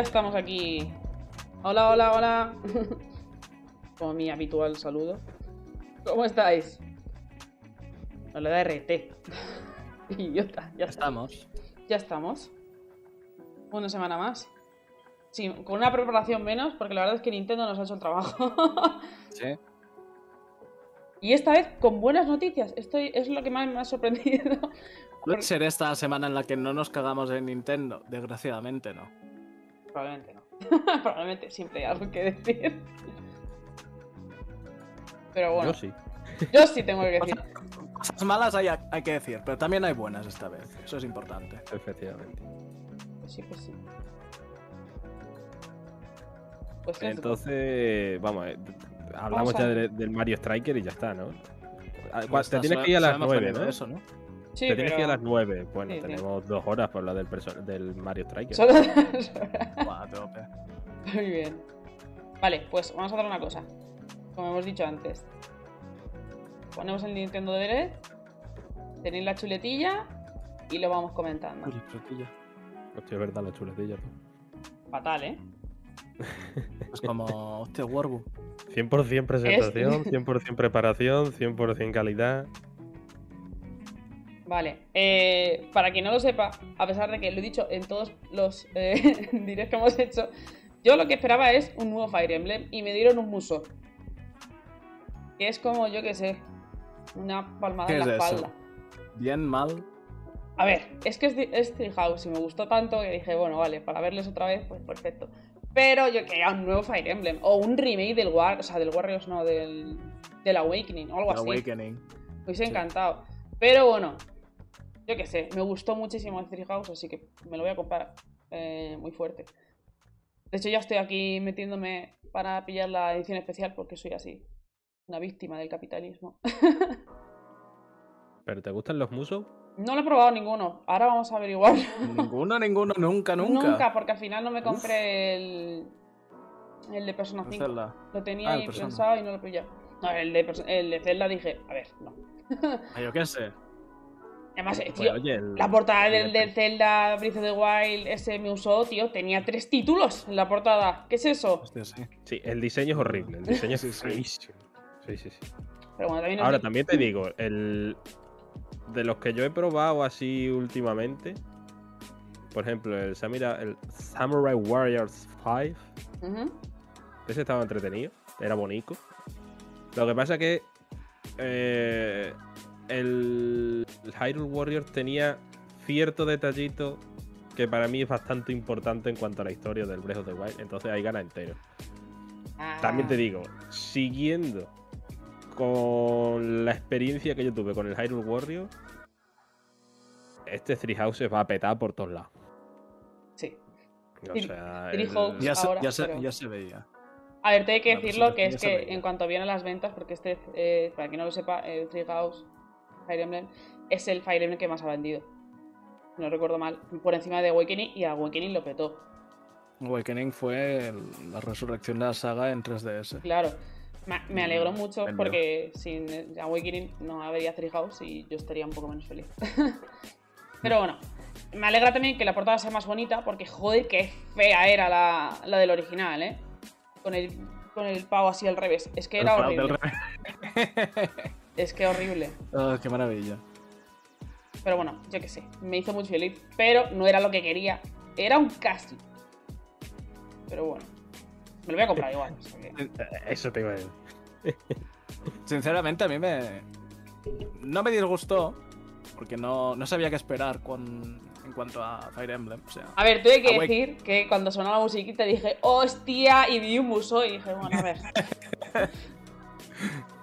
Ya estamos aquí. Hola, hola, hola. Como mi habitual saludo. ¿Cómo estáis? No le da RT. Idiota, ya. Estamos. Ya estamos. Una semana más. Sí, con una preparación menos, porque la verdad es que Nintendo nos ha hecho el trabajo. Sí. y esta vez con buenas noticias. Esto es lo que más me ha sorprendido. ¿Puede ser esta semana en la que no nos cagamos en Nintendo? Desgraciadamente no. Probablemente no. Probablemente siempre hay algo que decir. Pero bueno, Yo sí. yo sí tengo que decir. Cosas malas hay, hay que decir, pero también hay buenas esta vez. Eso es importante. Efectivamente. Pues sí, pues sí. Pues. Entonces, vamos, eh, hablamos Vamos a- ya de- del Mario Striker y ya está, ¿no? Ah, Pues Te tienes que ir a las hemos 9, venido ¿no? Eso, ¿no? Sí, Te tienes que ir a las 9. Bueno, Sí, sí. tenemos dos horas por hablar del, perso- del Mario Striker. Solo-. Muy bien. Vale, pues vamos a hacer una cosa. Como hemos dicho antes. Ponemos el Nintendo Direct. Tenéis la chuletilla. Y lo vamos comentando. Uy, frutilla. Hostia, es verdad, la chuletilla. Fatal, ¿eh? Es como, hostia, Warbu. 100% presentación, 100% preparación, 100% calidad. Vale. eh, para quien no lo sepa, a pesar de que lo he dicho en todos los eh, directs que hemos hecho, yo lo que esperaba es un nuevo Fire Emblem y me dieron un muso. Que es como, yo que sé, una palmada ¿Qué en la es eso? espalda. Bien, mal. A ver, es que es, es Treehouse y me gustó tanto que dije, bueno, vale, para verles otra vez, pues perfecto. Pero yo quería un nuevo Fire Emblem o un remake del War, o sea, del Warriors, no, del, del Awakening o algo así. Awakening. Me hubiese Sí. encantado. Pero bueno, yo qué sé, me gustó muchísimo el Treehouse, así que me lo voy a comprar eh, muy fuerte. De hecho, ya estoy aquí metiéndome para pillar la edición especial porque soy así, una víctima del capitalismo. ¿Pero te gustan los musos? No lo he probado ninguno, ahora vamos a averiguar. Ninguno, ninguno, nunca, nunca. Nunca, porque al final no me compré el, el de Persona 5. Zelda. Lo tenía Ah, ahí pensado y no lo pillé. No, el de, el de Zelda dije, a ver, no. Ah, yo qué sé. Además, eh, Pues, tío, oye, el- la portada del, el- del Zelda Breath of the Wild, ese me usó, tío, tenía tres títulos en la portada. ¿Qué es eso? Hostia, sí. Sí, el diseño es horrible. El diseño es feísimo. Sí, sí, sí. Pero bueno, también os Ahora también te digo, el de los que yo he probado así últimamente, por ejemplo, el Samurai, el Samurai Warriors 5, Ujú. ese estaba entretenido, era bonito. Lo que pasa que eh, el, el Hyrule Warriors tenía cierto detallito que para mí es bastante importante en cuanto a la historia del Breath of the Wild, entonces ahí gana entero. También te Ah, digo, siguiendo con la experiencia que yo tuve con el Hyrule Warrior, este Three Houses va a petar por todos lados. Sí. O Three- sea, Three el-. Ya se, Ahora, ya se, pero- ya se veía. A ver, te hay que decirlo que que es que en cuanto vienen las ventas, porque este, eh, para quien no lo sepa, el Treehouse Fire Emblem es el Fire Emblem que más ha vendido. No recuerdo mal, por encima de Awakening y Awakening lo petó. Awakening fue el- la resurrección de la saga en 3DS. Claro. Me, me alegro mucho Vendió. porque sin Awakening no habría Treehouse y yo estaría un poco menos feliz. Pero bueno, me alegra también que la portada sea más bonita porque joder, qué fea era la, la del original, ¿eh? Con el, con el pavo así al revés. Es que El era horrible. Es que horrible. Oh, qué maravilla. Pero bueno, yo qué sé, me hizo muy feliz. Pero no era lo que quería. Era un casi. Pero bueno, me lo voy a comprar igual. Eso te iba a decir. Sinceramente, a mí me. No me disgustó. Porque no, no sabía qué esperar con, en cuanto a Fire Emblem. O sea, A ver, tuve que Awake- decir que cuando sonó la musiquita dije, hostia, y vi un muso y dije, bueno, a ver.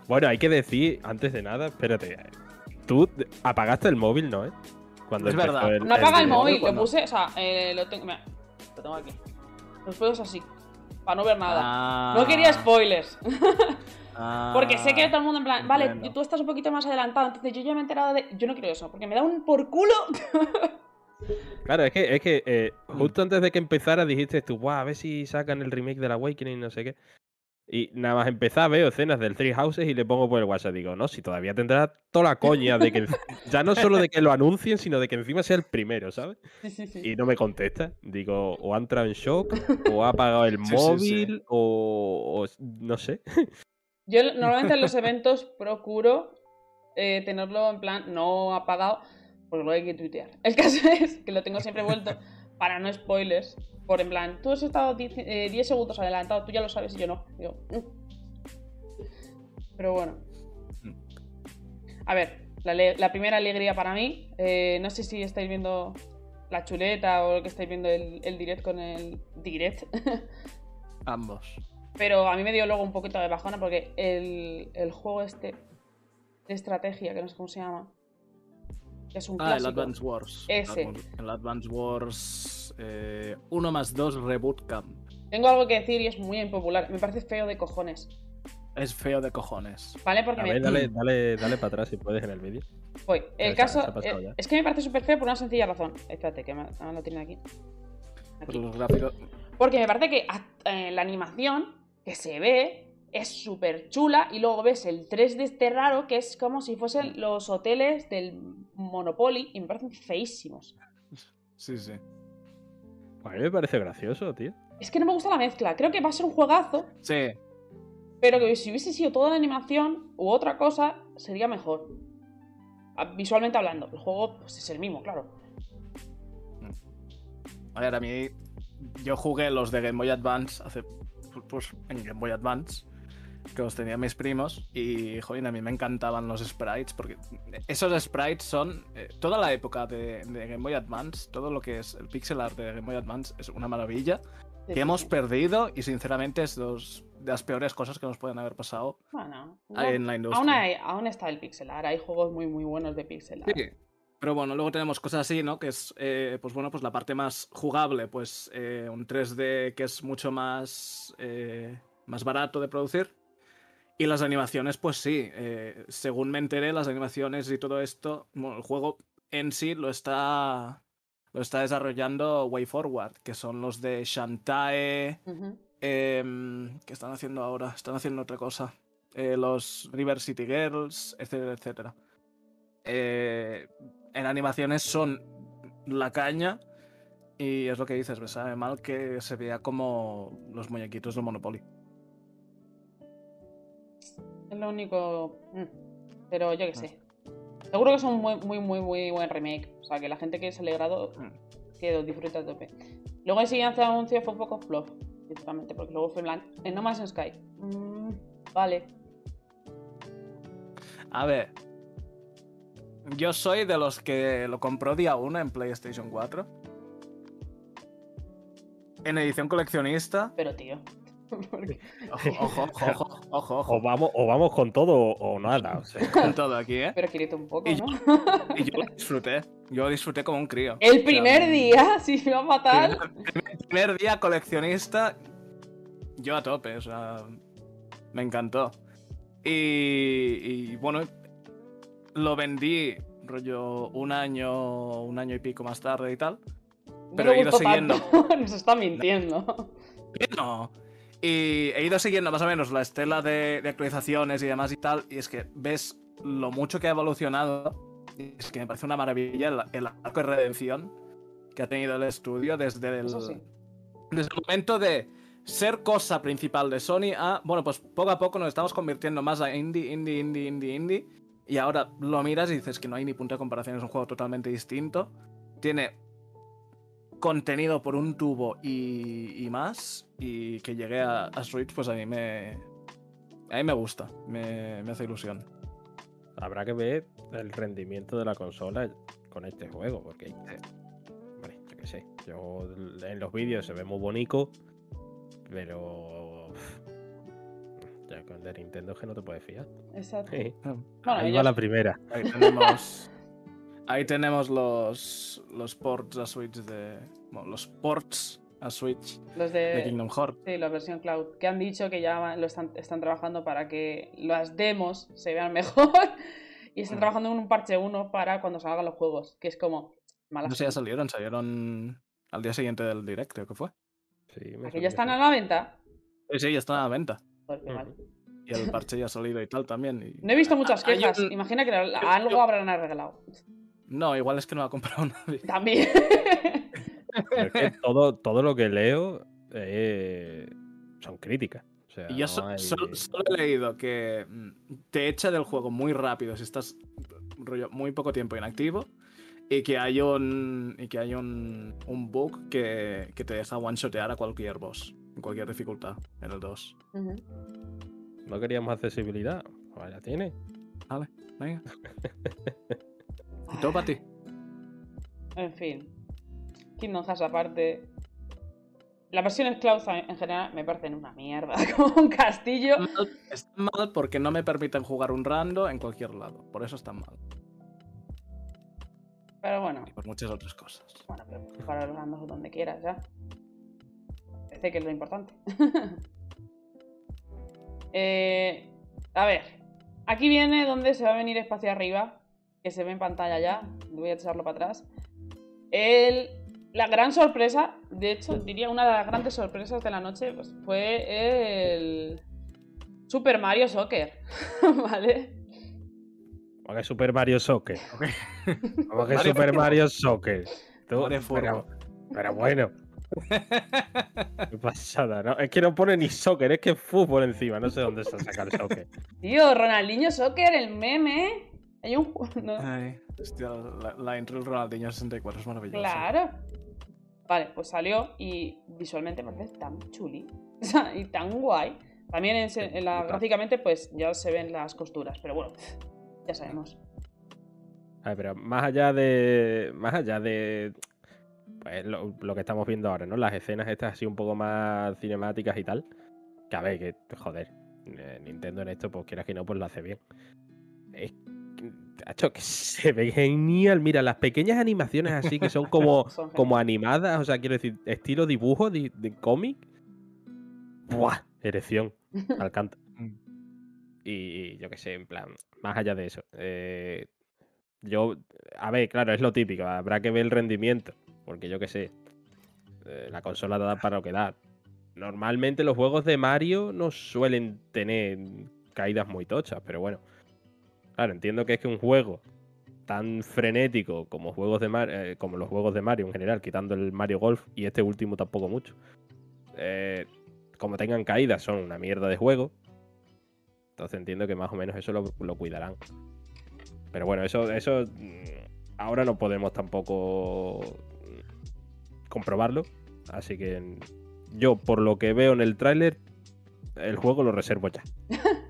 Bueno, hay que decir, antes de nada, espérate. Tú apagaste el móvil, ¿no? eh? Cuando Es verdad. el- No apaga el móvil, lo puse, o sea, eh, lo tengo, mira, lo tengo aquí. Los puedo así, para no ver nada. Ah, No quería spoilers, ah, porque sé que todo el mundo en plan, vale, tú estás un poquito más adelantado, entonces yo ya me he enterado de... Yo no quiero eso, porque me da un por culo. Claro, es que, es que eh, justo antes de que empezara dijiste tú, guau, a ver si sacan el remake del Awakening, no sé qué. Y nada más empezar, veo escenas del Three Houses y le pongo por el WhatsApp. Digo, no, si todavía tendrá toda la coña de que. ya no solo de que lo anuncien, sino de que encima sea el primero, ¿sabes? Sí, sí, sí. Y no me contesta. Digo, o ha entrado en shock, o ha apagado el Sí, sí, sí. móvil, O, o no sé. Yo normalmente en los eventos procuro eh, tenerlo en plan no apagado, porque luego hay que tuitear. El caso es que lo tengo siempre vuelto para no spoilers. Por en plan, tú has estado 10 eh, 10 segundos adelantado, tú ya lo sabes y yo no. Digo, "Mm". Pero bueno. A ver, la, primera alegría para mí, eh, no sé si estáis viendo la chuleta o que estáis viendo el, el direct con el direct. Ambos. Pero a mí me dio luego un poquito de bajona porque el, el juego este de estrategia, que no sé cómo se llama, que es un Ah, el clásico. Advance Wars. Ese. El Advance- El Advance Wars 1 más 2 Reboot Camp. Tengo algo que decir y es muy impopular. Me parece feo de cojones. Es feo de cojones. ¿Vale? Porque A me... ver, dale, dale, dale para atrás si puedes en el vídeo. Voy. El caso se ha pasado eh, es que me parece súper feo por una sencilla razón. Espérate, que me, ah, lo tiene aquí. Por los gráficos. Porque me parece que eh, la animación que se ve es súper chula y luego ves el 3D este raro que es como si fuesen los hoteles del Monopoly y me parecen feísimos. Sí, sí. A mí me parece gracioso, tío. Es que no me gusta la mezcla. Creo que va a ser un juegazo, Sí, pero que si hubiese sido toda la animación u otra cosa, sería mejor. Ah, Visualmente hablando. El juego pues, es el mismo, claro. A ver, a mí. Yo jugué los de Game Boy Advance hace. Pues en Game Boy Advance. Que los tenía mis primos. Y, joder, a mí me encantaban los sprites. Porque esos sprites son. eh, toda la época de, de Game Boy Advance. Todo lo que es el pixel art de Game Boy Advance es una maravilla. Sí, Que hemos perdido. Y sinceramente es dos de las peores cosas que nos pueden haber pasado Bueno, no. en la industria. aún, hay- aún está el pixel art. Hay juegos muy, muy buenos de pixel art. Sí. Pero bueno, luego tenemos cosas así, ¿no? Que es, eh, pues bueno, pues la parte más jugable, pues eh, un 3D que es mucho más, eh, más barato de producir. Y las animaciones, pues sí, eh, según me enteré, las animaciones y todo esto, bueno, el juego en sí lo está, lo está desarrollando WayForward, que son los de Shantae. Em, ¿Qué están haciendo ahora? Están haciendo otra cosa. Eh, los River City Girls, etcétera, etcétera. Eh, en animaciones son la caña. Y es lo que dices, me sabe mal que se vea como los muñequitos de Monopoly. Es lo único. mm, Pero yo qué sé. Seguro que es un muy, muy, muy, muy buen remake. O sea, que la gente que se ha alegrado, Mm. que lo disfruta a tope. Luego el siguiente anuncio fue un poco flop, principalmente, porque luego fue en plan, en No Man's Sky. Mm, vale. A ver. Yo soy de los que lo compró día 1 en PlayStation 4. En edición coleccionista. Pero tío. porque- Ojo, ojo, ojo, ojo. O vamos, o vamos con todo o, nada. O sea, Con todo aquí, ¿eh? Pero quírate un poco, Y ¿no? Y yo lo disfruté. Yo lo disfruté como un crío. El O sea, primer día, si me va fatal. primer, primer día coleccionista, yo a tope, o sea, me encantó. Y, y, bueno, lo vendí rollo un año, un año y pico más tarde y tal. Pero he ido siguiendo. tanto. Nos está mintiendo. No. Y he ido siguiendo más o menos la estela de, de actualizaciones y demás y tal. Y es que ves lo mucho que ha evolucionado. Y es que me parece una maravilla el, el arco de redención que ha tenido el estudio desde el, sí. desde el momento de ser cosa principal de Sony a, bueno, pues poco a poco nos estamos convirtiendo más a indie, indie, indie, indie, indie. Y ahora lo miras y dices que no hay ni punto de comparación, es un juego totalmente distinto. Tiene contenido por un tubo y, y más. Y que llegue a, a Switch, pues a mí me. A mí me gusta, me, me hace ilusión. habrá que ver el rendimiento de la consola con este juego, porque. Hombre, yo qué sé. Yo en los vídeos se ve muy bonito, pero. Ya con de Nintendo es que no te puedes fiar. Exacto. Sí. Bueno, Ahí va la primera. Ahí tenemos. Ahí tenemos los. Los ports a Switch de. Bueno, los ports a Switch Los de de. Kingdom Hearts. Sí, la versión cloud. Que han dicho que ya lo están, están trabajando para que las demos se vean mejor. y están Mm. trabajando en un parche 1 para cuando salgan los juegos. Que es como. Mala No sé, ya salieron, salieron al día siguiente del directo, ¿qué fue? Sí, me ¿A que suena ya están a la venta? Sí, sí, ya están a la venta. Joder, qué mal. Y el parche ya ha salido y tal también. y- No he visto muchas Ah, quejas. un- Imagina que algo habrán arreglado. No, igual es que no lo ha comprado nadie. También. Pero es que todo, todo lo que leo eh, son críticas. O sea, Y yo no so- hay- solo, solo he leído que mm, te echa del juego muy rápido si estás rollo, muy poco tiempo inactivo. Y que hay un. Y que hay un, un bug que, que te deja one-shotear a cualquier boss. En cualquier dificultad. En el 2. Ujú. No queríamos accesibilidad. Pues ya tiene. Venga. y todo para ti. En fin. Kingdom Hearts aparte. Las versiones cloud en general me parecen una mierda. Como un castillo. Mal- Están mal porque no me permiten jugar un rando en cualquier lado. Por eso están mal. Pero bueno. Y por muchas otras cosas. Bueno, pero para los randos donde quieras ya. Parece que es lo importante. Eh, a ver. Aquí viene donde se va a venir espacio arriba. Que se ve en pantalla ya. Voy a echarlo para atrás. El, la gran sorpresa, de hecho, diría una de las grandes sorpresas de la noche, pues, fue el Super Mario Soccer. ¿Vale? Como que Super Mario Soccer. Como que Mario Super. Mario Soccer. Tú, pero, pero bueno. Qué pasada, ¿no? Es que no pone ni soccer, es que es fútbol encima. No sé dónde se saca el soccer. Tío, Ronaldinho Soccer, el meme. Hay un ju- no, Ay, hostia, la, la intro del Ronaldinho 64 es maravillosa. Claro. Vale, pues salió y visualmente me parece tan chuli. O sea, y tan guay. También en, se- en la, gráficamente, pues ya se ven las costuras. Pero bueno, ya sabemos. A ver, pero más allá de. Más allá de. Pues lo, lo que estamos viendo ahora, ¿no? Las escenas estas así un poco más cinemáticas y tal. Que a ver, que joder. eh, Nintendo en esto, pues quieras que no, pues lo hace bien. Es que, tacho, que se ve genial. Mira, las pequeñas animaciones así que son como, Son como animadas, o sea, quiero decir, estilo dibujo de, de cómic. ¡Buah! Erección al canto. Y, y yo qué sé, en plan, más allá de eso. eh, yo, a ver, claro, es lo típico, habrá que ver el rendimiento, porque yo qué sé, eh, la consola da para lo que da. Normalmente los juegos de Mario no suelen tener caídas muy tochas, pero bueno. Claro, entiendo que es que un juego tan frenético como juegos de Mar- eh, como los juegos de Mario en general, quitando el Mario Golf y este último tampoco mucho. eh, como tengan caídas, son una mierda de juego. Entonces entiendo que más o menos eso lo, lo cuidarán. Pero bueno, eso, eso mm, ahora no podemos tampoco comprobarlo. Así que yo, por lo que veo en el tráiler, el juego lo reservo ya.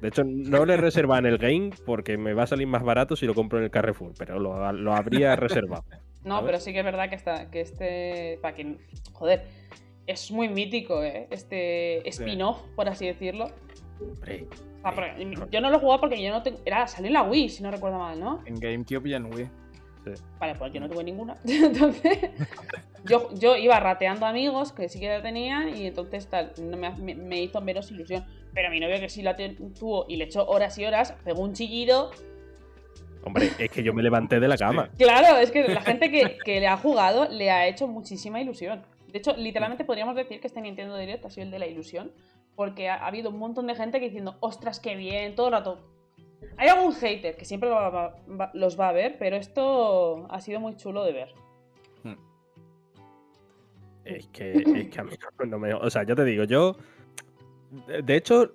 De hecho, no le en el game porque me va a salir más barato si lo compro en el Carrefour, pero lo, lo habría reservado. No, pero sí que es verdad que, está, que este. Quien. Joder. Es muy mítico, ¿eh? Este spin-off, por así decirlo. Hombre, O sea, porque yo no lo he jugado porque yo no tengo. Era, salió en la Wii, si no recuerdo mal, ¿no? En GameCube y en Wii. Vale, pues yo no tuve ninguna. Entonces, yo, yo iba rateando amigos que sí que la tenían y entonces tal, no me, me- me hizo menos ilusión. Pero mi novio que sí la tuvo y le echó horas y horas, pegó un chillido. Hombre, es que yo me levanté de la cama. Claro, es que la gente que, que le ha jugado le ha hecho muchísima ilusión. De hecho, literalmente podríamos decir que este Nintendo Direct ha sido el de la ilusión. Porque ha, ha habido un montón de gente que diciendo, ostras, qué bien, todo el rato. Hay algún hater que siempre los va a ver, pero esto ha sido muy chulo de ver. Es que, es que a mí no, me. O sea, yo te digo, yo. de- hecho,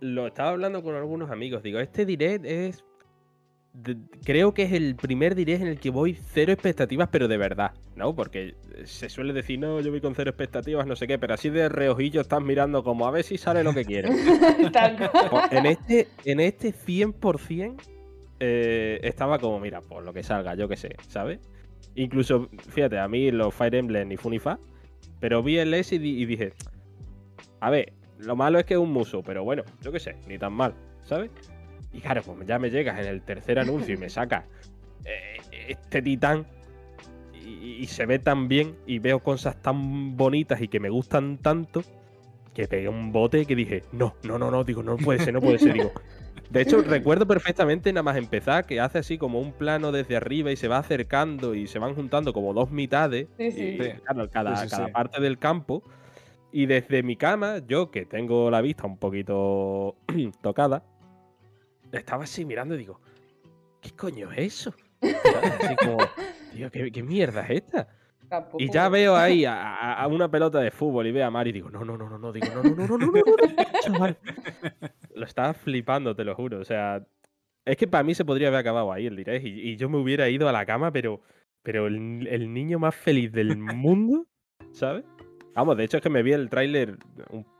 lo estaba hablando con algunos amigos. Digo, este direct es. De- creo que es el primer direct en el que voy cero expectativas, pero de verdad, ¿no? Porque se suele decir, no, yo voy con cero expectativas, no sé qué, pero así de reojillo estás mirando como a ver si sale lo que quieres. Pues en este, en este 100% eh, estaba como, mira, por lo que salga, yo qué sé, ¿sabes? Incluso, fíjate, a mí los Fire Emblem ni Funifa, pero vi el S y, di- y dije, a ver, lo malo es que es un muso, pero bueno, yo qué sé, ni tan mal, ¿sabes? Y claro, pues ya me llegas en el tercer anuncio y me saca eh, este titán y, y se ve tan bien y veo cosas tan bonitas y que me gustan tanto que pegué un bote que dije, no, no, no, no, digo, no puede ser, no puede ser, digo. De hecho, recuerdo perfectamente nada más empezar que hace así como un plano desde arriba y se va acercando y se van juntando como dos mitades. Sí, sí. y, Sí. claro, cada, Sí, sí, cada parte del campo. Y desde mi cama, yo que tengo la vista un poquito tocada, estaba así mirando y digo, ¿qué coño es eso? Así como, tío, ¿qué, mierda es esta? Y ya veo ahí a, una pelota de fútbol y veo a Mari y digo, no, no, no, no, no, digo, no, no, no, no, no, no, no chaval. Lo estaba flipando, te lo juro. O sea, es que para mí se podría haber acabado ahí el direct y, y yo me hubiera ido a la cama, pero, pero el, el niño más feliz del mundo, ¿sabes? Vamos, de hecho es que me vi el tráiler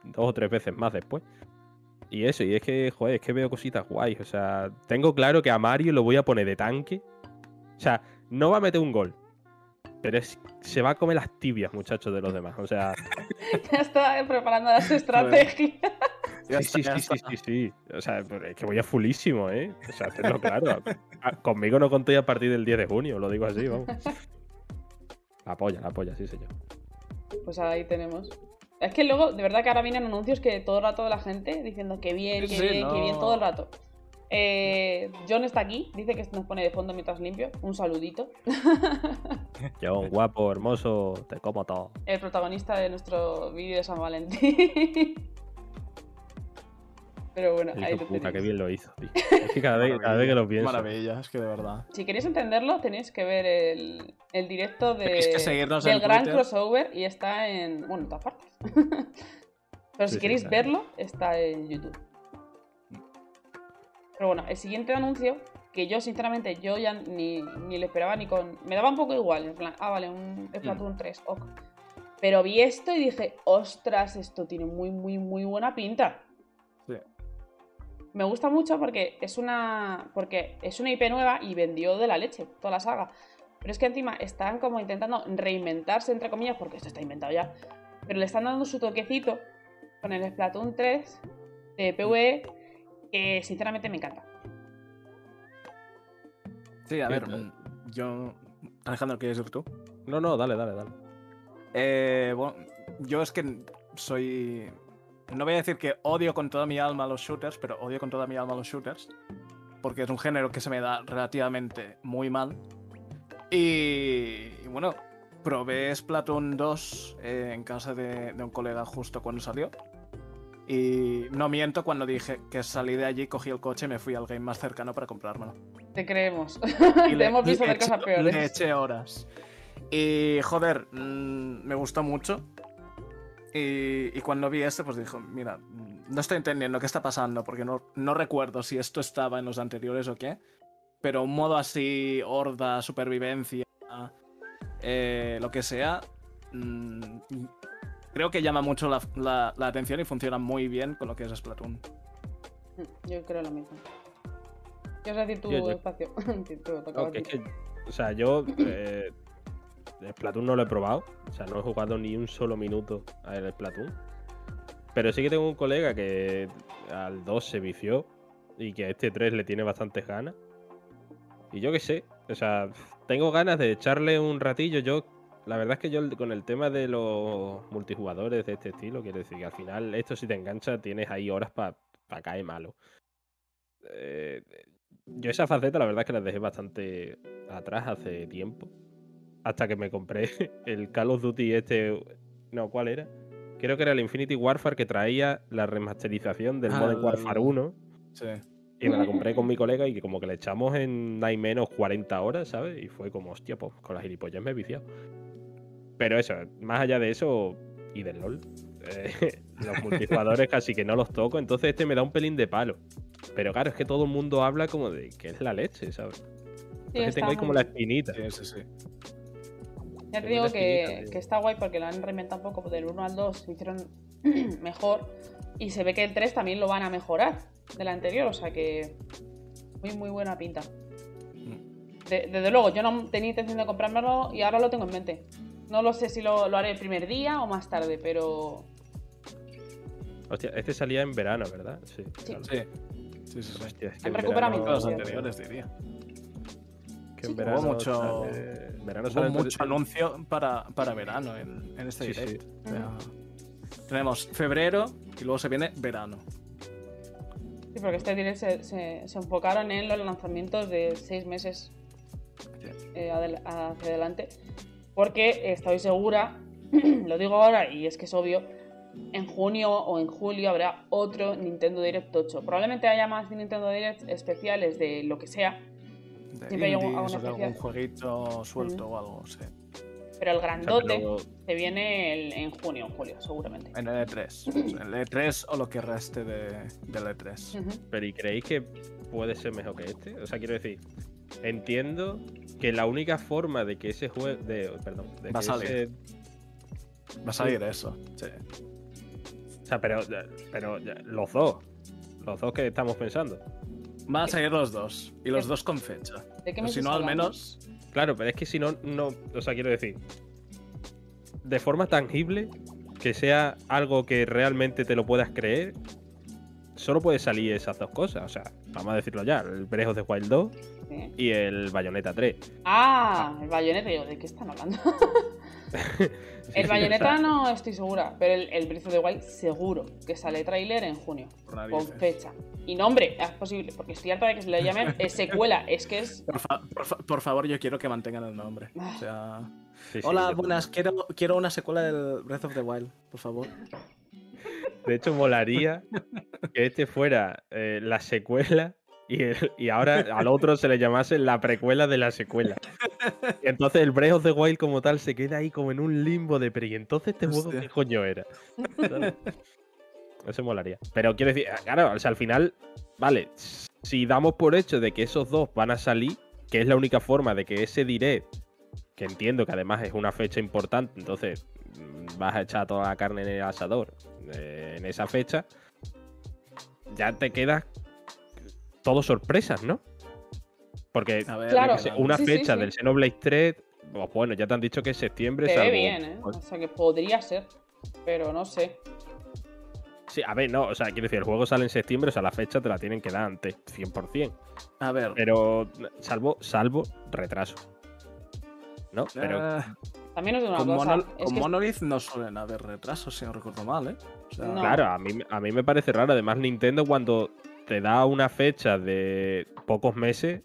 dos o tres veces más después. Y eso, y es que, joder, es que veo cositas guays. O sea, tengo claro que a Mario lo voy a poner de tanque. O sea, no va a meter un gol. Pero es- se va a comer las tibias, muchachos, de los demás. O sea, Ya está preparando las estrategias. Ya sí, sí, sí, sí, sí, sí. O sea, es que voy a fulísimo, ¿eh? O sea, tenlo claro. Conmigo no contéis a partir del 10 de junio, lo digo así, vamos. La polla, la polla, sí, señor. Pues ahí tenemos. Es que luego, de verdad que ahora vienen anuncios que todo el rato la gente diciendo que bien, Sí, que sí, bien, que bien, no. todo el rato. Eh, John está aquí, dice que nos pone de fondo mientras limpio. Un saludito. John, guapo, hermoso, te como todo. El protagonista de nuestro vídeo de San Valentín. Pero bueno, ahí lo puta, qué bien lo hizo, tío. Es que cada vez, cada vez que lo pienso. Maravilla, es que de verdad. Si queréis entenderlo, tenéis que ver el, el directo de, que seguirnos del gran Twitter. crossover y está en. Bueno, en todas partes. Pero si sí, queréis claro. verlo, está en YouTube. Pero bueno, el siguiente anuncio, que yo sinceramente yo ya ni, ni le esperaba ni con. Me daba un poco igual, en plan, ah, vale, un Splatoon 3, ok. Pero vi esto y dije, ostras, esto tiene muy, muy, muy buena pinta. Me gusta mucho porque es una. Porque es una IP nueva y vendió de la leche, toda la saga. Pero es que encima están como intentando reinventarse, entre comillas, porque esto está inventado ya. Pero le están dando su toquecito con el Splatoon 3 de PvE, que sinceramente me encanta. Sí, a Sí, ver, pero- mm, yo. Alejandro, ¿quieres ir tú? No, no, dale, dale, dale. Eh, bueno, yo es que soy. No voy a decir que odio con toda mi alma los shooters, pero odio con toda mi alma los shooters. Porque es un género que se me da relativamente muy mal. Y, y bueno, probé Splatoon 2 eh, en casa de, de un colega justo cuando salió. Y no miento cuando dije que salí de allí, cogí el coche y me fui al game más cercano para comprármelo. Te creemos. Y Te le- hemos visto hacer cosas peores. Le eché horas. Y joder, mm, me gustó mucho. Y, y cuando vi este, pues dijo, mira, no estoy entendiendo qué está pasando, porque no, no recuerdo si esto estaba en los anteriores o qué. Pero un modo así, horda, supervivencia, eh, lo que sea, mm, creo que llama mucho la, la- la atención y funciona muy bien con lo que es Splatoon. Yo creo lo mismo. ¿Quieres decir tu Yo- yo- espacio? Tú, que, o sea, yo eh, Splatoon no lo he probado. O sea, no he jugado ni un solo minuto al Splatoon. Pero sí que tengo un colega que al 2 se vició y que a este 3 le tiene bastantes ganas. Y yo qué sé, o sea, tengo ganas de echarle un ratillo. Yo, la verdad es que yo con el tema de los multijugadores de este estilo, quiero decir que al final esto si te engancha tienes ahí horas para caer malo. Eh, yo esa faceta la verdad es que la dejé bastante atrás hace tiempo. Hasta que me compré el Call of Duty este... No, ¿cuál era? Creo que era el Infinity Warfare que traía la remasterización del Ah, Modern Warfare 1. Sí. Y me la compré con mi colega y que como que le echamos en nada menos 40 horas, ¿sabes? Y fue como, hostia, pues con las gilipollas me he viciado. Pero eso, más allá de eso y del LOL, eh, los multijugadores casi que no los toco, entonces este me da un pelín de palo. Pero claro, es que todo el mundo habla como de que es la leche, ¿sabes? Sí, Entonces está tengo ahí como la espinita. Sí, sí, sí. Ya te digo que, que está guay porque lo han reinventado un poco del 1 al 2, lo hicieron mejor y se ve que el 3 también lo van a mejorar del anterior, o sea que muy muy buena pinta. De- desde luego, yo no tenía intención de comprármelo y ahora lo tengo en mente. No lo sé si lo, lo haré el primer día o más tarde, pero Hostia, este salía en verano, ¿verdad? Sí. Sí. claro. Sí. Sí, sí, sí. Hostia, es que Han recuperado verano- mi anteriores, diría. Que en Sí. verano Hubo mucho, sale- verano hubo mucho anuncio para, para verano en, en este Sí, sí. directo. O sea, tenemos febrero y luego se viene verano. sí, porque este direct se, se- se enfocaron en los lanzamientos de 6 meses Sí. eh, hacia adelante. Porque estoy segura, lo digo ahora y es que es obvio, en junio o en julio habrá otro Nintendo Direct 8. Probablemente haya más Nintendo Direct especiales de lo que sea, De Siempre hay algún- indies algún o de algún especial. jueguito suelto o algo, sí. pero el grandote pero- se viene el- en junio o julio, seguramente. En el E3. En el E3 o lo que reste de, del E E3. Ujú. Pero ¿y creéis que puede ser mejor que este? O sea, quiero decir, entiendo que la única forma de que ese juego. De, perdón, de Va a que salir. ese- Va a salir eso. Sí. O sea, pero, pero los dos. Los dos que estamos pensando. Van a salir los dos. Y los dos con fecha. ¿De qué Pero me si no, al menos. Claro, pero es que si no, no. O sea, quiero decir. De forma tangible, que sea algo que realmente te lo puedas creer. Solo puede salir esas dos cosas. O sea, vamos a decirlo ya: el Breath of the Wild 2 Sí. y el Bayonetta 3. Ah, el bayoneta, digo, ¿de qué están hablando? el sea, no estoy segura, pero el, el Breath of the Wild seguro que sale tráiler en junio, Por con fecha. Y nombre, es posible, porque estoy harta de que se le llamen eh, secuela, es que es... Por, fa- por fa- por favor, yo quiero que mantengan el nombre. O sea. sí, sí, Hola, buenas. Quiero, quiero una secuela del Breath of the Wild, por favor. De hecho, molaría que este fuera eh, la secuela y, ahora al otro se le llamase la precuela de la secuela. Y entonces el Breath of the Wild como tal se queda ahí como en un limbo de, pero ¿y entonces este juego Hostia. qué coño era? Eso molaría. Pero quiero decir, claro, o sea, al final, vale, si damos por hecho de que esos dos van a salir, que es la única forma de que ese direct, que entiendo que además es una fecha importante, entonces mm, vas a echar toda la carne en el asador eh, en esa fecha, ya te quedas todo sorpresas, ¿no? Porque ver, Claro. una Sí, fecha sí. del Xenoblade 3, pues bueno, ya te han dicho que es septiembre. Se ve bien, ¿eh? O sea que podría ser, pero no sé. Sí, a ver, no, o sea, quiero decir, el juego sale en septiembre, o sea, la fecha te la tienen que dar antes, 100%. A ver. Pero salvo, salvo retraso. ¿No? Pero eh, También digo una con cosa, Monol- es con que Monolith no suelen haber retrasos, si no recuerdo mal, ¿eh? O sea, No. claro, a mí, a mí me parece raro. Además, Nintendo cuando te da una fecha de pocos meses,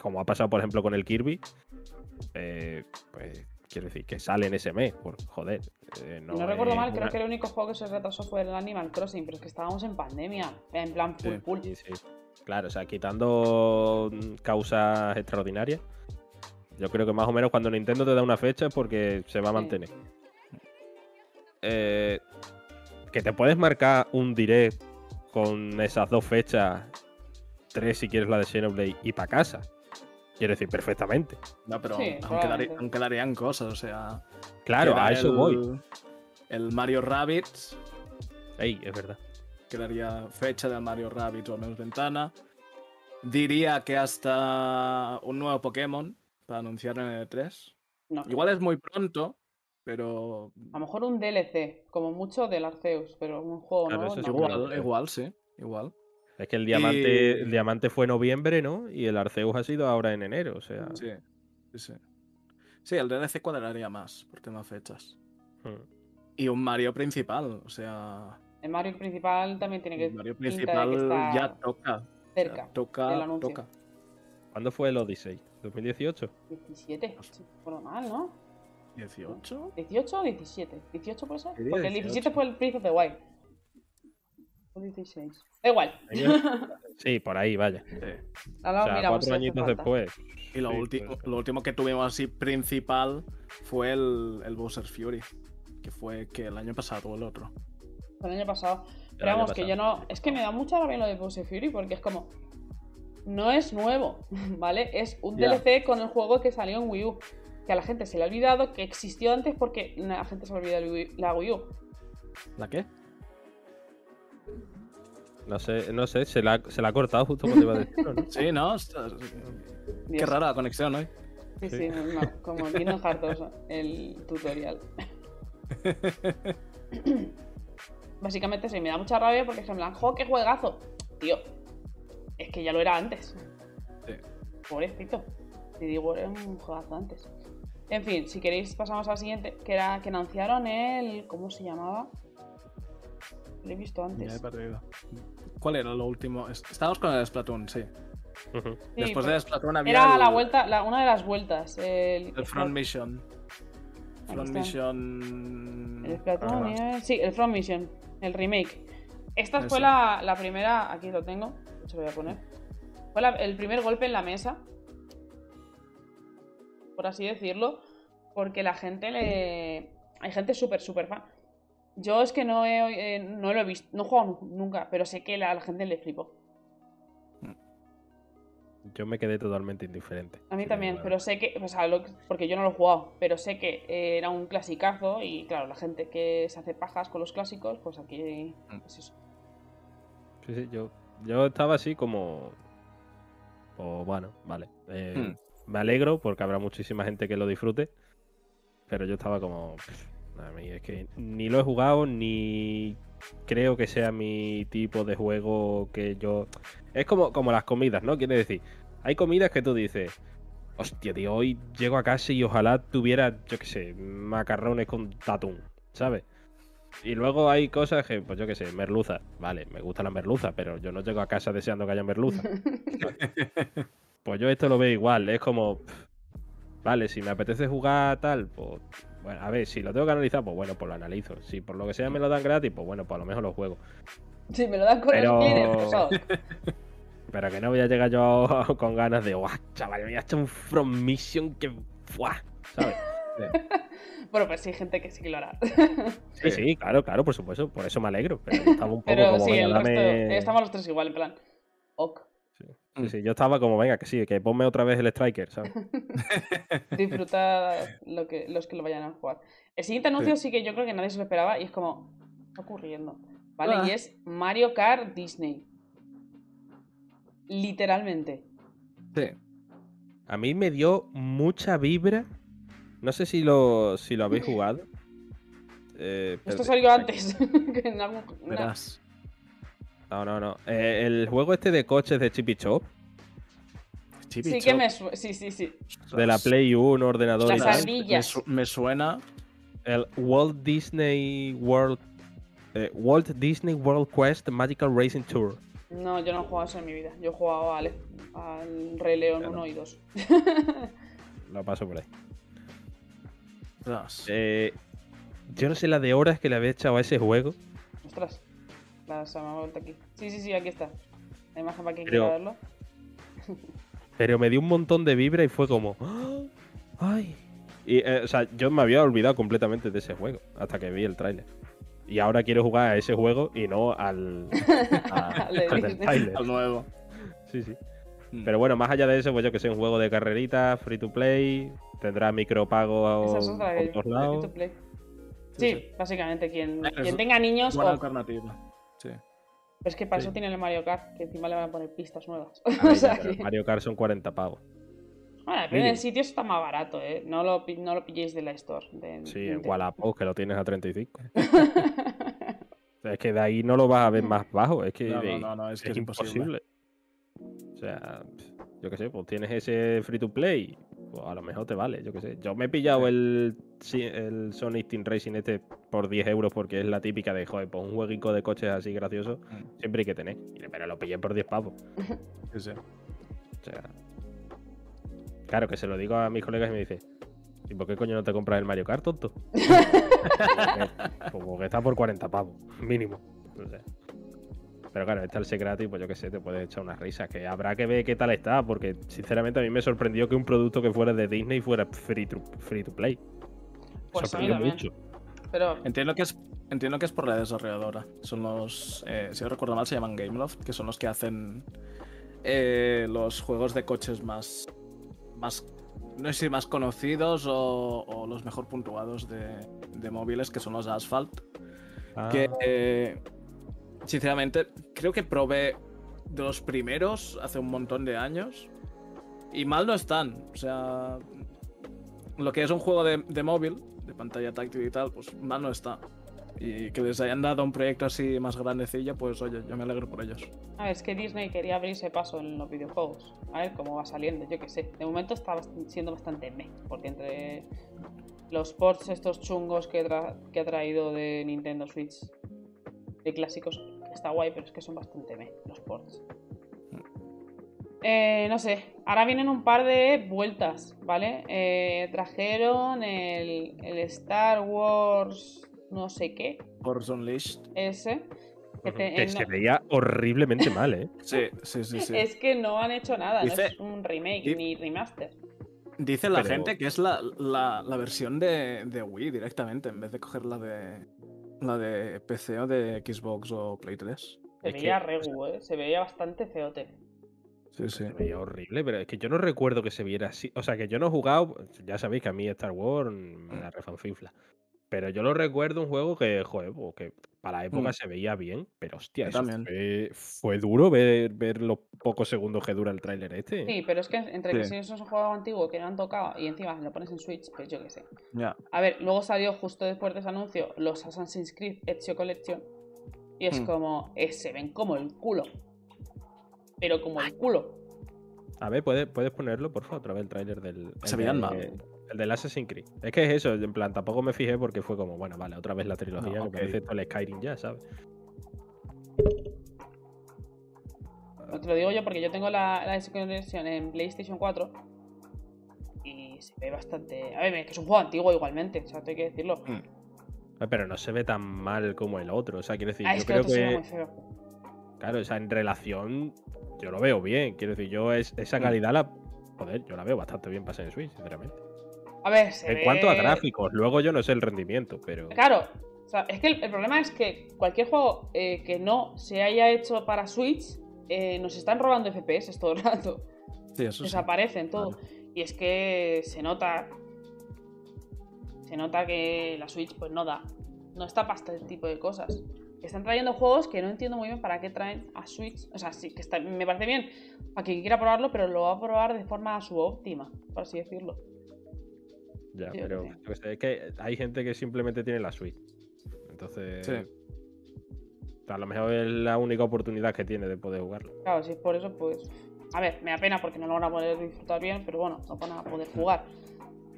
como ha pasado, por ejemplo, con el Kirby, eh, pues quiero decir que sale en ese mes, por joder. eh, no, recuerdo es mal, creo que el único juego que se retrasó fue el Animal Crossing, pero es que estábamos en pandemia, en plan full Sí. full. Sí, sí. Claro, o sea, quitando causas extraordinarias, yo creo que más o menos cuando Nintendo te da una fecha es porque se va a Sí. mantener. Eh, que te puedes marcar un direct con esas dos fechas, tres si quieres la de Xenoblade y para casa. Quiero decir, perfectamente. No, pero Sí, aún, quedari- probablemente. aún quedarían cosas, o sea. Claro, a eso el- voy. El Mario Rabbids, Ey, es verdad. quedaría fecha del Mario Rabbids o al menos ventana. Diría que hasta un nuevo Pokémon para anunciar en el E3. No, Igual es muy pronto, pero a lo mejor un DLC, como mucho del Arceus, pero un juego Claro, nuevo eso es no. igual. igual, sí, igual. Es que el diamante, Y- el diamante fue noviembre, ¿no? Y el Arceus ha sido ahora en enero, o sea. Sí, sí, sí. Sí, el DLC cuadraría más por tema fechas. hmm. Y un Mario principal, o sea, El Mario principal también tiene que el Mario que principal está ya toca. cerca. del toca, anuncio. toca. ¿Cuándo fue el Odyssey? ¿2018? 17, si no recuerdo mal, ¿no? 18. 18 o 17. 18 puede ser. Porque el 18. 17 fue el Breath of the Wild. O 16. Da igual. Sí, por ahí, vaya. Sí. Ahora o sea, miramos cuatro añitos después. Y lo, Sí, ulti- lo último que tuvimos así principal fue el, el Bowser Fury. Que fue que el año pasado o el otro. Fue el año pasado. Pero vamos, que yo no. Es que me da mucha rabia lo de Bowser Fury porque es como. No es nuevo, ¿vale? Es un. DLC con el juego que salió en Wii U. Que a la gente se le ha olvidado que existió antes porque la gente se le olvidó el Wii- la Wii U. ¿La qué? No sé, no sé, se la, se la ha cortado justo cuando iba a decirlo, ¿no? Sí, ¿no? Qué Dios. rara la conexión hoy. Sí, Sí. sí, normal. Como en Kingdom Hearts 2, el tutorial. Básicamente sí, me da mucha rabia porque es en plan, ¡jo, qué juegazo! Tío, es que ya lo era antes. Sí. Pobrecito. Te digo, era un juegazo antes. En fin, si queréis pasamos al siguiente, que era que anunciaron el... ¿Cómo se llamaba? Lo he visto Ya he antes. perdido. ¿Cuál era lo último? Es- Estábamos con el Splatoon, sí. Después pero de Splatoon había Era el, la vuelta, la- una de las vueltas. El, el Front Mission. Front. Mission. El Splatoon, Ah. sí, el Front Mission, el remake. Esta fue la, la primera, aquí lo tengo, se lo voy a poner. Fue la- el primer golpe en la mesa, por así decirlo, porque la gente le... Hay gente súper, súper fan. Yo es que no, he, eh, no lo he visto, no he jugado nu- nunca, pero sé que la, la gente le flipó. Yo me quedé totalmente indiferente. A mí también, pero sé que, o sea, lo- porque yo no lo he jugado, pero sé que eh, era un clasicazo y claro, la gente que se hace pajas con los clásicos, pues aquí es eso. Sí, sí, yo, yo estaba así como. Pues bueno, vale. eh, Hmm. Me alegro porque habrá muchísima gente que lo disfrute. Pero yo estaba como. pff, A mí es que ni lo he jugado, ni creo que sea mi tipo de juego que yo. Es como, como las comidas, ¿no? Quiere decir, hay comidas que tú dices. Hostia, tío, hoy llego a casa y ojalá tuviera, yo qué sé, macarrones con tatún, ¿sabes? Y luego hay cosas que, pues yo qué sé, merluza. Vale, me gusta la merluza, pero yo no llego a casa deseando que haya merluza. pues yo esto lo veo igual, es como. Vale, si me apetece jugar tal, pues. Bueno, a ver, si lo tengo que analizar, pues bueno, pues lo analizo. Si por lo que sea me lo dan gratis, pues bueno, pues a lo mejor lo juego. Sí, me lo dan con Pero- los cleaners. Pero que no voy a llegar yo con ganas de, guau, chaval, me voy a echar un From Mission que. ¡Fuah! ¿Sabes? Bueno, pues sí, hay gente que sí que lo hará. Sí, sí, claro, claro, por supuesto. Por eso me alegro. Pero estaba un poco Pero como, sí, venga, el dame- resto. Estamos los tres igual, en plan. Ok. Sí, sí, yo estaba como, venga, que sí, que ponme otra vez el Striker, ¿sabes? Disfruta lo que, los que lo vayan a jugar. El siguiente anuncio sí. que yo creo que nadie se lo esperaba y es como. ¿Qué está ocurriendo? ¿Vale? Ah. Y es Mario Kart Disney. Literalmente. Sí. A mí me dio mucha vibra. No sé si lo, si lo habéis jugado. Eh, Esto salió antes. que en algún- Verás. No, no, no. Eh, el juego este de coches de Chippy Chop, Chippy Sí, que Chop, me su- Sí, sí, sí. de la Play 1, ordenador y Las tal. ardillas. Me, su- me suena. El Walt Disney World. eh, Walt Disney World Quest Magical Racing Tour. No, yo no he jugado eso en mi vida. Yo he jugado al, al Rey León Claro. 1 y 2. Lo paso por ahí. Eh, yo no sé la de horas que le había echado a ese juego. Ostras. La se me ha vuelto aquí. Sí, sí, sí, aquí está. La imagen para quien Pero- quiera verlo. Pero me dio un montón de vibra y fue como. ¡Ah! ¡Ay! Y, eh, o sea, yo me había olvidado completamente de ese juego hasta que vi el tráiler. Y ahora quiero jugar a ese juego y no al, a- Al tráiler. Al nuevo. Sí, sí. Mm. Pero bueno, más allá de eso, pues yo que sé, un juego de carreritas, free to play, tendrá micropago Esa es otra por todos free lados. to play. Sí, Sí, sí. básicamente, quien, quien tenga niños. Buena o- alternativa. Pero es que para Sí. eso tiene el Mario Kart, que encima le van a poner pistas nuevas. A o sea que- Mario Kart son 40 pavos. Bueno, depende del sitio, está más barato, ¿eh? No lo, no lo pilléis de la Store. de Sí, en Nintendo. Wallapop, que lo tienes a 35. Es que de ahí no lo vas a ver más bajo. Es que No, no, de- no, no, es es, que es imposible. O sea, yo qué sé, pues tienes ese free to play. Pues a lo mejor te vale, yo qué sé. Yo me he pillado el, el Sonic Team Racing este por 10 euros porque es la típica de, joder, pues un jueguico de coches así gracioso Mm, siempre hay que tener. Pero lo pillé por 10 pavos. O sea, claro que se lo digo a mis colegas y me dice, ¿y por qué coño no te compras el Mario Kart, tonto? Porque- pues porque está por 40 pavos, mínimo. O sea, pero claro, está el ser gratis, pues yo qué sé, te puedes echar unas risas. Que habrá que ver qué tal está, porque sinceramente a mí me sorprendió que un producto que fuera de Disney fuera free to, free to play. Pues a mí sorprendió mucho. Pero Entiendo que es entiendo que es por la desarrolladora. Son los, eh, si no recuerdo mal, se llaman Gameloft, que son los que hacen eh, los juegos de coches más, más, no sé si más conocidos o, o los mejor puntuados de, de móviles, que son los Asphalt. Que, Ah, eh, sinceramente, creo que probé de los primeros hace un montón de años. Y mal no están. O sea, lo que es un juego de, móvil, de pantalla táctil y tal, pues mal no está. Y que les hayan dado un proyecto así más grandecillo, pues oye, yo me alegro por ellos. a ver, es que Disney quería abrirse paso en los videojuegos. A ver cómo va saliendo, yo qué sé. De momento está siendo bastante meh, porque entre los ports estos chungos que, tra- que ha traído de Nintendo Switch de clásicos, está guay, pero es que son bastante meh los ports. Eh, no sé, ahora vienen un par de vueltas, ¿vale? Eh, trajeron el, el Star Wars no sé qué, Force Unleashed. ese. Que te- Que eh, se no- veía horriblemente mal, ¿eh? Sí, sí, sí. sí. Es que no han hecho nada, Dice- no es un remake di- ni remaster. Dice la Pero- gente que es la, la- la versión de, de Wii directamente, en vez de coger la de la de PC o de Xbox o Play 3. Se Es veía que- regu, ¿eh? Se veía bastante feote. Sí, sí. Se veía horrible, pero es que yo no recuerdo que se viera así. O sea, que yo no he jugado. Ya sabéis que a mí Star Wars me la refanfifla. Pero yo lo recuerdo un juego que, joder, que para la época Mm. se veía bien, pero hostia, Yo eso también. fue, fue duro ver, ver los pocos segundos que dura el tráiler este. Sí, pero es que entre que si eso es un juego antiguo que no han tocado y encima lo pones en Switch, pues yo qué sé. A ver, luego salió justo después de ese anuncio los Assassin's Creed Ezio Collection. Y es Hmm. como, eh, se ven como el culo. Pero como el culo. A ver, ¿puedes, puedes ponerlo, por favor, otra vez el tráiler del. Se veían mal. El del Assassin's Creed. Es que es eso, en plan, tampoco me fijé porque fue como, bueno, vale, otra vez la trilogía, No, que ok. parece esto el Skyrim ya, ¿sabes? Te lo digo yo porque yo tengo la, la Collection en PlayStation 4. Y se ve bastante. A ver, es que es un juego antiguo igualmente, o sea, tengo que decirlo. Mm. Ah, Pero no se ve tan mal como el otro. O sea, quiero decir, Ah, yo es que creo que. Claro, o sea, en relación, yo lo veo bien. Quiero decir, yo es, esa Mm. calidad la. Joder, yo la veo bastante bien para ser en Switch, sinceramente. A ver, se En ve- cuanto a gráficos, luego yo no sé el rendimiento, pero. Claro, o sea, es que el, el problema es que cualquier juego eh, que no se haya hecho para Switch eh, nos están robando FPS todo el rato. Sí, eso sí. Desaparecen todo. Y es que se nota. Se nota que la Switch pues no da. No está para este tipo de cosas. Están trayendo juegos que no entiendo muy bien para qué traen a Switch. O sea, sí que está, me parece bien para quien quiera probarlo, pero lo va a probar de forma subóptima, por así decirlo. Ya, Yo pero qué sé, es que hay gente que simplemente tiene la Switch. Entonces. Sí. A lo mejor es la única oportunidad que tiene de poder jugarlo. Claro, si es por eso, pues. A ver, me da pena porque no lo van a poder disfrutar bien, pero bueno, no van a poder jugar.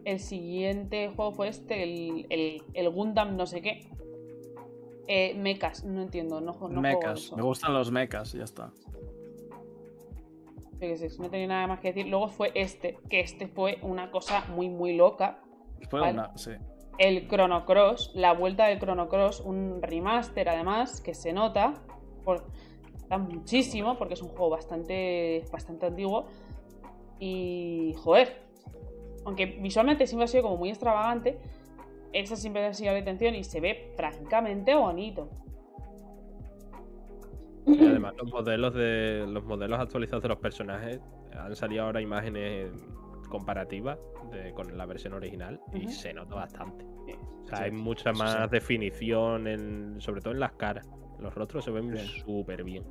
El siguiente juego fue este, el, el, el Gundam no sé qué. Eh, mechas, no entiendo, no, no mechas. Me gustan los mechas ya está. No tenía nada más que decir. Luego fue este, que este fue una cosa muy, muy loca. Fue Vale. una. Sí. El Chrono Cross, la vuelta del Chrono Cross, un remaster además, que se nota, por, da muchísimo, porque es un juego bastante, bastante antiguo. Y, joder, aunque visualmente siempre ha sido como muy extravagante, esa siempre ha sido la intención y se ve francamente bonito. Y además los modelos de. los modelos actualizados de los personajes han salido ahora imágenes comparativas de- con la versión original y se nota bastante. O sea, Sí, hay mucha más sí. definición, en, sobre todo en las caras. Los rostros se ven súper bien.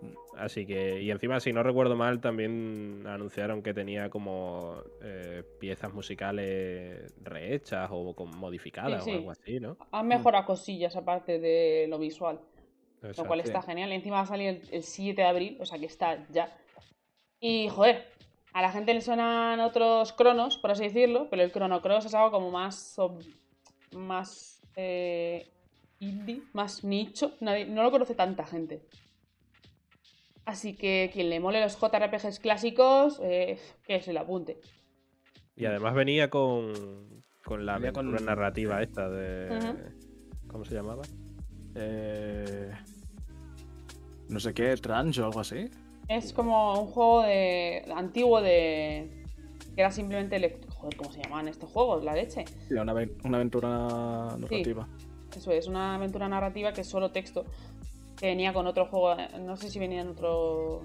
Mm. Así que, y encima, si no recuerdo mal, también anunciaron que tenía como eh, piezas musicales rehechas o como modificadas o algo así, ¿no? Han mejorado cosillas aparte de lo visual. Lo cual está genial. Y encima va a salir el, el 7 de abril, o sea que está ya. Y joder, a la gente le suenan otros cronos, por así decirlo, pero el Chrono Cross es algo como más. ob- más. eh, indie, más nicho. Nadie- no lo conoce tanta gente. Así que quien le mole los JRPGs clásicos, eh, que se lo apunte. Y además venía con, con la Venía con- aventura narrativa esta de. ¿Cómo se llamaba? Eh, no sé qué, Trans o algo así. Es como un juego de antiguo de. que era simplemente. lect- Joder, ¿cómo se llamaban estos juegos? La leche. Sí, una, aven- una aventura narrativa. Eso es, una aventura narrativa que es solo texto. Que venía con otro juego. No sé si venía en otro.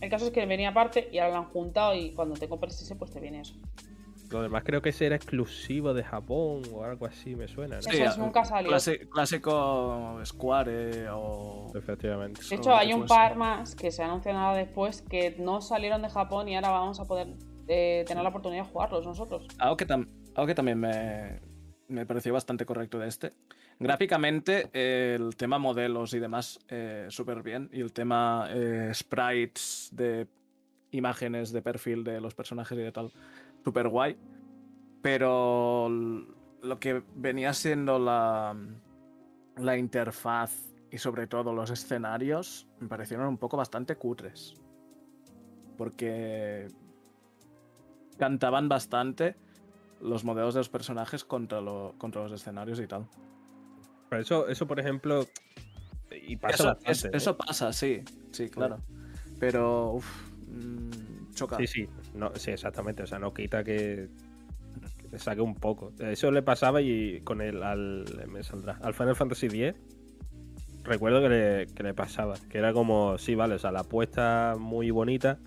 El caso es que venía aparte y ahora lo han juntado y cuando te compras ese, pues te viene eso. Lo demás creo que ese era exclusivo de Japón o algo así, me suena. ¿no? Sí. Nunca salió. clasi- clásico Square o. Efectivamente. De hecho, hay un par más que se anuncian nada después que no salieron de Japón y ahora vamos a poder eh, tener la oportunidad de jugarlos nosotros. Algo que, tam- algo que también me, me pareció bastante correcto de este. Gráficamente, eh, el tema modelos y demás, eh, súper bien. Y el tema eh, sprites de imágenes de perfil de los personajes y de tal, súper guay. Pero lo que venía siendo la, la interfaz y sobre todo los escenarios me parecieron un poco bastante cutres. Porque cantaban bastante los modelos de los personajes contra, lo- contra los escenarios y tal. Pero eso, eso por ejemplo. Y pasa Eso, bastante. es- ¿eh? eso pasa, sí, sí, claro. Pero, uff, choca. Sí, sí, no, sí, exactamente. O sea, no quita que, que te saque un poco. Eso le pasaba y con el al, me saldrá, al Final Fantasy X. Recuerdo que le, que le pasaba. Que era como, sí, vale, o sea, la apuesta muy bonita.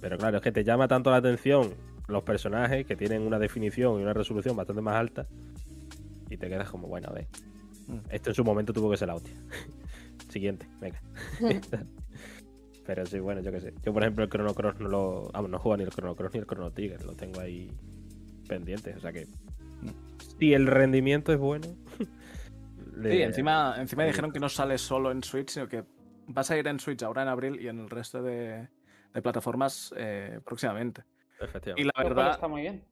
Pero claro, es que te llama tanto la atención los personajes que tienen una definición y una resolución bastante más alta. Y te quedas como, bueno, a ver. Mm. Esto en su momento tuvo que ser la hostia. Siguiente, venga. Pero sí, bueno, yo qué sé. Yo, por ejemplo, el Chrono Cross no lo. Vamos, no juego ni el Chrono Cross ni el Chrono Trigger. Lo tengo ahí pendiente. O sea que. Si el rendimiento es bueno. le- Sí, encima, encima dijeron que no sale solo en Switch, sino que va a salir en Switch ahora en abril y en el resto de, de plataformas eh, próximamente. Y Efectivamente. la Lo cual verdad, está muy bien.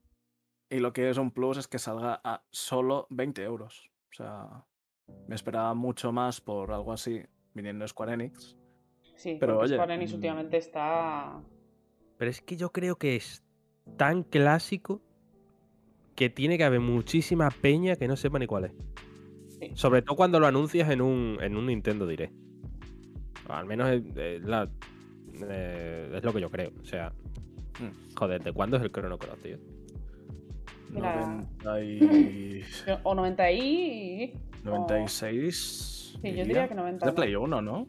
y lo que es un plus es que salga a solo 20 euros. O sea, me esperaba mucho más por algo así viniendo Square Enix. Sí, Pero, oye, Square Enix mm. últimamente está. Pero es que yo creo que es tan clásico que tiene que haber muchísima peña que no sepa ni cuál es. Sí. Sobre todo cuando lo anuncias en un, en un Nintendo Direct. O al menos es, es la- eh, es lo que yo creo. O sea, Mm. joder, ¿de cuándo es el Chrono Cross, tío? Mira. 90 y... O 90 y. 96. Sí, yo diría que 90, Es de. Play 1, ¿no?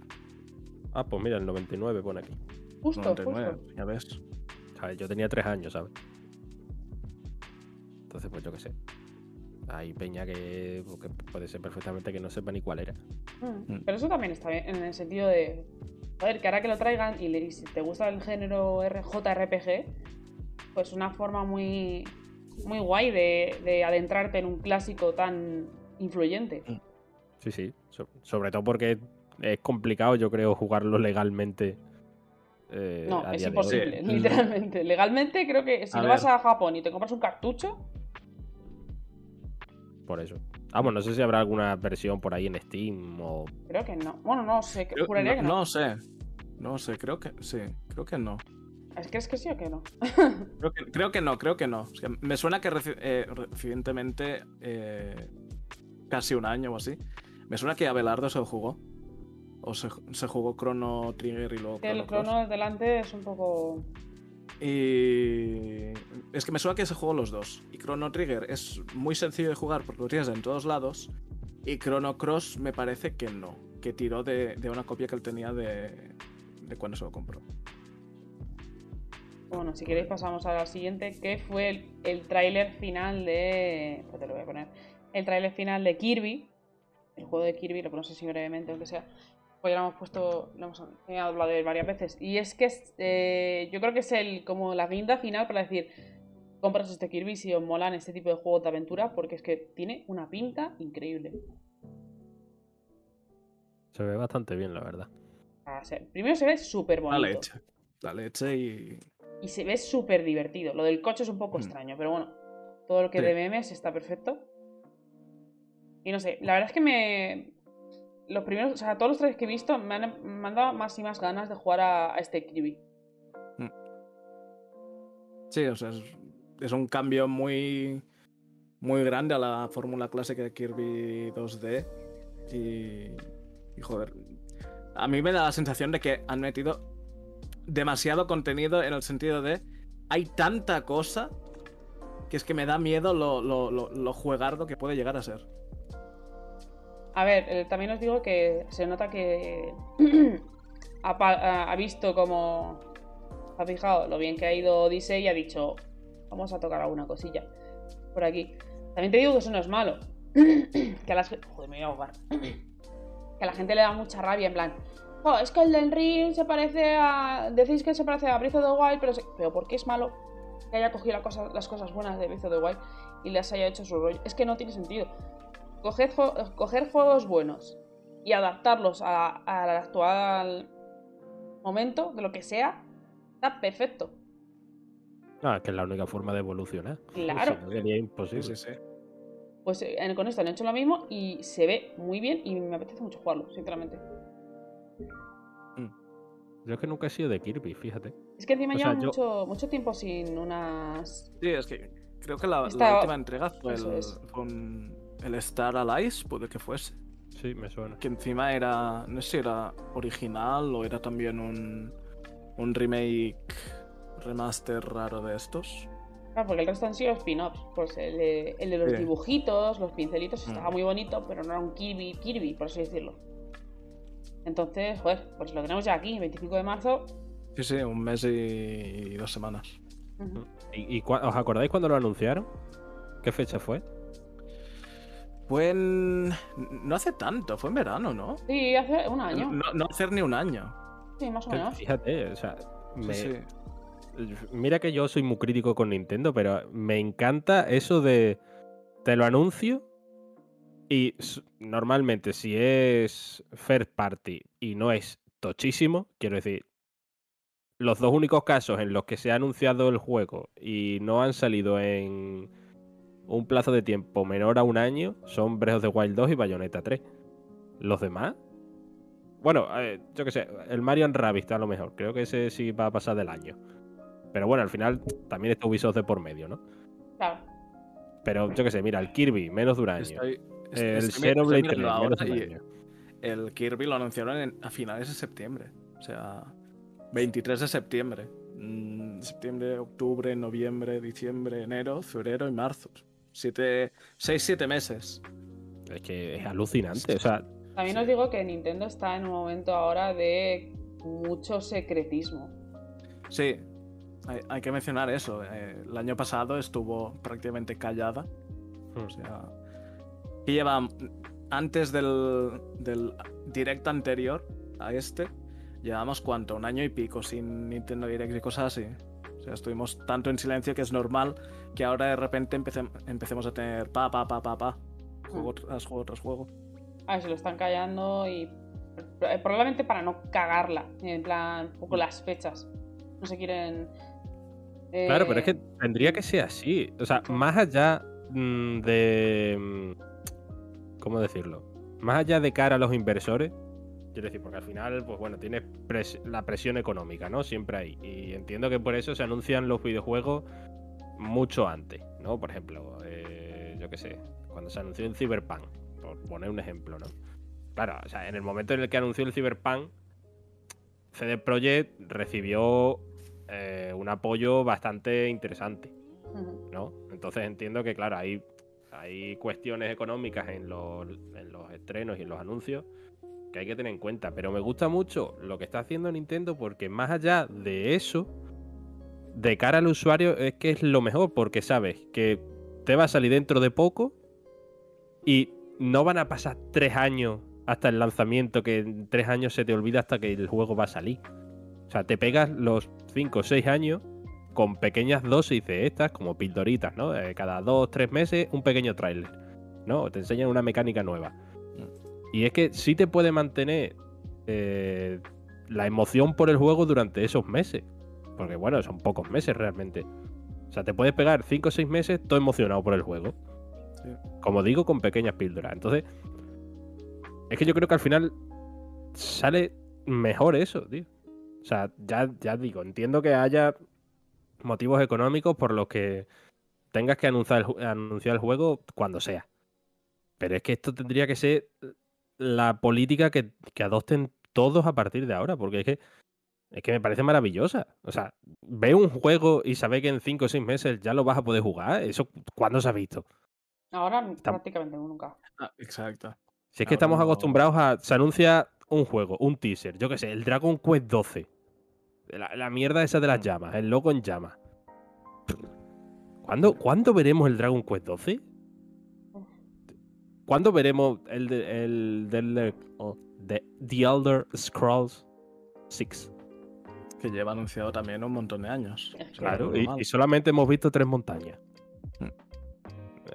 Ah, pues mira, el 99 pone aquí. Justo, 99, justo. ya ves. ¿Sabes? Yo tenía tres años, ¿sabes? Entonces, pues yo qué sé. Hay peña que, que puede ser perfectamente que no sepa ni cuál era. Mm, Mm. Pero eso también está bien, en el sentido de. Joder, que ahora que lo traigan y, le- y si te gusta el género R- JRPG, pues una forma muy. Muy guay de, de adentrarte en un clásico tan influyente. Sí, sí. So- sobre todo porque es complicado, yo creo, jugarlo legalmente. eh, No, es imposible, literalmente. Legalmente creo que si A no ver. vas a Japón y te compras un cartucho, Por eso. Vamos, no sé si habrá alguna versión por ahí en Steam o. creo que no. Bueno, no sé, Creo- juraría que no. no sé. No sé, creo que sí. Creo que no. ¿Es que es que sí o que no? Creo que, creo que no, creo que no. Es que me suena que reci- eh, recientemente, eh, casi un año o así, me suena que Abelardo se lo jugó. O se, se jugó Chrono Trigger y luego Que el Chrono delante es un poco. Y es que me suena que se jugó los dos. Y Chrono Trigger es muy sencillo de jugar porque lo tienes en todos lados. Y Chrono Cross me parece que no. Que tiró de, de una copia que él tenía de, de cuando se lo compró. Bueno, si queréis pasamos a la siguiente, que fue el, el tráiler final de... Te lo voy a poner. El tráiler final de Kirby. El juego de Kirby, lo ponemos así brevemente, aunque sea. Pues ya lo hemos puesto, lo hemos he hablado de él varias veces. Y es que eh, yo creo que es el como la guinda final para decir, compras este Kirby si os molan este tipo de juegos de aventura, porque es que tiene una pinta increíble. Se ve bastante bien, la verdad. O sea, primero se ve súper La bonito. leche. La leche y. Y se ve súper divertido. Lo del coche es un poco Mm. extraño, pero bueno, todo lo que Sí. de memes está perfecto. Y no sé, la verdad es que me. Los primeros, o sea, todos los tres que he visto me han, dado más y más ganas de jugar a, este Kirby. Sí, o sea, es, es un cambio muy. Muy grande a la fórmula clásica de Kirby 2D. Y. Y joder. A mí me da la sensación de que han metido demasiado contenido en el sentido de. Hay tanta cosa que es que me da miedo lo, lo, lo, lo juegardo que puede llegar a ser. A ver, eh, también os digo que se nota que ha, ha- visto como. Ha fijado lo bien que ha ido Odyssey y ha dicho: Vamos a tocar alguna cosilla por aquí. También te digo que eso no es malo. que a las. Joder, me voy a ahogar. que a la gente le da mucha rabia, en plan. "Jo, es que el del Ring se parece a. Decís que se parece a Breath of the Wild, pero. se- Pero ¿por qué es malo que haya cogido la cosa- las cosas buenas de Breath of the Wild y las haya hecho su rollo? Es que no tiene sentido. Coger juegos buenos y adaptarlos a- al actual momento, de lo que sea, está perfecto. Ah, es que es la única forma de evolucionar. Claro. Si no, sería imposible. Sí, sí, sí. Pues eh, en- con esto han hecho lo mismo y se ve muy bien y me apetece mucho jugarlo, sinceramente. Yo es que nunca he sido de Kirby, fíjate. Es que encima O lleva sea, yo- mucho, mucho tiempo sin unas. Sí, es que creo que la, última entrega fue el, es. con el Star Allies, puede que fuese. Sí, me suena. Que encima era, no sé si era original o era también un, un remake, remaster raro de estos. Claro, porque el resto han sido spin-offs. Pues el de, el de los Sí. dibujitos, los pincelitos, estaba Mm. muy bonito, pero no era un Kirby, Kirby, por así decirlo. Entonces, joder, pues lo tenemos ya aquí, 25 de marzo. Sí, sí, un mes y dos semanas. ¿Y, y os acordáis cuando lo anunciaron? ¿Qué fecha fue? Fue en... No hace tanto, fue en verano, ¿no? Sí, hace un año. No, no hacer ni un año. Sí, más o menos. Fíjate, o sea, Sí, me- sí. mira que yo soy muy crítico con Nintendo, pero me encanta eso de te lo anuncio y normalmente si es first party y no es tochísimo, quiero decir, los dos únicos casos en los que se ha anunciado el juego y no han salido en un plazo de tiempo menor a un año son Breath of the Wild 2 y Bayonetta 3. Los demás, bueno, eh, yo qué sé, el Mario Rabbit a lo mejor, creo que ese sí va a pasar del año. Pero bueno, al final también está Ubisoft de por medio, ¿no? Claro. Pero yo qué sé, mira, el Kirby, menos de un año. Estoy, est- el Xenoblade estoy 3, mirando menos ahora de un y año. el Kirby lo anunciaron en- a finales de septiembre. O sea, 23 de septiembre. Mm, septiembre, octubre, noviembre, diciembre, enero, febrero y marzo. Siete, seis, siete meses. Es que es alucinante, o sea, También os digo que Nintendo está en un momento ahora de mucho secretismo. Sí, hay, hay que mencionar eso. eh, el año pasado estuvo prácticamente callada. O hmm, sea, que lleva antes del, del direct anterior a este, llevamos cuánto, un año y pico sin Nintendo Direct y cosas así. O sea, estuvimos tanto en silencio que es normal que ahora de repente empecem- empecemos a tener pa, pa, pa, pa, pa. Juego tras juego tras juego. A ver, se lo están callando y eh, probablemente para no cagarla, en plan, un poco las fechas. No se quieren... eh, Claro, pero es que tendría que ser así. O sea, más allá mm, de. mm, ¿Cómo decirlo? Más allá de cara a los inversores. Quiero decir, porque al final, pues bueno, tienes pres- la presión económica, ¿no? Siempre hay. Y entiendo que por eso se anuncian los videojuegos mucho antes, ¿no? Por ejemplo, eh, yo qué sé, cuando se anunció el Cyberpunk, por poner un ejemplo, ¿no? Claro, o sea, en el momento en el que anunció el Cyberpunk, CD Projekt recibió eh, un apoyo bastante interesante. ¿no? Entonces entiendo que, claro, hay, hay cuestiones económicas en los, en los estrenos y en los anuncios que hay que tener en cuenta. Pero me gusta mucho lo que está haciendo Nintendo porque más allá de eso, de cara al usuario es que es lo mejor porque sabes que te va a salir dentro de poco y no van a pasar tres años hasta el lanzamiento, que en tres años se te olvida hasta que el juego va a salir. O sea, te pegas los cinco o seis años con pequeñas dosis de estas, como pildoritas, ¿no? Eh, cada dos, tres meses, un pequeño tráiler, ¿no? Te enseñan una mecánica nueva. Y es que sí te puede mantener eh, la emoción por el juego durante esos meses. Porque bueno, son pocos meses realmente. O sea, te puedes pegar cinco o seis meses todo emocionado por el juego. Sí. Como digo, con pequeñas píldoras. Entonces, es que yo creo que al final sale mejor eso, tío. O sea, ya, ya digo, entiendo que haya motivos económicos por los que tengas que anunciar el, anunciar el juego cuando sea. Pero es que esto tendría que ser la política que, que adopten todos a partir de ahora, porque es que es que me parece maravillosa. O sea, ve un juego y sabe que en 5 o 6 meses ya lo vas a poder jugar. ¿Eso cuándo se ha visto? Ahora Está- prácticamente nunca. Ah, exacto. Si es que Ahora estamos no- acostumbrados a. Se anuncia un juego, un teaser, yo qué sé, el Dragon Quest 12. La, la mierda esa de las llamas, el logo en llamas. ¿Cuándo, ¿Cuándo veremos el Dragon Quest 12? ¿Cuándo veremos el de, el del- oh, de The Elder Scrolls 6? Que lleva anunciado también un montón de años. Claro, y, y solamente hemos visto tres montañas. Mm.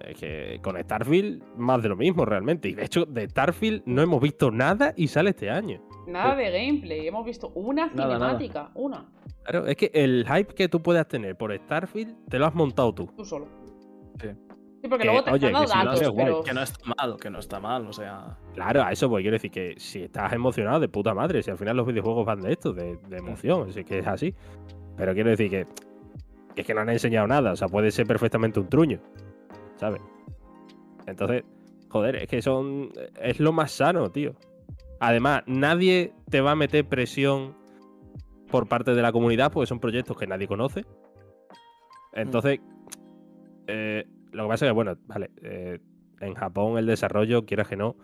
Es que con Starfield, más de lo mismo realmente. Y de hecho, de Starfield no hemos visto nada y sale este año. Nada de gameplay. Hemos visto una Nada, nada. cinemática. Una. Claro, es que el hype que tú puedas tener por Starfield te lo has montado tú. Tú solo. Sí. Sí, porque Que, luego te oye, están dando que si no datos, guay, pero... Que no está mal, que no está mal, o sea. Claro, a eso voy. Quiero decir que si estás emocionado, de puta madre. Si al final los videojuegos van de esto, de, de emoción. Así que es así. Pero quiero decir que, que es que no han enseñado nada. O sea, puede ser perfectamente un truño. ¿Sabes? Entonces, joder, es que son. Es lo más sano, tío. Además, nadie te va a meter presión por parte de la comunidad porque son proyectos que nadie conoce. Entonces, eh, lo que pasa es que, bueno, vale, eh, en Japón el desarrollo, quieras que no,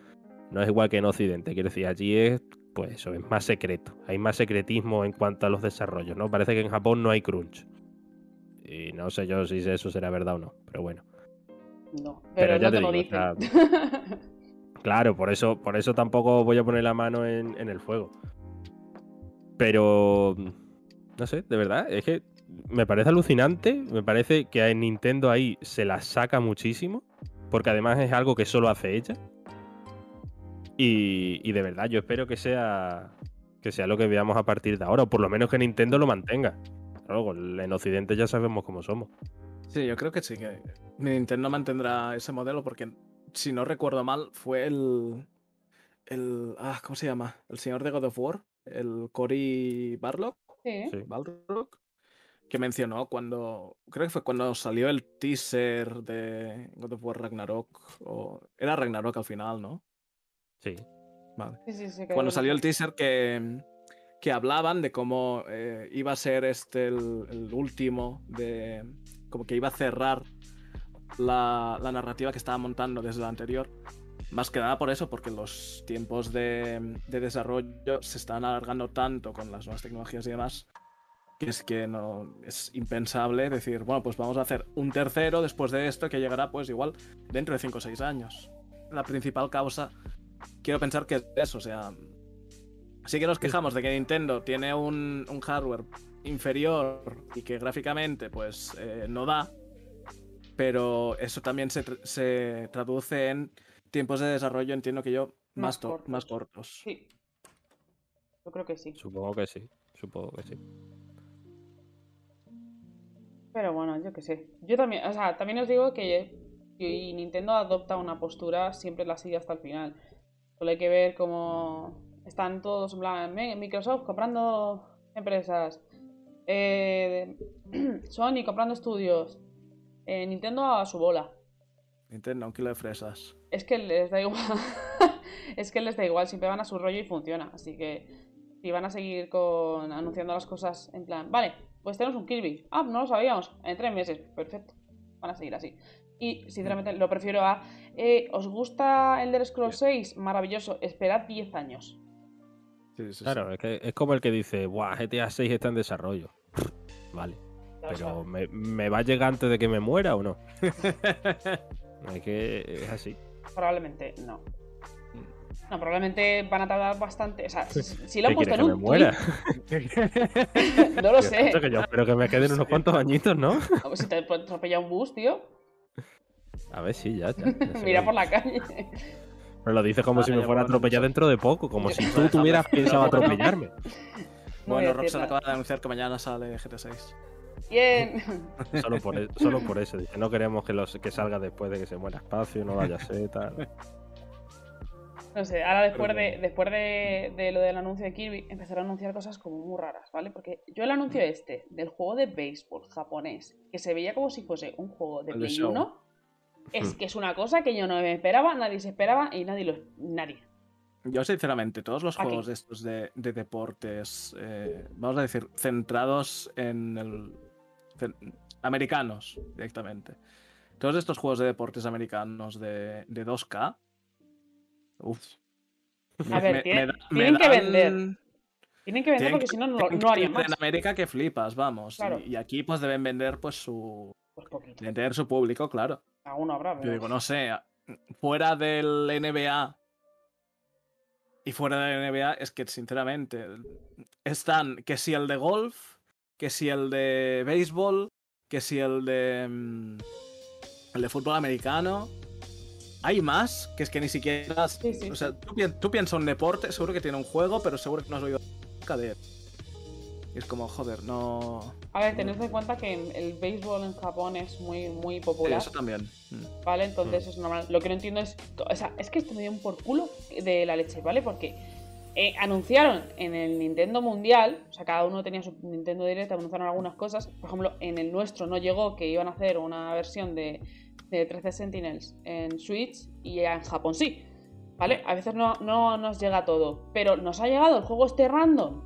no es igual que en Occidente. Quiero decir, allí es, pues eso, es más secreto. Hay más secretismo en cuanto a los desarrollos, ¿no? Parece que en Japón no hay crunch. Y no sé yo si eso será verdad o no, pero bueno. No, Pero pero, ya no te te, lo digo. Claro, por eso, por eso tampoco voy a poner la mano en, en el fuego. Pero, no sé, de verdad, es que me parece alucinante. Me parece que a Nintendo ahí se la saca muchísimo. Porque además es algo que solo hace ella. Y, y de verdad, yo espero que sea, que sea lo que veamos a partir de ahora. O por lo menos que Nintendo lo mantenga. Luego, en Occidente ya sabemos cómo somos. Sí, yo creo que sí, que Nintendo mantendrá ese modelo porque, si no recuerdo mal, fue el. el ah, ¿Cómo se llama? El señor de God of War, el Cory Barlock, Sí. Sí. Que mencionó cuando. Creo que fue cuando salió el teaser de God of War Ragnarok. O, era Ragnarok al final, ¿no? Sí. Vale. Sí, sí, sí, Cuando salió el teaser que, que hablaban de cómo eh, iba a ser este el, el último, de como que iba a cerrar la, la narrativa que estaba montando desde la anterior. Más que nada por eso, porque los tiempos de, de desarrollo se están alargando tanto con las nuevas tecnologías y demás, que es que no es impensable decir, bueno, pues vamos a hacer un tercero después de esto que llegará pues igual dentro de 5 o 6 años. La principal causa quiero pensar que es eso, o sea. Sí que nos quejamos de que Nintendo tiene un, un hardware inferior y que gráficamente, pues, eh, no da. Pero eso también se, tr- se traduce en tiempos de desarrollo, entiendo que yo, Más más, to- cortos. más cortos. Sí. Yo creo que sí. Supongo que sí. Supongo que sí. Pero bueno, yo qué sé. Yo también, o sea, también os digo que si Nintendo adopta una postura, siempre la sigue hasta el final. Solo hay que ver cómo están todos en plan, "Me- Microsoft comprando empresas, eh, Sony comprando estudios, eh, Nintendo a su bola. Nintendo, un kilo de fresas. Es que les da igual. es que les da igual, siempre van a su rollo y funciona. Así que si van a seguir con anunciando las cosas en plan, vale, pues tenemos un Kirby. Ah, no lo sabíamos. En tres meses. Perfecto. Van a seguir así. Y sinceramente lo prefiero a. eh, ¿Os gusta el de Scrolls 6? Maravilloso. Esperad 10 años. Sí, sí, sí. Claro, es, que es como el que dice, Buah, GTA 6 está en desarrollo. Vale. Pero. ¿me, me va a llegar antes de que me muera o no? es que es así. Probablemente no. No, probablemente van a tardar bastante. O sea, si, lo han ¿Qué puesto en que un me muera? no lo sé. que yo espero que me queden unos cuantos añitos, ¿no? A ver si te atropella un bus, tío. A ver, sí, ya. ya, Mira por la calle. Pero lo dice como Ah, si me fuera a atropellar dentro de poco, como si tú tuvieras pensado atropellarme. No bueno, nada. acaba de anunciar que mañana sale GTA 6. Bien. Solo por, e- solo por eso. Dice, no queremos que, los, que salga después de que se muera espacio, no vaya a ser tal. No sé, ahora después, de, después de, de lo del anuncio de Kirby, empezaron a anunciar cosas como muy raras, ¿vale? Porque yo el anuncio este, del juego de béisbol japonés, que se veía como si fuese un juego de Play Show. 1, es Hmm. que es una cosa que yo no me esperaba, nadie se esperaba y nadie lo... Nadie. Yo, sinceramente, todos los juegos de estos de, de deportes, eh, vamos a decir, centrados en el. americanos, directamente. Todos estos juegos de deportes americanos de, de 2K. Uf. A ver, tienen- da- tienen que dan- vender. Tienen que vender tienen porque que- si no, no, harían más. En América que flipas, vamos. Y- Claro. Y, aquí, pues deben vender, pues su. Pues poquito. Su público, claro. Alguno habrá, Yo pero... digo, no sé, fuera del NBA y fuera de la NBA, es que sinceramente están que si el de golf, que si el de béisbol, que si el de mm, el de fútbol americano. Hay más que es que ni siquiera. Sí, sí, o sea, tú, tú piensas un deporte, seguro que tiene un juego, pero seguro que no has oído nunca de él. Y Es como, joder, no. A ver, tened en cuenta que el béisbol en Japón es muy, muy popular. Eso también. Mm. ¿Vale? Entonces es normal. Lo que no entiendo es. O sea, es que esto me dio un por culo de la leche, ¿vale? Porque eh, anunciaron en el Nintendo Mundial, o sea, cada uno tenía su Nintendo Direct, anunciaron algunas cosas. Por ejemplo, en el nuestro no llegó que iban a hacer una versión de, de 13 Sentinels en Switch y en Japón sí. ¿Vale? A veces no, no nos llega todo. Pero nos ha llegado el juego este random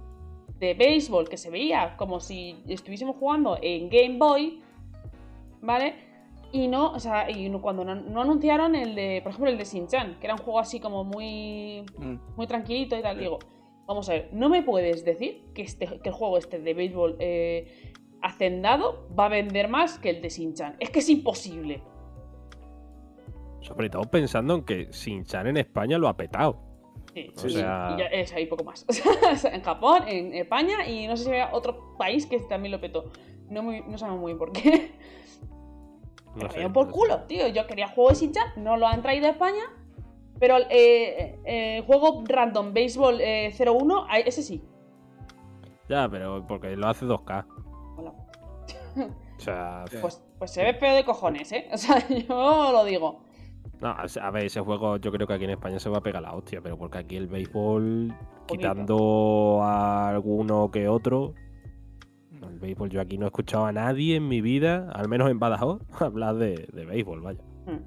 de béisbol que se veía como si estuviésemos jugando en Game Boy. ¿Vale? Y no, o sea, y no- cuando no, no anunciaron el de, por ejemplo, el de Shin-Chan, que era un juego así como muy, Mm. muy tranquilito y tal, digo, vamos a ver, no me puedes decir que, este, que el juego este de béisbol eh, hacendado va a vender más que el de Shin-Chan. Es que es imposible. Sobre todo pensando en que Shin-Chan en España lo ha petado. Sí, O y- sea- y ya es ahí poco más. O sea, en Japón, en España y no sé si había otro país que también lo petó. No, muy, no sabemos muy bien por qué. No Me sé, por no sé. culo, tío. Yo quería juego de Shin-Chan, no lo han traído a España. Pero el eh, eh, juego Random Baseball eh, 01, ah, ese sí. Ya, pero porque lo hace 2K. Hola. O sea. Pues, pues se ve feo de cojones, ¿eh? O sea, yo lo digo. no, a ver, ese juego yo creo que aquí en España se va a pegar la hostia, pero porque aquí el béisbol, quitando a alguno que otro, el béisbol yo aquí no he escuchado a nadie en mi vida, al menos en Badajoz, hablar de, de béisbol, vaya.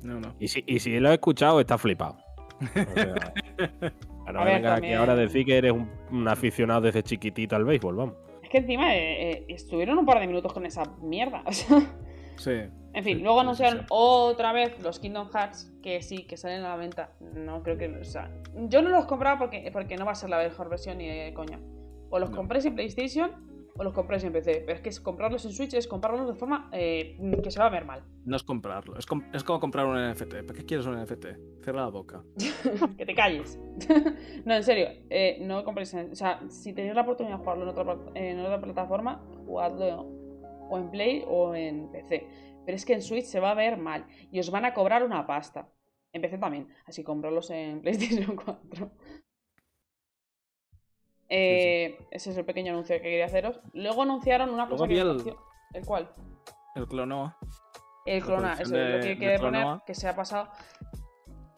No, no. Y si, y si lo he escuchado, está flipado. O sea, no ver, vengas aquí ahora a decir que eres un, un aficionado desde chiquitito al béisbol, vamos. Es que encima eh, eh, estuvieron un par de minutos con esa mierda. O sea, Sí. en fin, Sí, luego anunciaron sí. otra vez los Kingdom Hearts, que sí, que salen a la venta. No creo que. O sea, yo no los compraba porque, porque no va a ser la mejor versión ni de coña. O los No. compréis en PlayStation o los compréis en PC. Pero es que comprarlos en Switch es comprarlos de forma eh, que se va a ver mal. No es comprarlo. Es, com- es como comprar un NFT. ¿Para qué quieres un NFT? Cierra la boca. que te calles. no, en serio, eh, no compréis. en- O sea, si tenéis la oportunidad de jugarlo en otra, plat- en otra plataforma, jugadlo o en Play o en PC. Pero es que en Switch se va a ver mal y os van a cobrar una pasta. En PC también, así comprarlos en PlayStation 4. Eh, Ese es el pequeño anuncio que quería haceros. Luego anunciaron una Luego cosa que el- ¿El cual? El Clonoa. El clona, eso es lo que quiere poner, que se ha pasado.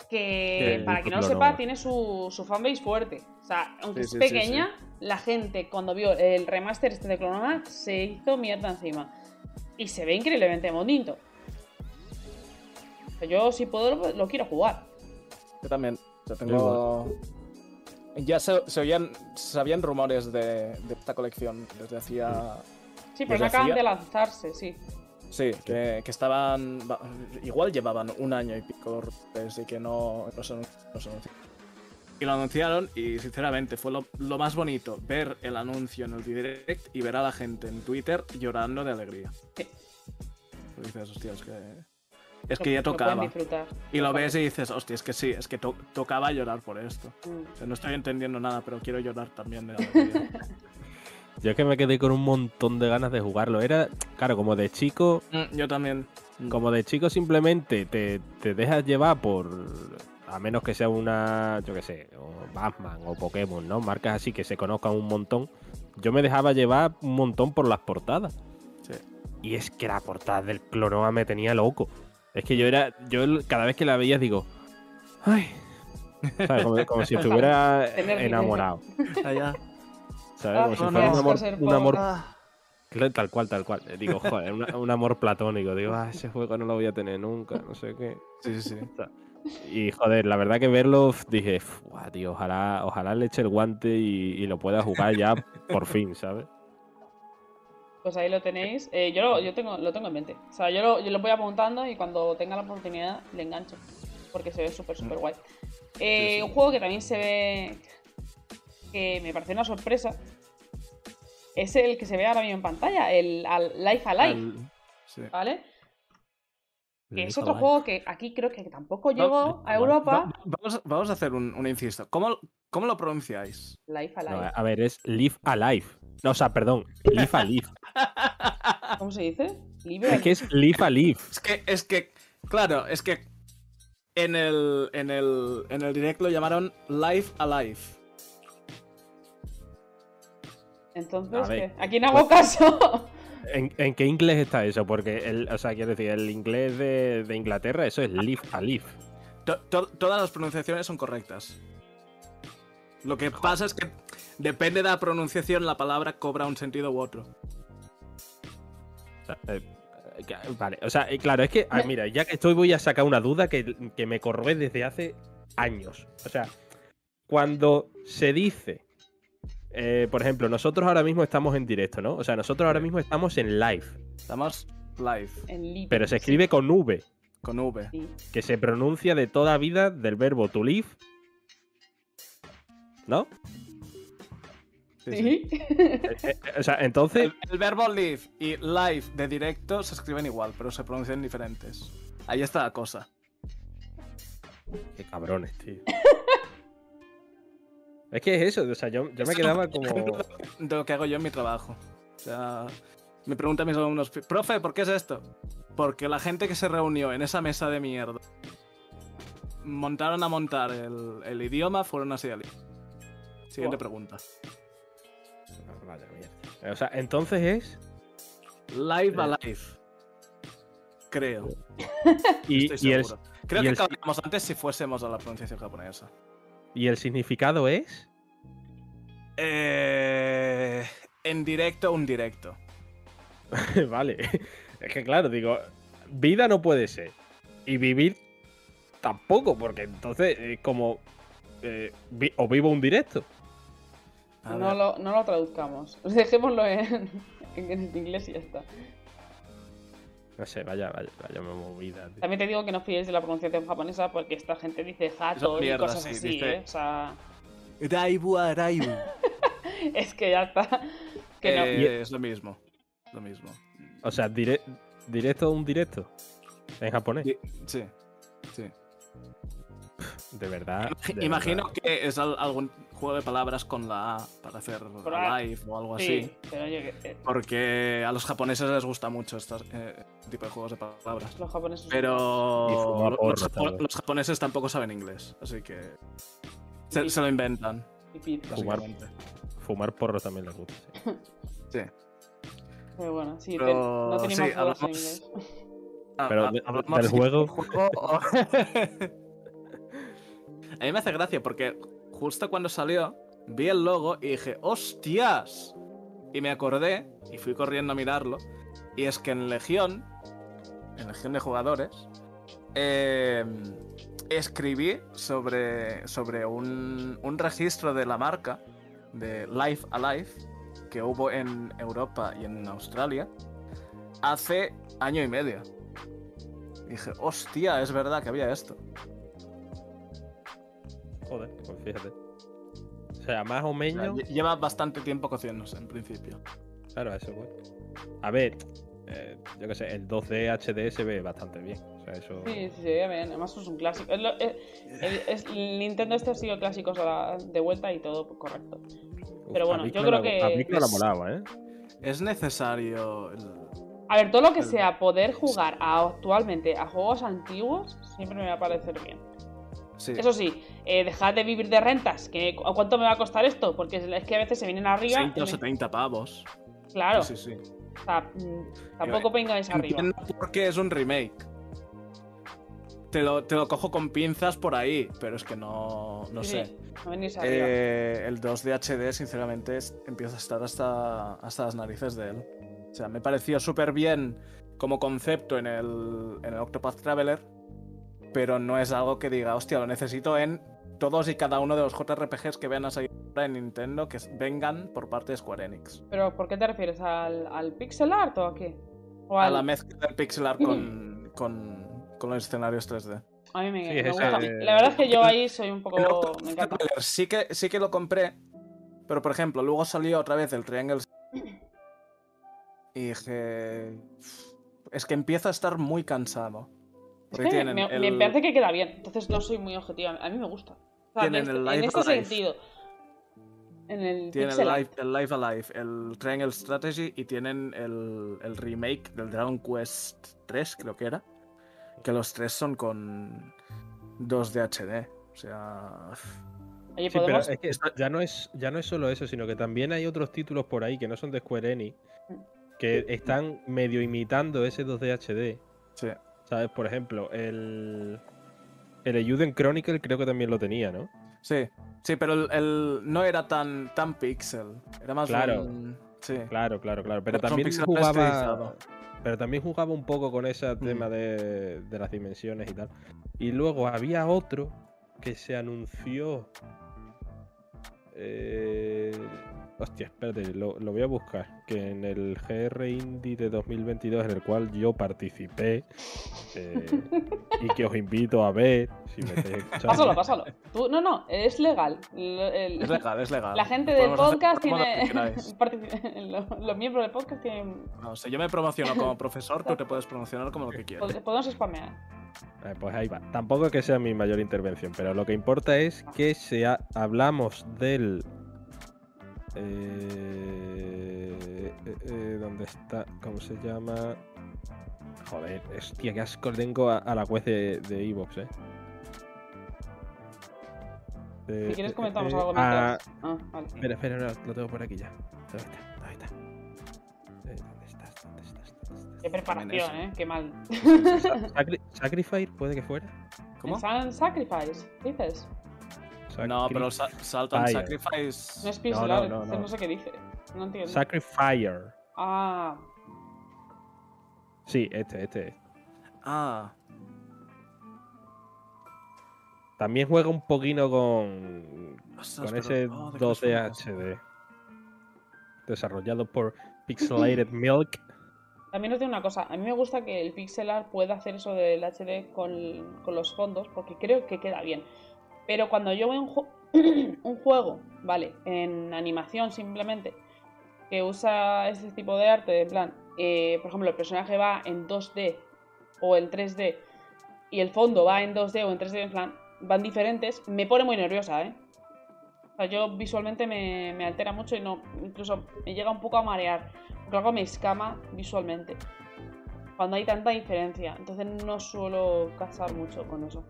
Que Que para quien no lo sepa, tiene su, su fanbase fuerte. O sea, aunque Sí, es sí, sí, pequeña, la gente cuando vio el remaster este de Clonoma se hizo mierda encima. Y se ve increíblemente bonito. O sea, yo si puedo lo, lo quiero jugar. Yo también. Yo tengo. Ya se, se oían, sabían rumores de, de esta colección desde hacía. Sí, pero no acaban hacía- de lanzarse, sí. Sí, que, que estaban. Igual llevaban un año y pico desde que no, no se, no se. Y lo anunciaron y sinceramente fue lo, lo más bonito ver el anuncio en el direct y ver a la gente en Twitter llorando de alegría. Sí. Tú dices, hostia, es que. Es que ya tocaba. disfrutar. Y lo ves y dices, hostia, es que sí, es que to- tocaba llorar por esto. Mm. O sea, no estoy entendiendo nada, pero quiero llorar también de. Yo es que me quedé con un montón de ganas de jugarlo. Era, claro, como de chico, Mm, Yo también. como de chico simplemente te, te dejas llevar por, a menos que sea una, yo qué sé, o Batman o Pokémon, ¿no? Marcas así que se conozcan un montón. Yo me dejaba llevar un montón por las portadas. Sí. Y es que la portada del Clonoa me tenía loco. Es que yo era, yo cada vez que la veía digo, ay, ¿sabes? Como, como si estuviera Tener enamorado, Allá. ¿sabes? Ah, Como si fuera un amor, un amor Ah, Tal cual, tal cual. Digo, joder, una- un amor platónico. Digo, ah, ese juego no lo voy a tener nunca, no sé qué. sí, sí, sí. Y joder, la verdad que verlo, dije, "Fua, tío, ojalá, ojalá le eche el guante y, y lo pueda jugar ya por fin, ¿sabes? Pues ahí lo tenéis. Eh, yo lo, yo tengo, lo tengo en mente. O sea, yo lo, yo lo voy apuntando y cuando tenga la oportunidad le engancho. Porque se ve súper, súper guay. Eh, Sí, sí. Un juego que también se ve. que me parece una sorpresa. Es el que se ve ahora mismo en pantalla, el al- Life Alive, Al- sí. ¿vale? Que es otro juego que aquí creo que tampoco Va- llegó a Europa. va- vamos, vamos a hacer un, un inciso. ¿Cómo, ¿Cómo lo pronunciáis? Life No, Alive. a ver, es Live Alive. No, o sea, perdón, Live Alive. ¿Cómo se dice? Live es que es Live Alive. Es que, es que, claro, es que en el, en el, en el direct lo llamaron Life Alive. Entonces, A ver, ¿qué? ¿a quién hago caso? ¿En, en qué inglés está eso? Porque, el, o sea, quiero decir, el inglés de, de Inglaterra, eso es live a live. To- to- todas las pronunciaciones son correctas. Lo que pasa es que depende de la pronunciación, la palabra cobra un sentido u otro. Eh, eh, vale, o sea, eh, claro, es que, ah, mira, ya que estoy, voy a sacar una duda que, que me corroe desde hace años. O sea, cuando se dice, eh, por ejemplo, nosotros ahora mismo estamos en directo, ¿no? O sea, nosotros ahora mismo estamos en live, Estamos live, En live. pero se escribe con V, con V. Sí. que se pronuncia de toda vida del verbo to live. ¿No? Sí, sí. Sí. Eh, eh, o sea, entonces, El, el verbo live y live de directo se escriben igual, pero se pronuncian diferentes. Ahí está la cosa. Qué cabrones, tío. es que es eso, o sea, yo, yo me quedaba como. De lo que hago yo en mi trabajo. O sea, me preguntan mis alumnos, profe, ¿por qué es esto? Porque la gente que se reunió en esa mesa de mierda montaron a montar el, el idioma, fueron así al Siguiente pregunta. Ah, Vaya mierda. O sea, entonces es. Live Eh. alive. Creo. Y, Estoy y el. Creo y que el- acabaríamos antes si fuésemos a la pronunciación japonesa. y el significado es. Eh, en directo, un directo. vale. Es que claro, digo, vida no puede ser. Y vivir tampoco, porque entonces es como. eh, vi- o vivo un directo. A No lo, no lo traduzcamos. Dejémoslo en, en, en inglés y ya está. No sé, vaya, vaya, vaya movida. tío. También te digo que no fiéis de la pronunciación japonesa porque esta gente dice jato y cosas sí, así, dice- ¿eh? O sea, Raibu a Raibu. es que ya está. Que no. Eh, es lo mismo. Lo mismo. O sea, dire- directo un directo. En japonés. Sí. Sí. De verdad. de Imagino verdad. que es al- algún juego de palabras con la A para hacer live o algo Sí, así. pero oye, que, eh, Porque a los japoneses les gusta mucho este tipo de juegos de palabras. los japoneses. son Pero los, japoneses tampoco saben inglés, así que se, se lo inventan. Fumar. básicamente. Fumar porro también les gusta. sí. Sí. Pero bueno, sí, Pero no tenemos sí, en hablamos- inglés. Pero de- hablamos del juego- o- A mí me hace gracia porque justo cuando salió vi el logo y dije, ¡hostias! Y me acordé y fui corriendo a mirarlo. Y es que en Legión, en Legión de Jugadores, eh, escribí sobre, sobre un, un registro de la marca de Life Alive que hubo en Europa y en Australia hace año y medio. Dije, hostia, es verdad que había esto. Joder, pues fíjate. O sea, más o O sea, menos. lle- lleva bastante tiempo cociéndose en principio. Claro, eso, güey. A ver, eh, yo qué sé, el 2D HD se ve bastante bien. O sea, eso. Sí, sí, se ve bien. Además es un clásico. El, Nintendo este ha sido la- de vuelta y todo correcto. Uf, pero bueno, yo creo la- que A mí me la es- molaba, ¿eh? Es necesario. el- A ver, todo lo que sea poder jugar a- actualmente a juegos antiguos siempre me va a parecer bien. Sí. Eso sí, eh, dejad de vivir de rentas. Que, ¿A cuánto me va a costar esto? Porque es que a veces se vienen arriba. 60 y o me- 70 pavos. Claro, Sí, sí. sí. o sea, mm, tampoco vengáis arriba. Entiendo por qué es un remake. Te lo, te lo cojo con pinzas por ahí, pero es que no, no Sí, sé. sí, no. Eh, el 2D HD, sinceramente, es- empieza a estar hasta, hasta las narices de él. O sea, me pareció súper bien como concepto en el, en el Octopath Traveler, pero no es algo que diga, hostia, lo necesito en todos y cada uno de los JRPGs que vean a salir ahora en Nintendo que vengan por parte de Square Enix. Pero ¿por qué te refieres? ¿Al, al pixel art o a qué? O A al- la mezcla del pixel art con, con, con los escenarios 3D. A mí me, Sí, me gusta. La verdad es que yo ahí soy un poco. Me encanta. Sí que, sí que lo compré, pero por ejemplo, luego salió otra vez el Triangle y dije, es que empieza a estar muy cansado. Es Porque que tienen me, el- me parece que queda bien. Entonces no soy muy objetiva. A mí me gusta. O sea, en Tienen este, el en Live este Alive. sentido. En el Tienen el live, el live Alive, el Triangle Strategy y tienen el, el remake del Dragon Quest 3, creo que era. Que los tres son con 2D HD. O sea. Sí, pero es que ya no es, ya no es solo eso, sino que también hay otros títulos por ahí que no son de Square Enix que están medio imitando ese 2D HD. Sí. ¿Sabes? Por ejemplo, el. El Chronicle creo que también lo tenía, ¿no? Sí, sí, pero el, el- no era tan, tan pixel. Era más Claro. un- sí. Claro, claro, claro. Pero también jugaba. Pero también jugaba un poco con ese tema de, de las dimensiones y tal. Y luego había otro que se anunció. Eh... Hostia, espérate, lo, lo voy a buscar. Que en el GR Indie de 2022, en el cual yo participé, eh, y que os invito a ver, si me estáis escuchando. Pásalo, pásalo. Tú- no, no, es legal. El- el- Es legal, es legal. La gente del podcast tiene. los, los miembros del podcast tienen. No, si yo me promociono como profesor, tú te puedes promocionar como lo que quieras. pod- Podemos spamear. Eh, pues ahí va. Tampoco es que sea mi mayor intervención, pero lo que importa es que se ha- hablamos del. Eh, eh, eh, ¿Dónde está? ¿Cómo se llama? Joder, hostia, qué asco tengo a, a la web de, de Evox, eh. Si quieres eh, comentamos eh, algo ah, mientras. Ah, vale. Espera, espera, no, lo tengo por aquí ya. ¿Dónde está? ¿Dónde está? ¿Dónde estás? ¿Dónde estás? Qué preparación, eh. Qué mal. Sa- Sacri- Sacrifice puede que fuera. ¿Cómo? Sacrifice, dices. No, pero Sa- Salt and Fire. Sacrifice. No es No, pixel no, art, no, no. no sé qué dice. No entiendo. Sacrifier. Ah, Sí, este, este. Ah, También juega un poquito con, ostras, con pero- ese oh, ¿de qué 2D juego? HD. Desarrollado por Pixelated Milk. también os digo una cosa. A mí me gusta que el pixel art pueda hacer eso del HD con, con los fondos, porque creo que queda bien. Pero cuando yo veo un, ju- un juego, vale, en animación simplemente, que usa este tipo de arte, de plan, eh, por ejemplo, el personaje va en 2D o en 3D y el fondo va en 2D o en 3D, en plan, van diferentes, me pone muy nerviosa, ¿eh? O sea, yo visualmente me, me altera mucho y no, incluso me llega un poco a marear, porque algo me escama visualmente. Cuando hay tanta diferencia, entonces no suelo casar mucho con eso.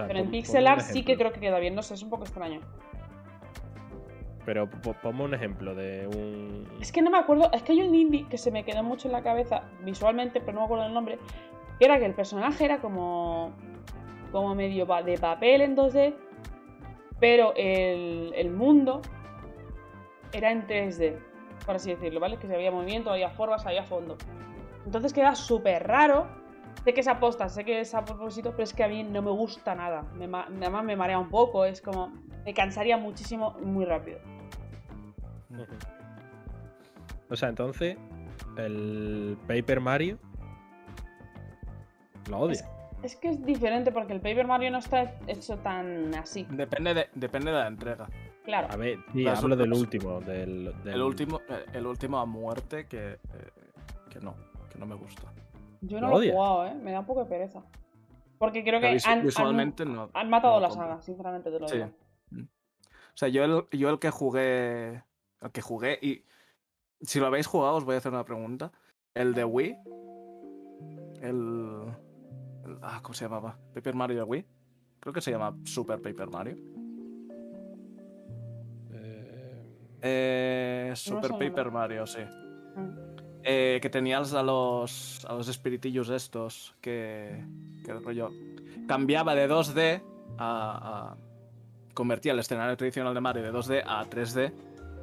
Sea, Pero en pixel art sí que creo que queda bien, no sé, es un poco extraño. Pero po- ponme un ejemplo de un. Es que no me acuerdo, es que hay un indie que se me quedó mucho en la cabeza visualmente, pero no me acuerdo el nombre. Que era que el personaje era como. como medio de papel en 2D, pero el, el mundo era en 3D, por así decirlo, ¿vale? Que se había movimiento, había formas, había fondo. Entonces queda súper raro. Sé que es aposta, sé que es a propósito, pero es que a mí no me gusta nada. Me además me marea un poco, es como. me cansaría muchísimo muy rápido. O sea, entonces, el Paper Mario. Lo odia. Es que es diferente porque el Paper Mario no está hecho tan así. Depende de, depende de la entrega. Claro. A ver, sí, Las hablo del último. Del, del- El último, el último a muerte que, eh, que no, que no me gusta. Yo ¿Lo no lo he jugado, ¿eh? Me da un poco de pereza. Porque creo que han, han- visualmente no. han matado no la saga, sinceramente te lo Sí. digo. Mm. O sea, yo el, yo el que jugué. El que jugué y. Si lo habéis jugado, os voy a hacer una pregunta. El de Wii. El. el- ah, ¿cómo se llamaba? Paper Mario de Wii. Creo que se llama Super Paper Mario. Eh, Eh, Super Paper. Mario, sí. Mm. Eh, que tenías a los, a los espiritillos estos que, que rollo cambiaba de 2D a, a- convertía el escenario tradicional de Mario de 2D a 3D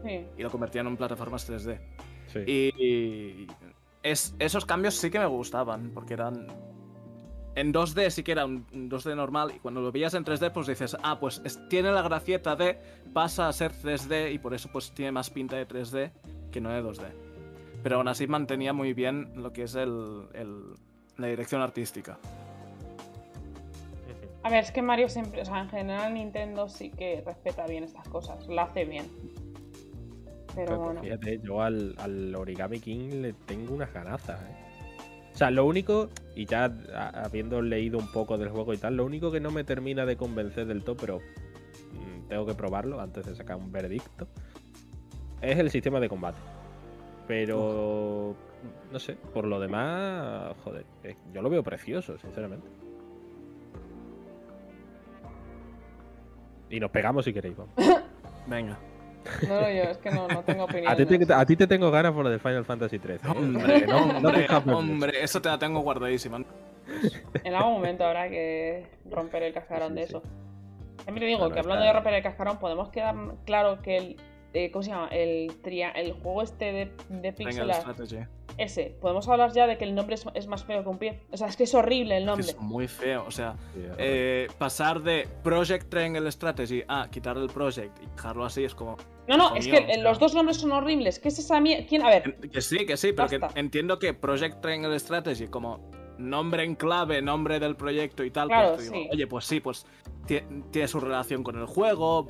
Sí. y lo convertían en plataformas 3D. sí. Y, y es, esos cambios sí que me gustaban porque eran en 2D sí que era un un 2D normal y cuando lo veías en 3D pues dices, ah, pues es- tiene la gracieta de pasa a ser 3D y por eso pues tiene más pinta de 3D que no de 2D. Pero aún así mantenía muy bien lo que es el, el- la dirección artística. A ver, es que Mario siempre, o sea, en general Nintendo sí que respeta bien estas cosas, lo hace bien. Pero Pero bueno. fíjate, yo al, al Origami King le tengo unas ganazas, ¿eh? O sea, lo único, y ya habiendo leído un poco del juego y tal, lo único que no me termina de convencer del todo, pero mm, tengo que probarlo antes de sacar un veredicto, es el sistema de combate. Pero, no sé, por lo demás, joder, eh, yo lo veo precioso, sinceramente. Y nos pegamos si queréis, vamos. Venga. No, no, yo es que no, no tengo opinión. A ti, te, eso. a ti te tengo ganas por lo del Final Fantasy 13. Hombre, no, no te hombre, hombre, eso te la tengo guardadísima. En algún momento habrá que romper el cascarón Sí, de sí. eso. Siempre digo Claro, que hablando está- de romper el cascarón, podemos quedar claro que el. Eh, ¿Cómo se llama? El, tria- el juego este de, de pixel art, strategy. ese. Podemos hablar ya de que el nombre es, es más feo que un pie. O sea, es que es horrible el nombre. Es muy feo, o sea, eh, pasar de Project Triangle Strategy a quitar el Project y dejarlo así es como. No, no, es mío, que o sea. los dos nombres son horribles. ¿Qué es esa mierda? ¿Quién? A ver, Que sí, que sí, pero que entiendo que Project Triangle Strategy como nombre en clave, nombre del proyecto y tal, Claro, pues te digo, sí. oye, pues sí, pues tie- tiene su relación con el juego,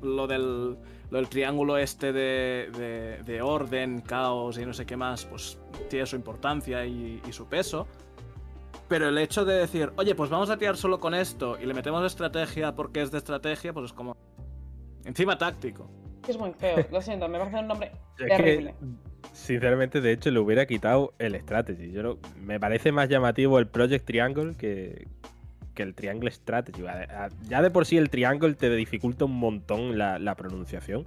lo del, lo del triángulo este de, de- de orden, caos y no sé qué más, pues tiene su importancia y, y su peso. Pero el hecho de decir, oye, pues vamos a tirar solo con esto y le metemos estrategia porque es de estrategia, pues es como... Encima táctico. es muy feo. Lo siento, me parece un nombre Es terrible. que, sinceramente, de hecho, le hubiera quitado el strategy. Yo no- me parece más llamativo el Project Triangle que, que el Triangle Strategy. Ya de por sí el Triangle te dificulta un montón la, la pronunciación.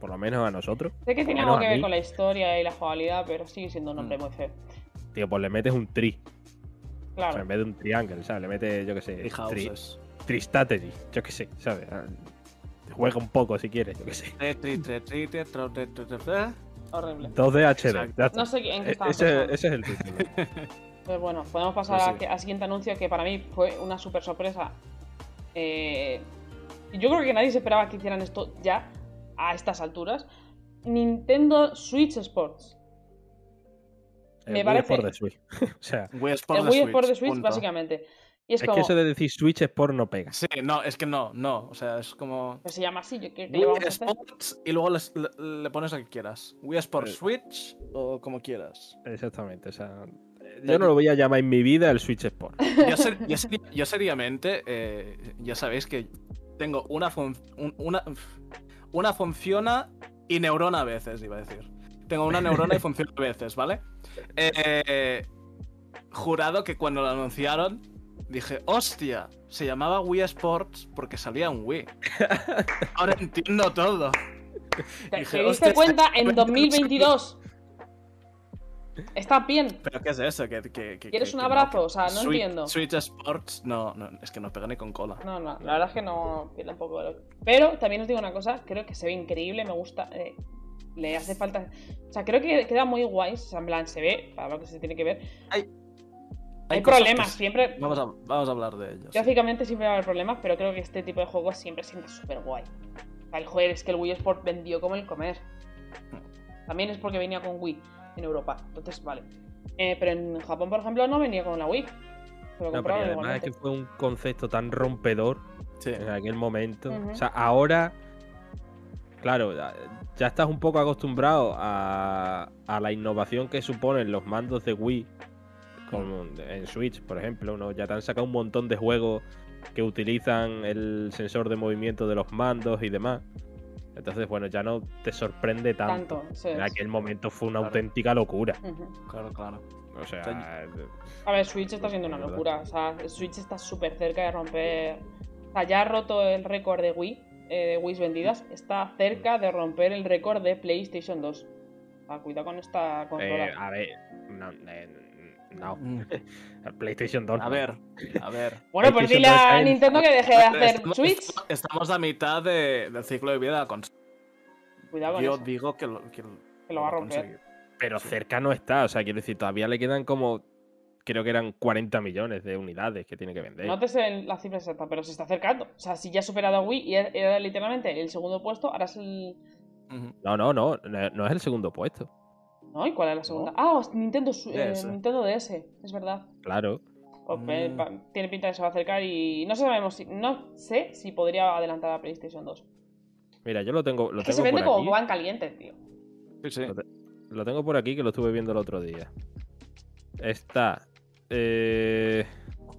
Por lo menos a nosotros. Sé que tiene algo que ver con la historia y la jugabilidad, pero sigue siendo un nombre Mm. muy feo. Tío, pues le metes un tri. O sea, Claro. en vez de un triangle, ¿sabes? Le metes, yo qué sé, tri, houses. Tristrategy. Yo qué sé, ¿sabes? Ah, Juega un poco si quieres, yo qué sé. Tri, tri. Horrible. 2D HD. Exacto. ya está. No sé en qué E- estamos ese, ese es el título. Pues bueno, podemos pasar Pues sí. al siguiente anuncio que para mí fue una super sorpresa. Eh, yo creo que nadie se esperaba que hicieran esto ya a estas alturas. Nintendo Switch Sports. El Me Wii parece- Sport de Switch. o sea, Wii Sport el de Wii Switch, Sport de Switch, punto. básicamente. Y es, es como. que eso de decir Switch Sport no pega. Sí, no, es que no, no. O sea, es como. se llama así, yo, ¿qué, qué le Wii vamos a hacer? Sports y luego les- le, le pones lo que quieras. Wii Sport Eh. Switch o como quieras. Exactamente. O sea, yo no lo voy a llamar en mi vida el Switch Sport. Yo, ser- yo seri- yo seriamente, eh, ya sabéis que tengo una, fun- un- una, una funciona y neurona a veces, iba a decir. Tengo una neurona y funciona a veces, ¿vale? Eh, jurado que cuando lo anunciaron dije, hostia, se llamaba Wii Sports porque salía un Wii. Ahora entiendo todo. ¿Te, Dije, te "Hostia, diste cuenta en 2022? Está bien. ¿Pero qué es eso? ¿Que, que- que- ¿Quieres un no, abrazo? O sea, no entiendo. Switch Sports, no, no, es que no pega ni con cola. No, no, la verdad es que no pierde un poco de lo- Pero también os digo una cosa, creo que se ve increíble, me gusta. eh, le hace falta. O sea, creo que queda muy guay. O sea, en plan, se ve para lo que se tiene que ver. Hay, cosas problemas, que- siempre. Vamos a, vamos a hablar de ellos. Gráficamente siempre va a haber problemas, pero creo que este tipo de juegos siempre sienta súper guay. O sea, el joder, es que el Wii Sport vendió como el comer. También es porque venía con Wii en Europa. Entonces, vale. Eh, pero en Japón, por ejemplo, no venía con la Wii. Se lo No, pero además es que fue un concepto tan rompedor Sí. en aquel momento. O sea, ahora, claro, ya- ya estás un poco acostumbrado a, a la innovación que suponen los mandos de Wii con, en Switch, por ejemplo. ¿no? Ya te han sacado un montón de juegos que utilizan el sensor de movimiento de los mandos y demás. Entonces, bueno, ya no te sorprende tanto. Tanto. sí, En sí. aquel momento fue una Claro. auténtica locura. Claro, claro. O sea, A ver, Switch está siendo una locura. O sea, Switch está súper cerca de romper. O sea, ya ha roto el récord de Wii, eh, de Wii vendidas. Está cerca de romper el récord de PlayStation 2. O sea, cuidado con esta consola. eh, a ver, no, eh, no. Mm. El PlayStation 2. A ver, a ver. bueno, pues dile 2 a en- Nintendo que deje de hacer Estamos- Switch. Estamos a mitad de- del ciclo de vida de la consola. Cuidado con Yo eso, digo que lo, que que lo va a romper. conseguir. Pero cerca no está, o sea, quiero decir, todavía le quedan como. Creo que eran 40 millones de unidades que tiene que vender. No te sé la cifra exacta, pero se está acercando. O sea, si ya ha superado a Wii y era, era literalmente el segundo puesto, ahora es el. No, no, no no es el segundo puesto. ¿No? ¿Y cuál es la segunda? Ah, Nintendo, Su- eh, DS. Nintendo DS, es verdad. Claro. Pues, eh, Mm. tiene pinta de que se va a acercar y no sabemos si. No sé si podría adelantar a PlayStation 2. Mira, yo lo tengo, lo es que se tengo vende por como aquí. pan caliente, tío. Sí, sí. Lo, te- lo tengo por aquí que lo estuve viendo el otro día. Está. eh,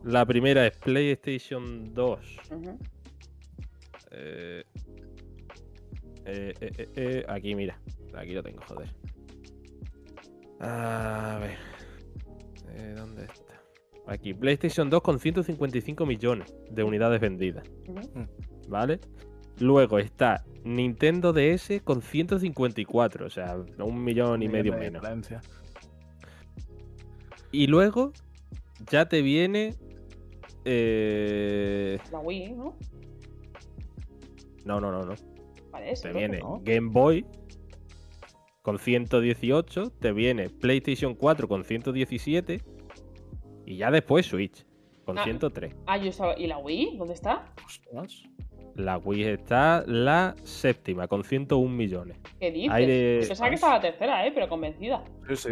la primera es PlayStation 2. Ujú. Eh, eh, eh, eh, eh, aquí, mira. Aquí lo tengo, joder. A ver. Eh, ¿Dónde está? Aquí, PlayStation 2 con 155 millones de unidades vendidas. ¿Vale? Luego está Nintendo DS con 154, o sea, un millón y medio menos. diferencia. Y luego ya te viene. eh, La Wii, ¿no? No, no, no, no. Vale, Te viene ¿no? Game Boy con 118, te viene PlayStation 4 con 117 y ya después Switch con Ah. 103. Ah, yo estaba. ¿Y la Wii? ¿Dónde está? Ostras. La Wii está la séptima con 101 millones. ¿Qué dices? De- Pensaba que estaba la tercera, ¿eh? Pero convencida. Sí, sí.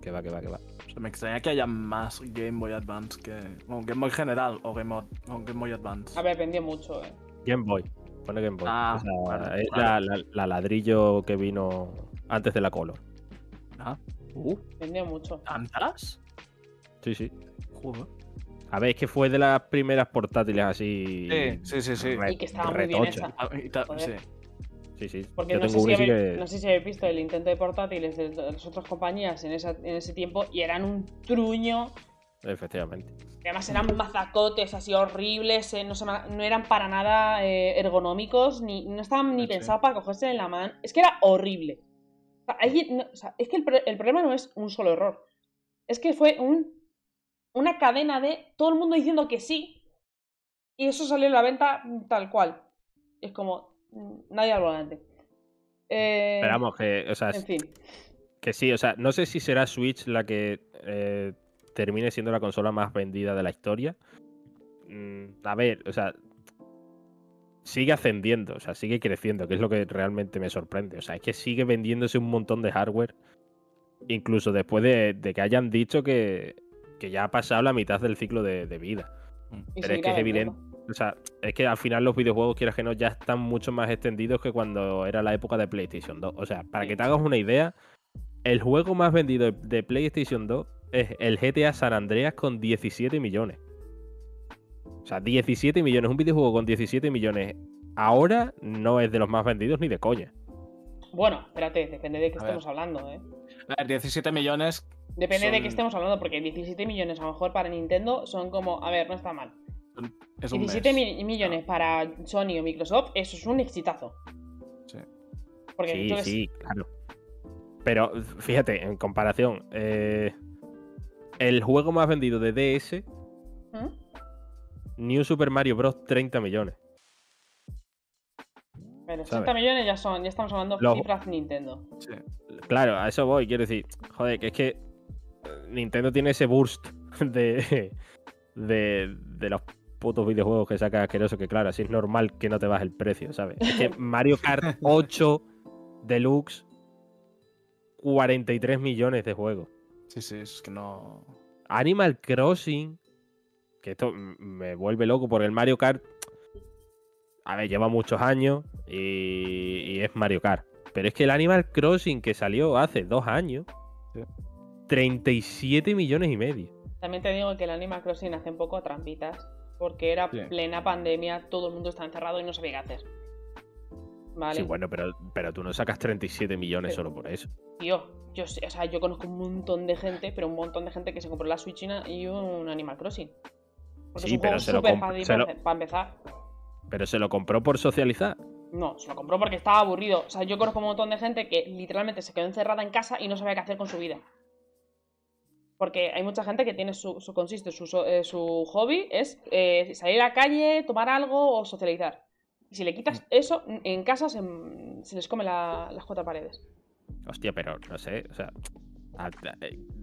Que va, que va, que va. O sea, me extraña que haya más Game Boy Advance que. Bueno, Game Boy general o Game, Boy- o Game Boy Advance. A ver, vendió mucho, ¿eh? Game Boy. Pone Game Boy. Ah, O sea, vale, es vale. La, la- la ladrillo que vino antes de la Color. Ah, uh, Vendió mucho. ¿Tantas? Sí, sí. Joder. A ver, es que fue de las primeras portátiles así. Sí, sí, sí, sí. re- Y que estaba muy bien hecha. Ah, sí. Sí, sí. Porque Yo no sé, si habéis, que- no sé si habéis visto el intento de portátiles de las otras compañías en, esa- en ese tiempo y eran un truño. Efectivamente. que Además eran mazacotes así horribles, eh, no, se ma- no eran para nada eh, ergonómicos, ni, no estaban ni Sí. pensados para cogerse en la mano. Es que era horrible. No, o sea, es que el problema no es un solo error. Es que fue un, una cadena de todo el mundo diciendo que sí. Y eso salió a la venta tal cual. Es como, mm, nadie al volante. Eh, Esperamos que, o sea, En fin. que sí, o sea, no sé si será Switch la que eh, termine siendo la consola más vendida de la historia. Mm, a ver, o sea, sigue ascendiendo, o sea, sigue creciendo, que es lo que realmente me sorprende. O sea, es que sigue vendiéndose un montón de hardware, incluso después de, de que hayan dicho que, que ya ha pasado la mitad del ciclo de, de vida. Y Pero es que es evidente. O sea, es que al final los videojuegos, quieras que no, ya están mucho más extendidos que cuando era la época de PlayStation 2. O sea, para Sí. que te hagas una idea, el juego más vendido de- de PlayStation 2 es el GTA San Andreas con 17 millones. O sea, 17 millones. Un videojuego con 17 millones ahora no es de los más vendidos ni de coña. Bueno, espérate, depende de qué A ver. estemos hablando, ¿eh. A ver, 17 millones. Depende de qué estemos hablando, porque 17 millones a lo mejor para Nintendo son como, a ver, no está mal. Es un 17 mes. mi- millones para Sony o Microsoft, eso es un exitazo. Sí. Porque Sí, sí, claro. Pero fíjate, en comparación, eh, el juego más vendido de DS, ¿Mm? New Super Mario Bros. 30 millones. Pero ¿sabes? 80 millones ya son, ya estamos hablando Los- cifras Nintendo. Sí. Claro, a eso voy, quiero decir, joder, que es que eh, Nintendo tiene ese burst de, de, de los putos videojuegos que saca asqueroso, que claro, así es normal que no te baje el precio, ¿sabes? Es que Mario Kart 8 Deluxe, 43 millones de juegos. Sí, sí, es que no. Animal Crossing, que esto me vuelve loco porque el Mario Kart, a ver, lleva muchos años y, y es Mario Kart. Pero es que el Animal Crossing que salió hace dos años, Sí. 37 millones y medio. También te digo que el Animal Crossing hace un poco trampitas, porque era Sí. plena pandemia, todo el mundo está encerrado y no sabía qué hacer. Vale. Sí, bueno, pero, pero tú no sacas 37 millones Pero- solo por eso. Tío, yo, sé- o sea, yo conozco un montón de gente, pero un montón de gente que se compró la Switch y un Animal Crossing. Sí, es un pero juego se lo fácil se para, lo- para empezar. Pero se lo compró por socializar. No, se lo compró porque estaba aburrido. O sea, yo conozco un montón de gente que literalmente se quedó encerrada en casa y no sabía qué hacer con su vida. Porque hay mucha gente que tiene su, su consiste, su, eh, su hobby es eh, salir a la calle, tomar algo o socializar. Y si le quitas eso, en casa se, se les come la- las cuatro paredes. Hostia, pero no sé, o sea,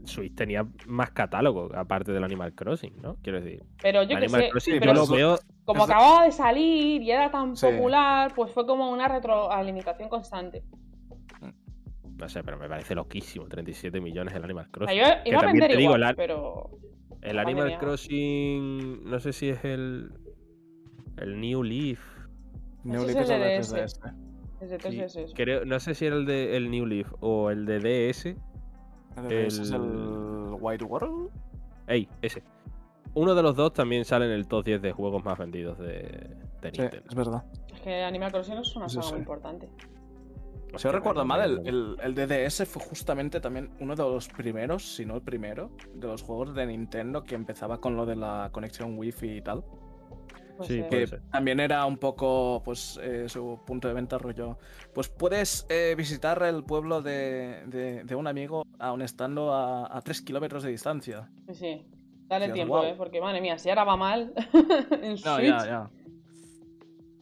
Switch tenía más catálogo aparte del Animal Crossing, ¿no? Quiero decir, Pero yo que Animal sé, Crossing pero yo lo veo como es- acababa de salir y era tan Sí. popular, pues fue como una retroalimentación constante. No sé, pero me parece loquísimo. 37 millones el Animal O Crossing. sea, yo Que iba a también vender te digo, igual, el, pero... Animal pandemia. Crossing. No sé si es el. El New Leaf. New Leaf es el DS. 3DS. Desde Sí, 3DS eso. creo, no sé si era el de el New Leaf o el de DS. El DS es El- White World. Ey, ese. Uno de los dos también sale en el top 10 de juegos más vendidos de, de Sí, Nintendo. es verdad. Es que Animal Crossing es una Sí, saga sí. muy importante. Si Hostia, yo recuerdo vaya, mal, el, el, el DDS fue justamente también uno de los primeros, si no el primero, de los juegos de Nintendo que empezaba con lo de la conexión Wi-Fi y tal. Pues, Sí, que también era un poco pues eh, su punto de venta rollo pues puedes eh, visitar el pueblo de, de- de un amigo aún estando a, a 3 kilómetros de distancia Sí, sí. Dale Dios, tiempo. ¿eh? Porque, madre mía, si ahora va mal en no Switch. ya ya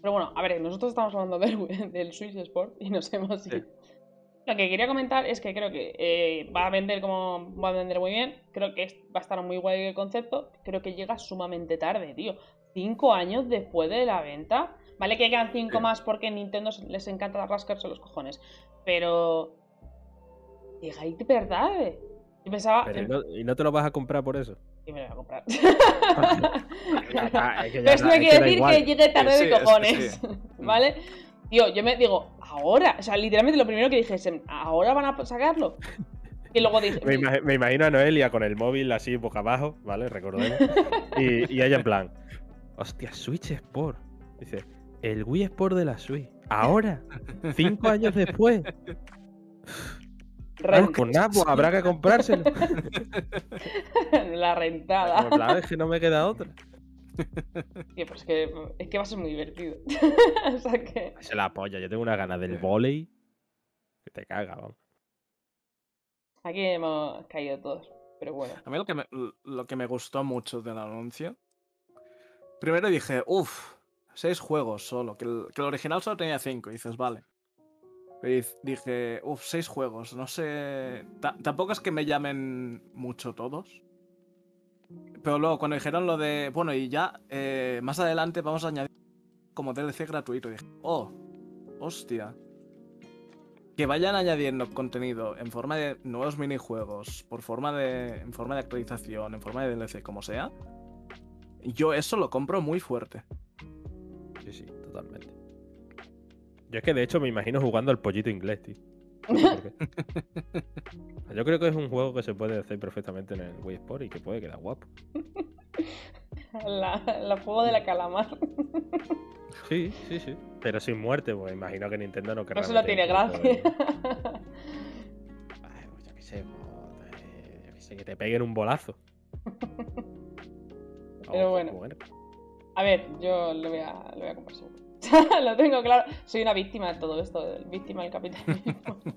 Pero bueno, a ver, nosotros estamos hablando del, del Switch Sport y nos hemos ido. Sí. Lo que quería comentar es que creo que eh, va a vender como va a vender muy bien. Creo que va a estar muy guay el concepto. Creo que llega sumamente tarde, tío. Cinco años después de la venta. Vale que quedan cinco Sí. más porque a Nintendo les encanta rascarse los cojones. Pero. Llega ahí de verdad. eh. Yo pensaba. Pero ¿y no, y no te lo vas a comprar por eso? Y me lo voy a comprar. Ya está, es que ya Pero eso es quiere decir igual. que llegue tarde Sí, de es que cojones. sí. ¿Vale? Tío, yo me digo, ahora. O sea, literalmente lo primero que dije es, ¿ahora van a sacarlo? Y luego dije, Me, me imagino a Noelia con el móvil así boca abajo, ¿vale? Recordemos. Y, y ella en plan, hostia, Switch Sport. Dice, el Wii Sport de la Switch. Ahora, cinco años después. Renta. pues nada, pues habrá que comprárselo. la rentada. En plan, es que no me queda otra. Tío, pues es que, es que va a ser muy divertido. o sea que. Se la polla, yo tengo una gana del volei que te caga, vamos. Aquí hemos caído todos. Pero bueno. a mí lo que me, lo que me gustó mucho del anuncio primero dije uff seis juegos solo que el, original solo tenía cinco dices vale dije uff seis juegos no sé ta- tampoco es que me llamen mucho todos Pero luego, cuando dijeron lo de. Bueno, y ya eh, más adelante vamos a añadir como DLC gratuito. Dije, oh, hostia. Que vayan añadiendo contenido en forma de nuevos minijuegos, por forma de. en forma de actualización, en forma de DLC, como sea. Yo eso lo compro muy fuerte. Sí, sí, totalmente. Yo es que de hecho me imagino jugando al pollito inglés, tío. Yo creo que es un juego que se puede hacer perfectamente en el Wii Sport y que puede quedar guapo. La, la fuego de la calamar. Sí, sí, sí. Pero sin muerte, pues imagino que Nintendo no querrá. No se lo tiene de- gracia. Ay, pues yo qué sé, pues, eh, yo qué sé, que te peguen un bolazo. Pero bueno. A ver, yo lo voy a, lo voy a comprar seguro. lo tengo claro. Soy una víctima de todo esto, víctima del capitalismo.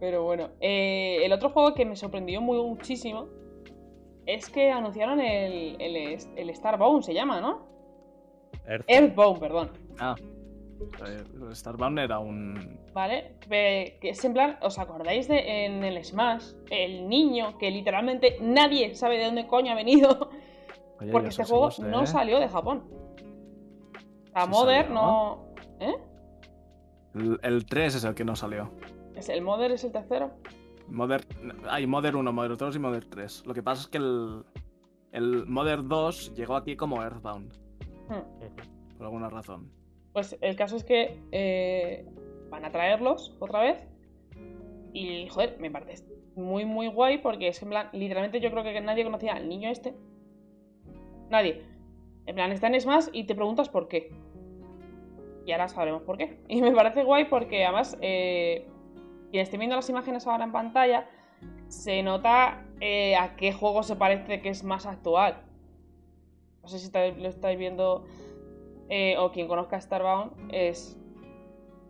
Pero bueno, eh, el otro juego que me sorprendió muy muchísimo es que anunciaron el, el, el Starbound, se llama, ¿no? Earthbound. Earthbound, perdón. Ah. eh, Starbound era un. ¿Vale? Que es en plan, ¿os acordáis de en el Smash? El niño que literalmente nadie sabe de dónde coño ha venido. Oye, Porque este juego sé, no salió de Japón. La Sí Mother salió. no. ¿Eh? El, el 3 es el que no salió. ¿Es el Mother es el tercero? Modern, hay Modern 1, Modern 2 y Modern 3. Lo que pasa es que el, el Modern 2 llegó aquí como Earthbound, Hmm. Por alguna razón. Pues el caso es que eh, van a traerlos otra vez. Y, joder, me parece muy, muy guay porque es que, en plan, literalmente yo creo que nadie conocía al niño este. Nadie. En plan, está en Smash y te preguntas por qué. Y ahora sabremos por qué. Y me parece guay porque, además, eh, quien esté viendo las imágenes ahora en pantalla, se nota eh, a qué juego se parece que es más actual. No sé si lo estáis viendo eh, o quien conozca Starbound es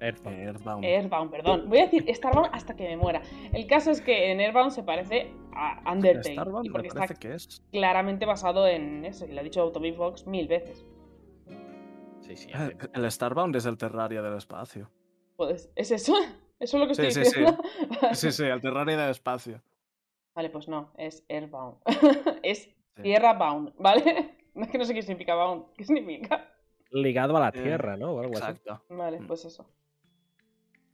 Earthbound. Earthbound. Airbound, perdón. Voy a decir Starbound hasta que me muera. El caso es que en Airbound se parece a Undertale. Starbound me porque está parece que es. claramente basado en eso. Y lo ha dicho Autobit Fox mil veces. Sí, sí. Eh, El Starbound es el Terraria del espacio. Pues, ¿Es eso? ¿Eso es lo que Sí, estoy sí, sí. diciendo? Sí, sí, el Terraria del espacio. Vale, pues no, es Airbound. es Sí. Tierra Bound, ¿vale? No es que no sé qué significa Bound. ¿Qué significa? Ligado a la Eh, tierra, ¿no? O algo así. Exacto. Vale, Mm. pues eso.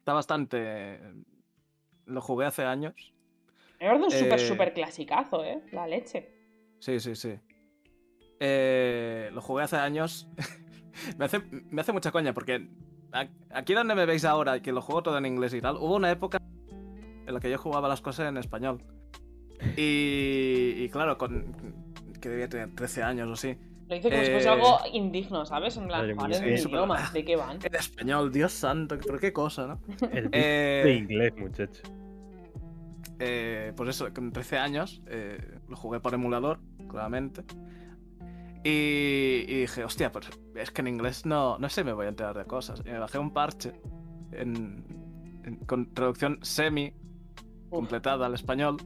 Está bastante. Lo jugué hace años. Parece un súper, Eh, súper clasicazo, ¿eh? La leche. Sí, sí, sí. Eh, lo jugué hace años. me, hace, me hace mucha coña porque aquí donde me veis ahora, que lo juego todo en inglés y tal, hubo una época en la que yo jugaba las cosas en español. Y, y claro, con que debía tener 13 años o así. Lo hice como si fuese eh, algo indigno, ¿sabes? En plan, en sí, mi. ¿De qué van? En español, Dios santo, pero qué cosa, ¿no? El Eh, de inglés, muchacho. eh, pues eso, con 13 años, eh, lo jugué por emulador, claramente. Y, y dije, hostia, pues es que en inglés no, no sé, me voy a enterar de cosas. Y me bajé un parche en, en- con traducción semi completada al español.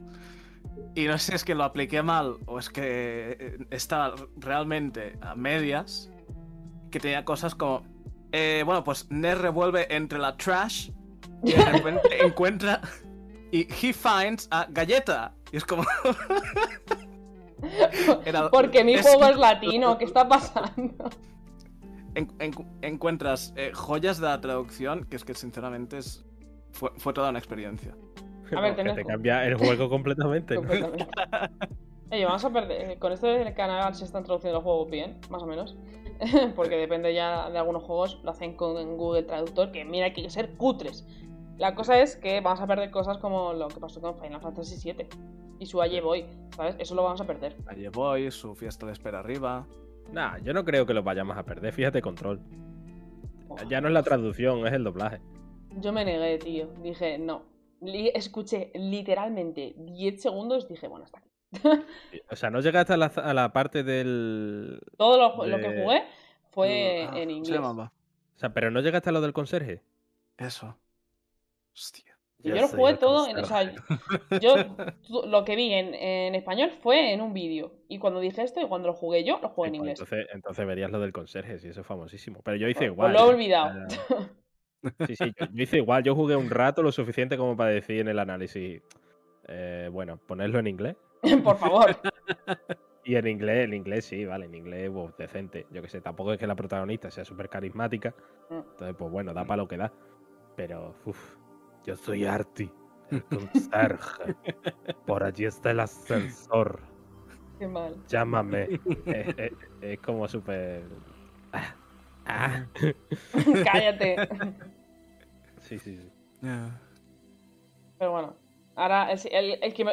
Y no sé si es que lo apliqué mal o es que eh, estaba realmente a medias. Que tenía cosas como. eh, bueno, pues Ned revuelve entre la trash y de repente encuentra. Y he finds a galleta. Y es como. Era- Porque mi es- juego es latino, ¿qué está pasando? en- en- encuentras eh, joyas de la traducción que es que sinceramente es, fue, fue toda una experiencia. A ver, que tenés- te cambia el juego completamente. Oye, vamos a perder. eh, Con esto del canal se están traduciendo los juegos bien, más o menos. Porque depende ya de algunos juegos, lo hacen con Google Traductor, que mira, hay que ser cutres. La cosa es que vamos a perder cosas como lo que pasó con Final Fantasy VII y su Aye Boy, ¿sabes? Eso lo vamos a perder. Allí voy, su fiesta de espera arriba. Nah, yo no creo que lo vayamos a perder. Fíjate, control. Oh, Ya no es la traducción, es el doblaje. Yo me negué, tío. Dije, no. Li- escuché literalmente 10 segundos, dije, bueno, hasta aquí. O sea, no llegaste a la, a la parte del. Todo lo, lo que jugué fue Ah, en ¿cómo inglés. O sea, pero no llegaste a lo del conserje. Eso. Hostia. Yo lo jugué todo, en, o sea, yo lo que vi en, en español fue en un vídeo. Y cuando dije esto y cuando lo jugué yo, lo jugué en Pues inglés. Entonces, entonces verías lo del conserje, sí, eso es famosísimo. Pero yo hice Pues igual. lo he ¿eh? olvidado. Sí, sí, yo, yo hice igual. Yo jugué un rato lo suficiente como para decir en el análisis. eh, bueno, ponerlo en inglés. Por favor. Y en inglés, en inglés sí, vale, en inglés pues, decente. Yo que sé, tampoco es que la protagonista sea súper carismática. Mm. Entonces, pues bueno, da para lo que da. Pero, uff, yo soy Arti, el conserje. Por allí está el ascensor. Qué mal. Llámame. es, es- es como súper. Ah, ah. Cállate. Sí, sí, sí. Pero bueno. Ahora, el, el- el que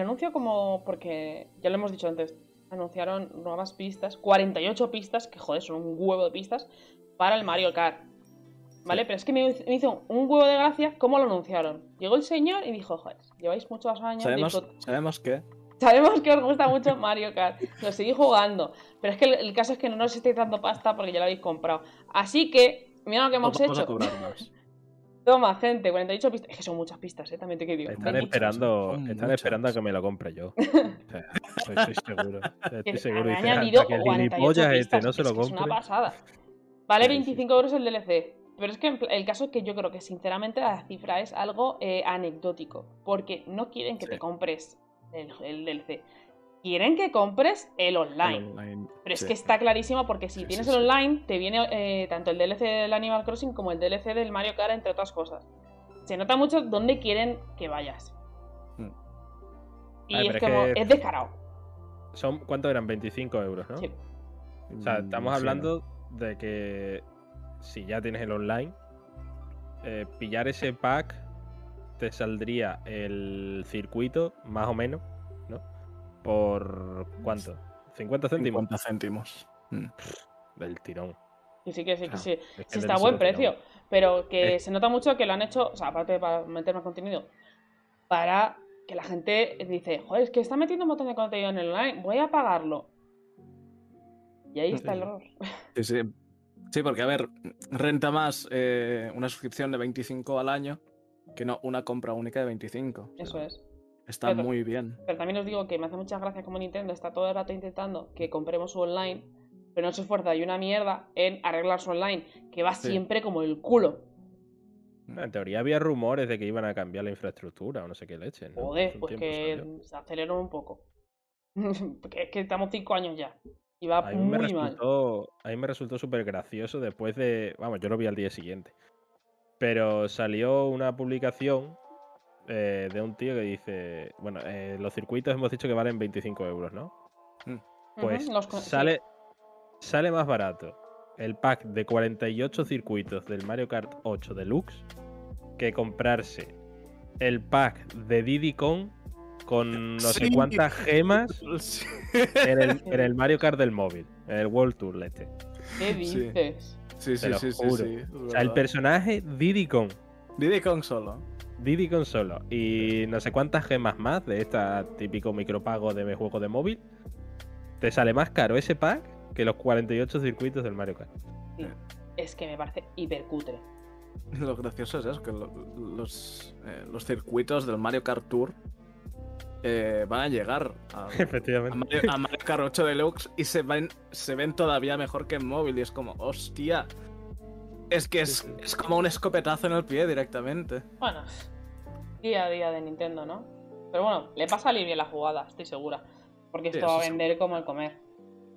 anuncio como... Porque ya lo hemos dicho antes. Anunciaron nuevas pistas. 48 pistas, que joder, son un huevo de pistas. Para el Mario Kart. ¿Vale? Pero es que me hizo- me hizo un huevo de gracia cómo lo anunciaron. Llegó el señor y dijo, joder, lleváis muchos años... Sabemos, disfrut- sabemos que. Sabemos que os gusta mucho Mario Kart. Lo seguís jugando. Pero es que el, el caso es que no nos estáis dando pasta porque ya lo habéis comprado. Así que, mira lo que hemos hecho. Toma, gente, 48 pistas. Es que son muchas pistas, ¿eh? También te digo. Están Muchas. esperando, son están muchas. esperando a que me lo compre yo. O sea, estoy, estoy seguro. Estoy seguro. han añadido que el 48 gilipollas este pistas. no se es lo que es una compre. pasada. Vale Sí, sí. 25 euros el DLC. Pero es que el caso es que yo creo que sinceramente la cifra es algo eh, anecdótico. Porque no quieren que Sí. te compres el, el DLC. Quieren que compres el online. Online, Pero es sí. que está clarísimo porque si Sí, tienes sí, el online, te viene eh, tanto el DLC del Animal Crossing como el DLC del Mario Kart, entre otras cosas. Se nota mucho dónde quieren que vayas. Mm. Y Ay, es pero es como, que- es descarado. Son, ¿Cuánto eran? 25 euros, ¿no? Sí. O sea, estamos hablando de que si ya tienes el online, eh, pillar ese pack te saldría el circuito, más o menos, ¿no? Por ¿cuánto? 50 céntimos 50 céntimos. Mm. del tirón. Y sí que sí, que Claro. sí. Es que Sí del está a buen tirón. precio. Pero que Eh. se nota mucho que lo han hecho, o sea, aparte de para meter más contenido, para que la gente dice, joder, es que está metiendo un montón de contenido en el online, voy a pagarlo. Y ahí está el error. Sí, sí. Sí, porque a ver, renta más eh, una suscripción de 25 al año que no una compra única de 25. Eso es. Está Pero- muy bien. Pero también os digo que me hace mucha gracia como Nintendo está todo el rato intentando que compremos su online, pero no se esfuerza y una mierda en arreglar su online, que va Sí. siempre como el culo. En teoría había rumores de que iban a cambiar la infraestructura o no sé qué leche. ¿no? Joder, pues tiempo que salió. se aceleraron un poco. Porque es que estamos cinco años ya. Y va A mí me muy mal. resultó, a mí me resultó súper gracioso después de. Vamos, yo lo vi al día siguiente. Pero salió una publicación eh, de un tío que dice: Bueno, eh, los circuitos hemos dicho que valen 25 euros, ¿no? Ujú, Pues sale, sale más barato el pack de 48 circuitos del Mario Kart 8 Deluxe que comprarse el pack de Diddy Kong con no sé Sí. cuántas gemas Sí. en el, en el Mario Kart del móvil, en el World Tour este. ¿Qué dices? Sí, sí, sí, sí, juro. sí, es O sea, el personaje Diddy Kong. Diddy Kong solo. Diddy Kong solo. Y no sé cuántas gemas más de esta típico micropago de juego de móvil. te sale más caro ese pack que los 48 circuitos del Mario Kart. Sí. Es que me parece hipercutre. Lo gracioso es eso, que lo- los, eh, los circuitos del Mario Kart Tour eh, van a llegar a, a Efectivamente. Mario, a Mario Kart 8 Deluxe y se ven, se ven todavía mejor que en móvil. Y es como, hostia. Es que es, Sí, sí. es como un escopetazo en el pie directamente. Bueno, día a día de Nintendo, ¿no? Pero bueno, le va a salir bien la jugada, estoy segura. Porque Sí, esto va a vender como el comer.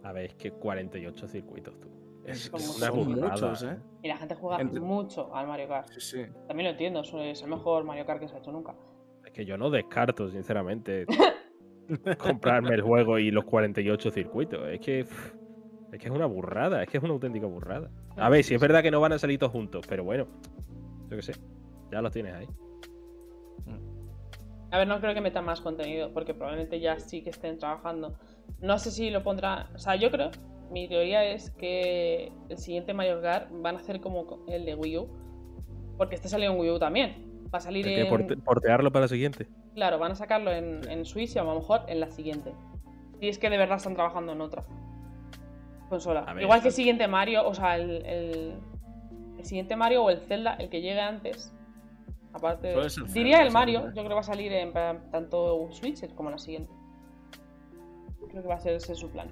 A ver, es que 48 circuitos, tú. Es, Como es- una muchos, ¿eh? Y la gente juega Entre- mucho al Mario Kart. Sí, sí. También lo entiendo, es el mejor Mario Kart que se ha hecho nunca. Que yo no descarto, sinceramente, comprarme el juego y los 48 circuitos. Es que. Es que es una burrada, es que es una auténtica burrada. A ver, si es verdad que no van a salir todos juntos, pero bueno. Yo qué sé. Ya los tienes ahí. A ver, no creo que metan más contenido, porque probablemente ya sí que estén trabajando. No sé si lo pondrán. O sea, yo creo, mi teoría es que el siguiente Mario Kart van a hacer como el de Wii U. Porque este salió en Wii U también. Va a salir Hay que en. porte- portearlo para la siguiente. Claro, van a sacarlo en, en Switch y a lo mejor en la siguiente. Si es que de verdad están trabajando en otra consola. Ver, Igual que el siguiente Mario, o sea, el, el, el siguiente Mario o el Zelda, el que llegue antes. Aparte, ser diría el Mario, yo creo que va a salir en tanto Switch como la siguiente. Creo que va a ser ese su plan.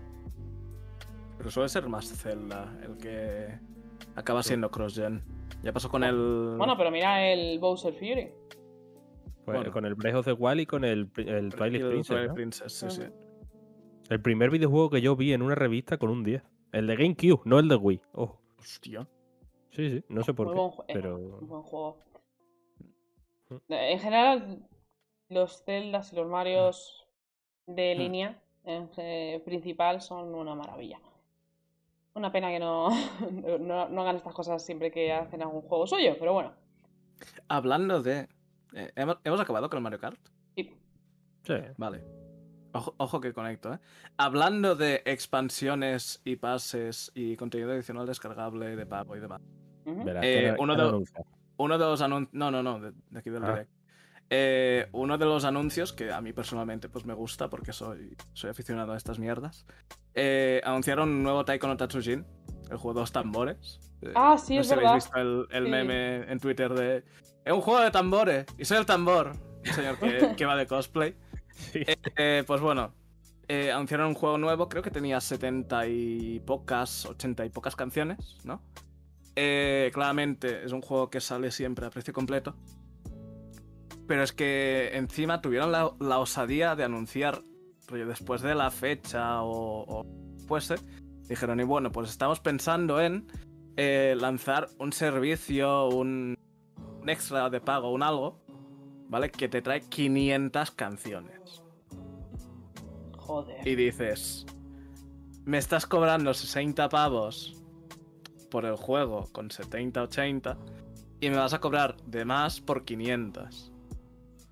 Pero suele ser más Zelda el que acaba siendo cross-gen. Ya pasó con el. Bueno, pero mira el Bowser Fury. Pues Bueno. con el Breath of the Wild y con el, el Twilight el Princess. Twilight ¿no? Princess, sí, sí. Ujú. El primer videojuego que yo vi en una revista con un 10. El de GameCube, no el de Wii. Ojo. Hostia. Sí, sí, no sé por Muy qué. buen eh, Pero. un buen juego. Mm. Eh, En general, los Zeldas y los Marios de Mm. línea en principal son una maravilla. Una pena que no, no, no hagan estas cosas siempre que hacen algún juego suyo, pero bueno. Hablando de. eh, ¿hemos, hemos acabado con el Mario Kart? Sí. Sí. Vale. Ojo, ojo que conecto, ¿eh? Hablando de expansiones y pases y contenido adicional descargable de pago y demás. Ujú. Verás, Eh, uno de- anuncia. Uno de los anuncios. No, no, no, de, de aquí del Ah. direct. Eh, uno de los anuncios que a mí personalmente pues me gusta porque soy, soy aficionado a estas mierdas. eh, anunciaron un nuevo Taiko no Tatsujin, el juego de los tambores. Eh, Ah, sí, no es sé verdad. habéis visto el, el Sí. meme en Twitter de. Es un juego de tambores y soy el tambor. Un señor que, que va de cosplay. Sí. Eh, pues bueno, eh, anunciaron un juego nuevo, creo que tenía 70 y pocas, 80 y pocas canciones, ¿no? Eh, claramente es un juego que sale siempre a precio completo. Pero es que encima tuvieron la, la osadía de anunciar, después de la fecha o, o fuese, dijeron, y bueno, pues estamos pensando en eh, lanzar un servicio, un, un extra de pago, un algo, ¿vale? Que te trae 500 canciones. Joder. Y dices, me estás cobrando 60 pavos por el juego con 70, 80 y me vas a cobrar de más por 500.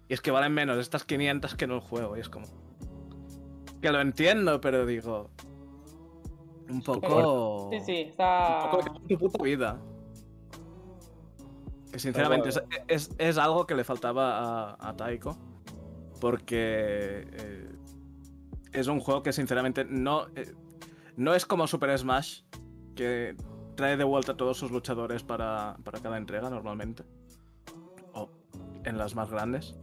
Y es que valen menos estas 500 que no el juego. Y es como... Que lo entiendo, pero digo... Un poco... Sí, sí, está. Un poco de tu puta vida. Que sinceramente es, es- es algo que le faltaba a, a Taiko. Porque eh, es un juego que sinceramente no, eh, no es como Super Smash, que trae de vuelta a todos sus luchadores para, para cada entrega normalmente. O en las más grandes.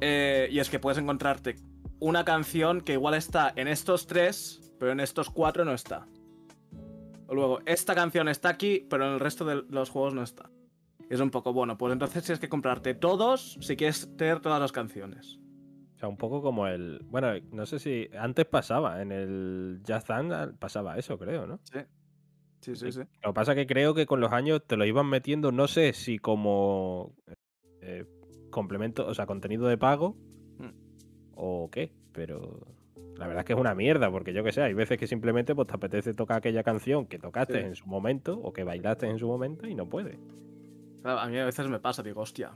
Eh, y es que puedes encontrarte una canción que igual está en estos tres, pero en estos cuatro no está. O luego, esta canción está aquí, pero en el resto de los juegos no está. Y es un poco bueno, pues entonces tienes que comprarte todos si quieres tener todas las canciones. O sea, un poco como el. Bueno, no sé si. Antes pasaba, en el Jazz Dance pasaba eso, creo, ¿no? Sí. Sí, sí, sí. Lo que pasa es que creo que con los años te lo iban metiendo, no sé si como eh, complemento, o sea, contenido de pago Mm. o qué, pero la verdad es que es una mierda, porque yo que sé, hay veces que simplemente pues, te apetece tocar aquella canción que tocaste Sí. en su momento o que bailaste en su momento y no puedes. Claro, a mí a veces me pasa, digo, hostia,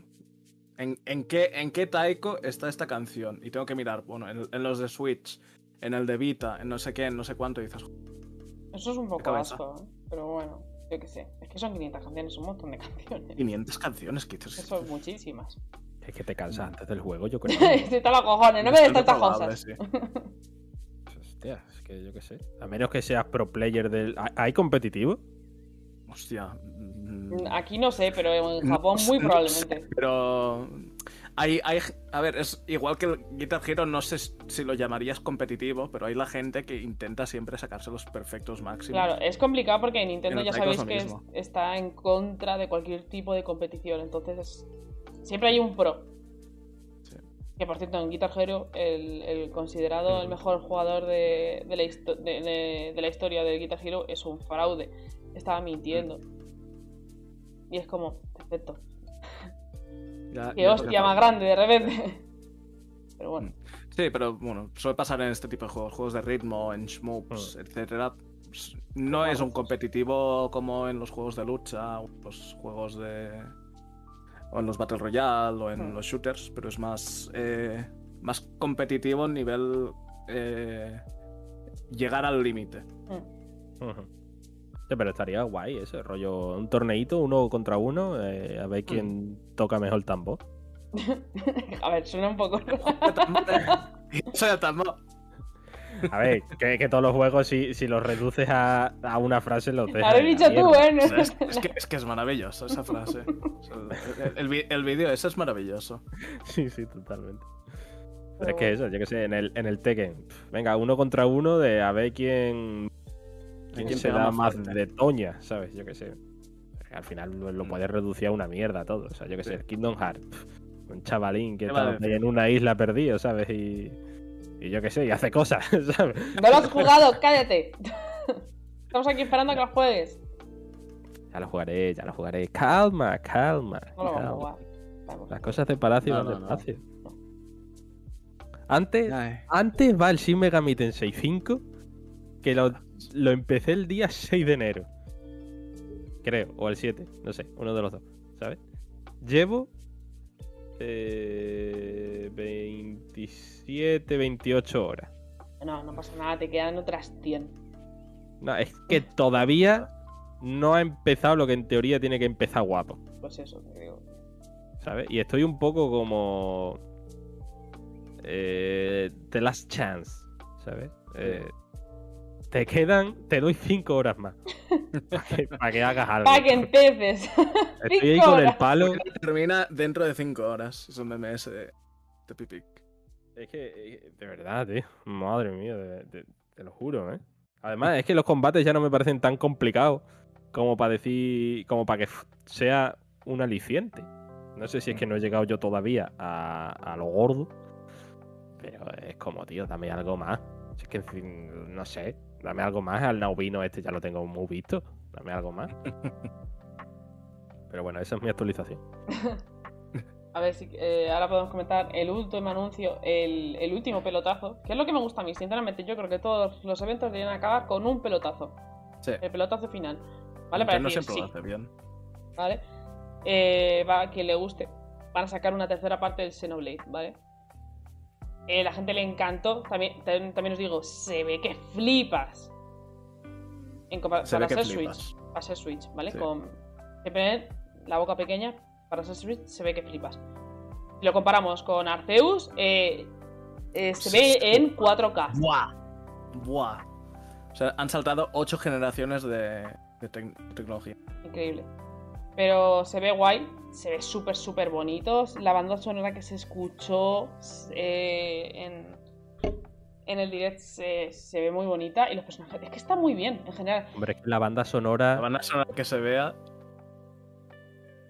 ¿en, en qué, ¿en qué Taiko está esta canción? Y tengo que mirar, bueno, en, en los de Switch, en el de Vita, en no sé qué, en no sé cuánto, y dices, Eso es un poco asco, ¿eh? pero bueno, yo qué sé. Es que son 500 canciones, un montón de canciones. 500 canciones, que dices. Eso es muchísimas. Es que te cansas antes del juego, yo creo. Estoy todos los cojones, no me des tantas cosas. sí. Hostia, es que yo qué sé. A menos que seas pro player del. ¿Hay- ¿Hay competitivo? Hostia. mm, Aquí no sé, pero en Japón muy no probablemente. sé, pero. Hay, hay, a ver, es igual que el Guitar Hero, no sé si lo llamarías competitivo, pero hay la gente que intenta siempre sacarse los perfectos máximos. Claro, es complicado porque Nintendo ya sabéis que lo es- está en contra de cualquier tipo de competición. Entonces, es- siempre hay un pro. Sí. Que por cierto, en Guitar Hero, el, el considerado el mejor jugador de, de la, de- de- de la historia del Guitar Hero es un fraude. Estaba mintiendo. Y es como, perfecto. Ya- Qué ya hostia más grande de repente. Pero bueno. Sí, pero bueno, suele pasar en este tipo de juegos, juegos de ritmo, en shmups, Mm. etcétera. Pues, No es un competitivo como en los juegos de lucha, los juegos de. O en los Battle Royale, o en Mm. los shooters, pero es más. eh, más competitivo en nivel. eh, llegar al límite. mm. Sí, pero estaría guay ese rollo. Un torneito, uno contra uno, eh, a ver quién toca mejor el tambor. A ver, suena un poco. Soy el tambor. A ver, que, que todos los juegos, si, si los reduces a, a una frase, los dejas. Ahora dicho tú. ¿eh? No es, que, es que es maravilloso esa frase. O sea, el, el vi- el vídeo ese es maravilloso. Sí, sí, totalmente. Pero es que eso, yo que sé, en el, en el Tekken. Venga, uno contra uno de a ver quién, quién, quién se da más fuerte. de toña, ¿sabes? Yo que sé. Al final lo, lo Mm. puedes reducir a una mierda todo. O sea, yo que sé, el Kingdom Hearts. Un chavalín que ¿Qué va a está en una isla perdido, ¿sabes? Y, y yo que sé, y hace cosas, ¿sabes? No lo has jugado, cállate. Estamos aquí esperando a que lo juegues. Ya lo jugaré, ya lo jugaré. Calma, calma. No lo vamos a calma. jugar. Vamos. Las cosas de Palacio No, van no, no. despacio. Antes, Ay. antes va el Shin Megami Tensei 5, que lo, lo empecé el día 6 de enero. Creo, o el 7, no sé, uno de los dos, ¿sabes? Llevo eh, 27, 28 horas. No, no pasa nada, te quedan otras 100. No, es que todavía no ha empezado lo que en teoría tiene que empezar guapo, Pues eso, te digo. ¿sabes? Y estoy un poco como... Eh, The Last Chance, ¿sabes? Eh, te quedan, te doy 5 horas más. Para que, pa' que hagas algo. Para que empieces. Estoy ahí con el palo. Termina dentro de 5 horas. Es un MMS de, de Pipic. Es que, eh, de verdad, tío. Madre mía, de- de- te lo juro, ¿eh? Además, es que los combates ya no me parecen tan complicados como para decir. como para que sea un aliciente. No sé si es que no he llegado yo todavía a, a lo gordo. Pero es como, tío, dame algo más. Si es que, en fin, no sé. Dame algo más. Al Nauvino este ya lo tengo muy visto. Dame algo más. Pero bueno, esa es mi actualización. A ver si eh, ahora podemos comentar el último anuncio, el, el último pelotazo, que es lo que me gusta a mí, sinceramente. Yo creo que todos los eventos deberían acabar con un pelotazo. Sí. El pelotazo final. ¿Vale? Para no decir siempre sí. lo hace bien. ¿vale? Eh, va a quien le guste. Van a sacar una tercera parte del Xenoblade, ¿vale? Eh, la gente le encantó. También, también, os digo, se ve que flipas. En Se para ve que ser flipas. Switch. Para ser Switch, ¿vale? Sí. Con siempre la boca pequeña. Para Switch se ve que flipas. Si lo comparamos con Arceus, eh, eh, se ve en 4K. ¡Buah! ¡Buah! O sea, han saltado 8 generaciones de, de tec- tecnología. Increíble. Pero se ve guay, se ve súper, súper bonito. La banda sonora que se escuchó eh, en, en el direct se, se ve muy bonita. Y los personajes, es que está muy bien en general. Hombre, la banda sonora. La banda sonora que se vea,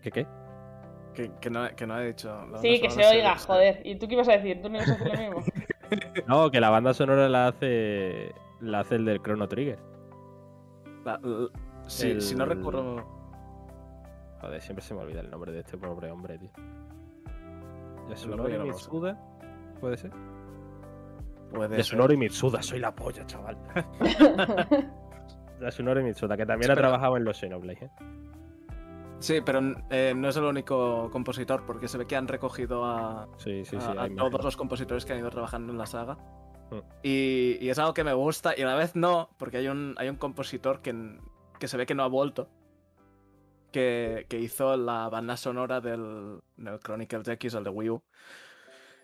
¿Qué qué? Que, que no, que no he dicho. Sí, que se oiga, se- joder. ¿Y tú qué ibas a decir? ¿Tú no ibas a decir lo mismo? No, que la banda sonora la hace. La hace el del Chrono Trigger. la- la- sí, El- Si no recuerdo. Joder, siempre se me olvida el nombre de este pobre hombre, tío. Yasunori no. Mitsuda. ¿Puede ser? Puede ser. Yasunori Mitsuda, soy la polla, chaval. Yasunori Mitsuda, que también ha trabajado en los Xenoblade, ¿eh? Sí, pero eh, no es el único compositor, porque se ve que han recogido a, Sí, sí, sí. a- a, hay todos los compositores que han ido trabajando en la saga. Mm. Y, y es algo que me gusta, y a la vez no, porque hay un, hay un compositor que, que se ve que no ha vuelto, que, que hizo la banda sonora del, del Chronicles X, el de Wii U.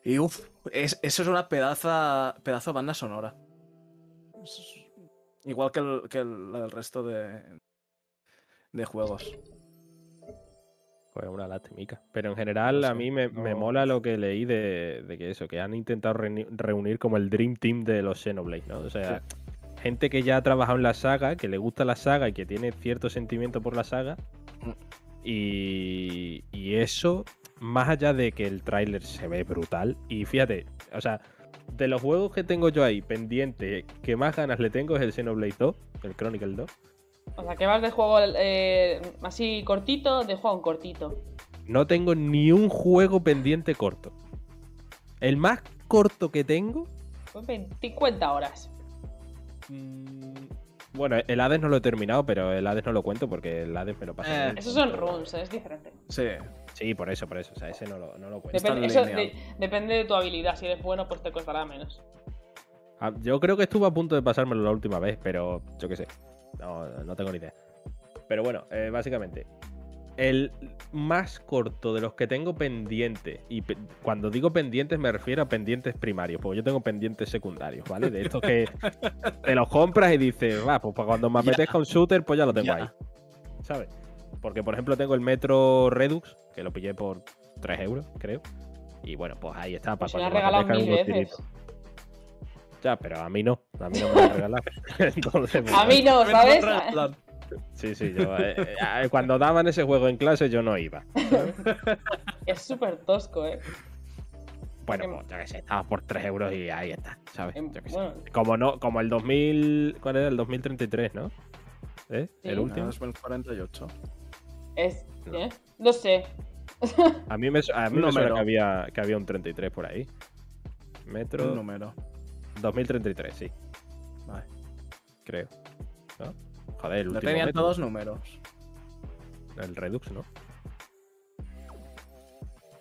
Y uff, es, eso es una pedaza, pedazo de banda sonora. Es Igual que el, que el, el resto de, de juegos. Pues una lastimica. Pero en general a mí me, me mola lo que leí de, de que eso, que han intentado reuni- reunir como el Dream Team de los Xenoblade, ¿no? O sea, gente que ya ha trabajado en la saga, que le gusta la saga y que tiene cierto sentimiento por la saga. Mm. Y, y eso, más allá de que el tráiler se ve brutal. Y fíjate, o sea, de los juegos que tengo yo ahí pendiente, que más ganas le tengo es el Xenoblade 2, el Chronicle 2. O sea, que vas de juego eh, así cortito, de juego en cortito. No tengo ni un juego pendiente corto. El más corto que tengo. 20, 50 horas. mm, Bueno, el Hades no lo he terminado, pero el Hades no lo cuento porque el Hades me lo pasé. Eh, en el- Esos son runes, es diferente. Sí. Sí, por eso, por eso. O sea, ese no lo, no lo cuento. Eso de- depende de tu habilidad. Si eres bueno, pues te costará menos. Ah, Yo creo que estuve a punto de pasármelo la última vez, pero yo qué sé. No, no tengo ni idea. Pero bueno, eh, básicamente. El más corto de los que tengo pendiente, y pe- cuando digo pendientes me refiero a pendientes primarios, porque yo tengo pendientes secundarios, ¿vale? De estos que te los compras y dices, va, pues para cuando me apetezca un shooter, pues ya lo tengo Ya. ahí. ¿Sabes? Porque, por ejemplo, tengo el Metro Redux, que lo pillé por 3 euros, creo. Y bueno, pues ahí está, para Pues cuando me apetezca. Ya, pero a mí no. A mí no me lo han regalado. Entonces, A mí no, ¿sabes? Sí, sí, yo. eh, eh, cuando daban ese juego en clase, yo no iba. Es súper tosco, ¿eh? Bueno, Em- pues yo qué sé, estaba por 3 euros y ahí está, ¿sabes? Em, Yo qué sé. bueno, Como no, como el 2000. ¿Cuál era? El 2033, ¿no? ¿Eh? Sí. El No, último. 2048. es. No. ¿eh? No sé. A mí me, a mí Un me suena número. que había, que había un 33 por ahí. Un Metro. número. 2033, sí, Vale. creo. ¿No? Joder, el Lo último. tenían metro. todos números. El Redux, ¿no?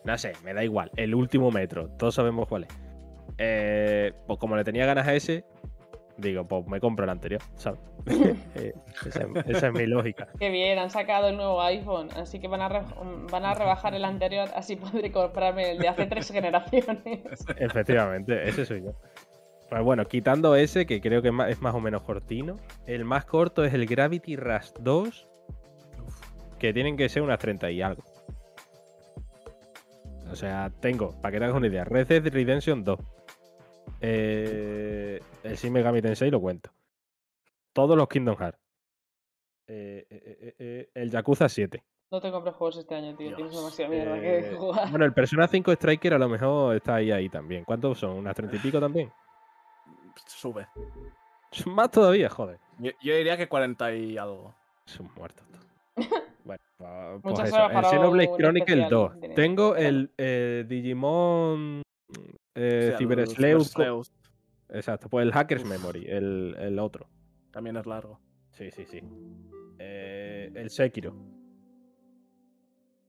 No sé, me da igual. El último metro, todos sabemos cuál es. Eh, pues como le tenía ganas a ese, digo, pues me compro el anterior, ¿sabes? Eh, esa, es- esa es mi lógica. Qué bien, han sacado el nuevo iPhone. Así que van a, re- van a rebajar el anterior. Así podré comprarme el de hace tres generaciones. Efectivamente, ese soy yo. Pues bueno, quitando ese, que creo que es más, o menos cortino, el más corto es el Gravity Rush 2, que tienen que ser unas 30 y algo. O sea, tengo, para que te hagas una idea, Red Dead Redemption 2. Eh, el Shin Megami Tensei lo cuento. Todos los Kingdom Hearts. Eh, eh, eh, el Yakuza 7. No te compres juegos este año, tío. Tienes demasiada mierda que jugar. bueno, el Persona 5 Striker a lo mejor está ahí ahí también. ¿Cuántos son? ¿Unas 30 y pico también? Sube. Más todavía, joder. Yo, yo diría que 40 y algo. Son muertos todos. Bueno, pues Muchas eso. El Xenoblade un Chronicle especial 2. de- Tengo Claro. el eh, Digimon eh, Cyber Sleuth Exacto, pues el Hacker's Uf. Memory, el, el otro. También es largo. Sí, sí, sí. Eh, el Sekiro.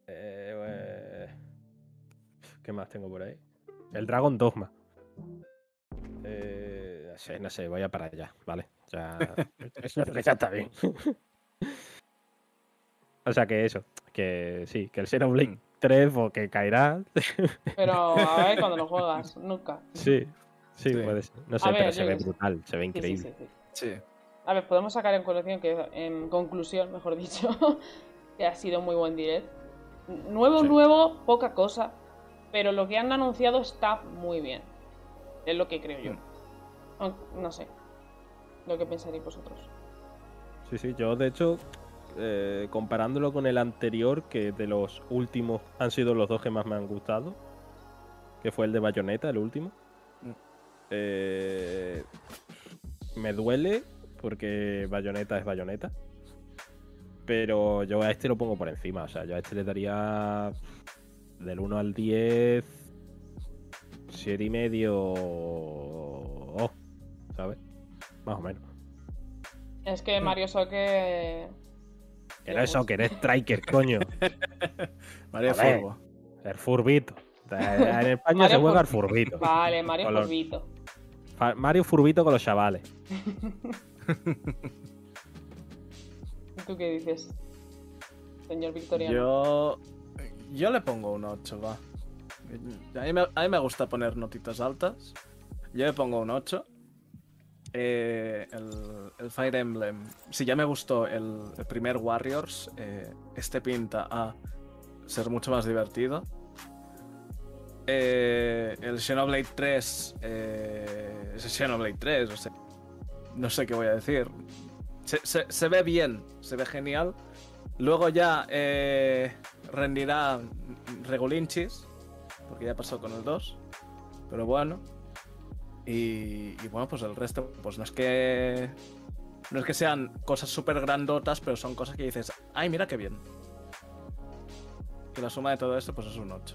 Eh, eh, ¿Qué más tengo por ahí? El Dragon Dogma. Eh, sé, no sé, voy a para allá, ¿vale? Ya, eso que ya está bien. o sea que eso, que sí, que el Xenoblade Mm. 3 o que caerá. Pero a ver cuando lo juegas. Nunca. sí, sí, Sí. puede ser. No sé, ver, pero se ve brutal, se ve Sí, sí, increíble. sí, sí. Sí. A ver, podemos sacar en conclusión que, en conclusión, mejor dicho, que ha sido muy buen direct. Nuevo, Sí. nuevo, poca cosa, pero lo que han anunciado está muy bien. Es lo que creo yo. Aunque- No sé. Lo que pensaréis vosotros. Sí, sí, yo de hecho, eh, comparándolo con el anterior, que de los últimos han sido los dos que más me han gustado, que fue el de Bayonetta, el último. Mm. Eh, me duele porque Bayonetta es Bayonetta. Pero yo a este lo pongo por encima, o sea, yo a este le daría del 1 al 10, 7 y medio, ¿sabes? Más o menos. Es que. Mario Soque. Que no es soccer, es striker, coño. Mario. Furbo. El furbito. En España Mario se juega Fur- furbito. Vale, Mario. Fa- Mario furbito con los chavales. ¿Y tú qué dices? Señor Victoriano. Yo. Yo le pongo un 8, va. A mí, me, a mí me gusta poner notitas altas. Yo le pongo un 8. Eh, el, Fire Emblem, si ya me gustó el, primer Warriors, eh, este pinta a ser mucho más divertido. Eh, el Xenoblade 3 eh, es el Xenoblade 3, o sea, no sé qué voy a decir. Se ve bien, se ve genial. Luego ya eh, rendirá regulinchis, porque ya pasó con el 2. Pero bueno. Y, y bueno, pues el resto, pues no es que. No es que sean cosas súper grandotas, pero son cosas que dices, ay, mira qué bien. Y la suma de todo esto, pues es un 8.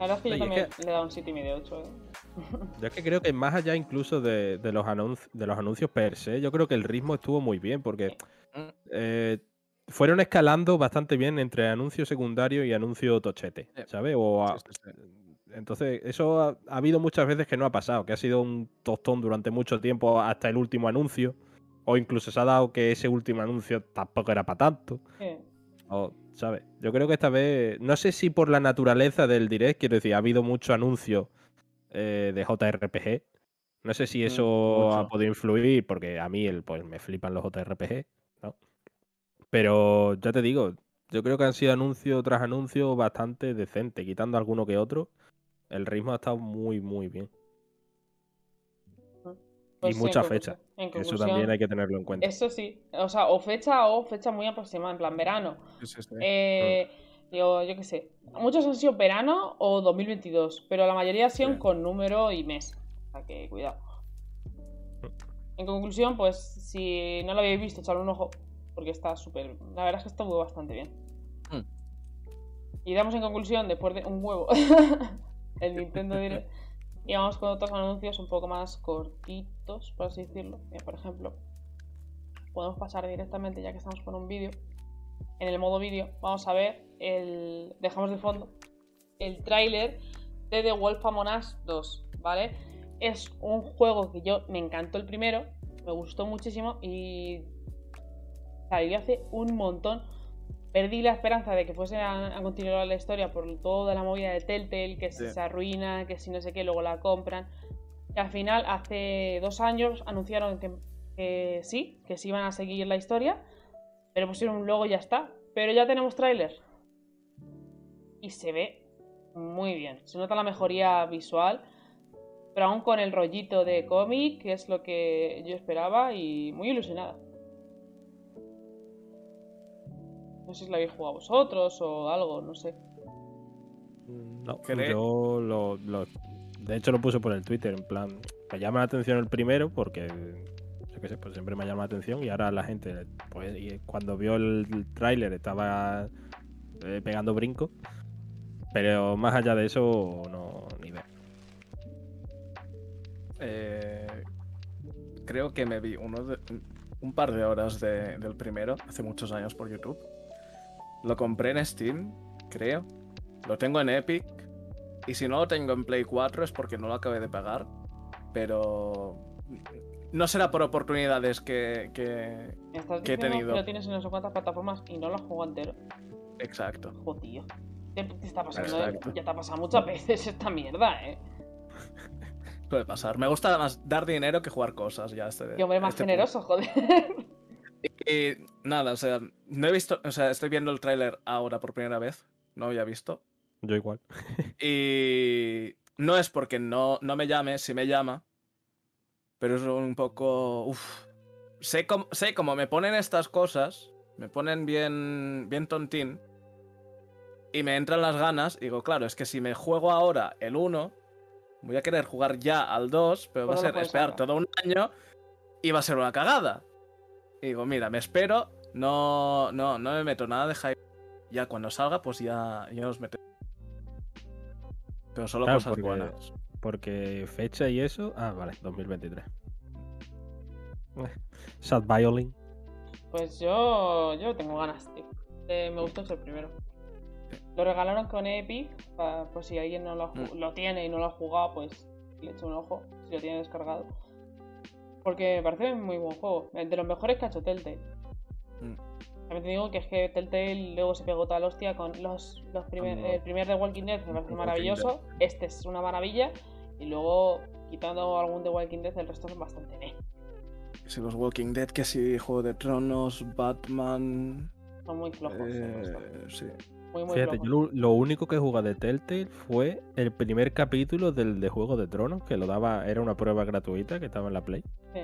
La verdad es que yo es también le he dado un 7 y medio 8. ¿eh? Yo es que creo que más allá incluso de, de los, anunci- de los anuncios per se, yo creo que el ritmo estuvo muy bien porque eh, fueron escalando bastante bien entre anuncio secundario y anuncio tochete. ¿sabes? O a- Sí, sí, sí. Entonces, eso ha, ha habido muchas veces que no ha pasado, que ha sido un tostón durante mucho tiempo hasta el último anuncio, o incluso se ha dado que ese último anuncio tampoco era para tanto. O, ¿sabes? Yo creo que esta vez, no sé si por la naturaleza del direct, quiero decir, ha habido mucho anuncio eh, de JRPG. No sé si Mm, eso ha podido influir, porque a mí el, pues, me flipan los JRPG, ¿no? Pero ya te digo, yo creo que han sido anuncio tras anuncio bastante decente, quitando alguno que otro. El ritmo ha estado muy, muy bien. Pues y sí, mucha en fecha. conclusión- en que Eso también hay que tenerlo en cuenta. Eso sí. O sea, o fecha o fecha muy aproximada, en plan verano. Sí, sí, sí. Eh, yo, yo qué sé. Muchos han sido verano o 2022, pero la mayoría han sido Sí. con número y mes. O sea que cuidado. En conclusión, pues si no lo habéis visto, echarle un ojo, porque está súper. La verdad es que estuvo bastante bien. Mm. Y damos en conclusión, después de un huevo, el Nintendo Direct. Y vamos con otros anuncios un poco más cortitos, por así decirlo. Mira, por ejemplo, podemos pasar directamente, ya que estamos con un vídeo. En el modo vídeo, vamos a ver el. Dejamos de fondo el tráiler de The Wolf Among Us 2, ¿vale? Es un juego que yo me encantó el primero, me gustó muchísimo y salió hace un montón. Perdí la esperanza de que fuese a, a continuar la historia por toda la movida de Telltale, que si Sí. se arruina, que si no sé qué, luego la compran. Y al final, hace dos años, anunciaron que, que sí, que sí iban a seguir la historia, pero pusieron un logo y ya está. Pero ya tenemos tráiler. Y se ve muy bien. Se nota la mejoría visual, pero aún con el rollito de cómic, que es lo que yo esperaba, y muy ilusionada. No sé si la habéis jugado vosotros o algo, no sé. No, Creo- yo lo, lo- De hecho, lo puse por el Twitter, en plan. Me llama la atención el primero porque. Yo qué sé, pues siempre me llama la atención y ahora la gente, pues y cuando vio el tráiler estaba eh, pegando brinco. Pero más allá de eso, no, ni ver. Eh, creo que me vi uno de- un par de horas de- del primero hace muchos años por YouTube. Lo compré en Steam, creo. Lo tengo en Epic. Y si no lo tengo en Play 4 es porque no lo acabé de pagar. Pero no será por oportunidades que... que- estás Que he tenido. que lo tienes en no sé cuántas plataformas y no lo jugado entero. Exacto. ¿Qué te está pasando? Exacto. Ya te ha pasado muchas veces esta mierda, eh. Puede pasar. Me gusta más dar dinero que jugar cosas ya. Este, Qué hombre más este generoso, joder. Y nada, o sea, no he visto, o sea, estoy viendo el tráiler ahora por primera vez, no había visto. Yo igual. Y no es porque no, no me llame, sí me llama, pero es un poco... Uf. Sé, cómo, sé cómo me ponen estas cosas, me ponen bien, bien tontín, y me entran las ganas, y digo, claro, es que si me juego ahora el 1, voy a querer jugar ya al 2, pero va a ser esperar todo un año y va a ser una cagada. Y digo, mira, me espero, no, no, no me meto nada de hype. Ya cuando salga, pues ya, ya nos metemos. Pero solo Claro, cosas porque- buenas. Porque fecha y eso. Ah, vale, 2023. Eh, Sad Violin. Pues yo, yo tengo ganas, tío. Eh, me gustó ser el primero. Lo regalaron con Epic, pa- por si alguien no lo, Mm. lo tiene y no lo ha jugado, pues le echo un ojo, si lo tiene descargado. Porque me parece muy buen juego, de los mejores que ha hecho Telltale. Mm. También te digo que es que Telltale luego se pegó toda la hostia con los, los primer, el primer de Walking Dead, me parece maravilloso. Este es una maravilla. Y luego, quitando algún de Walking Dead, el resto es bastante meh. Si los Walking Dead, que si Juego de Tronos, Batman. Son muy flojos. eh, sí. Muy, muy Fíjate, flojos. yo lo, lo único que jugué de Telltale fue el primer capítulo del de Juego de Tronos, que lo daba, era una prueba gratuita que estaba en la Play. Sí.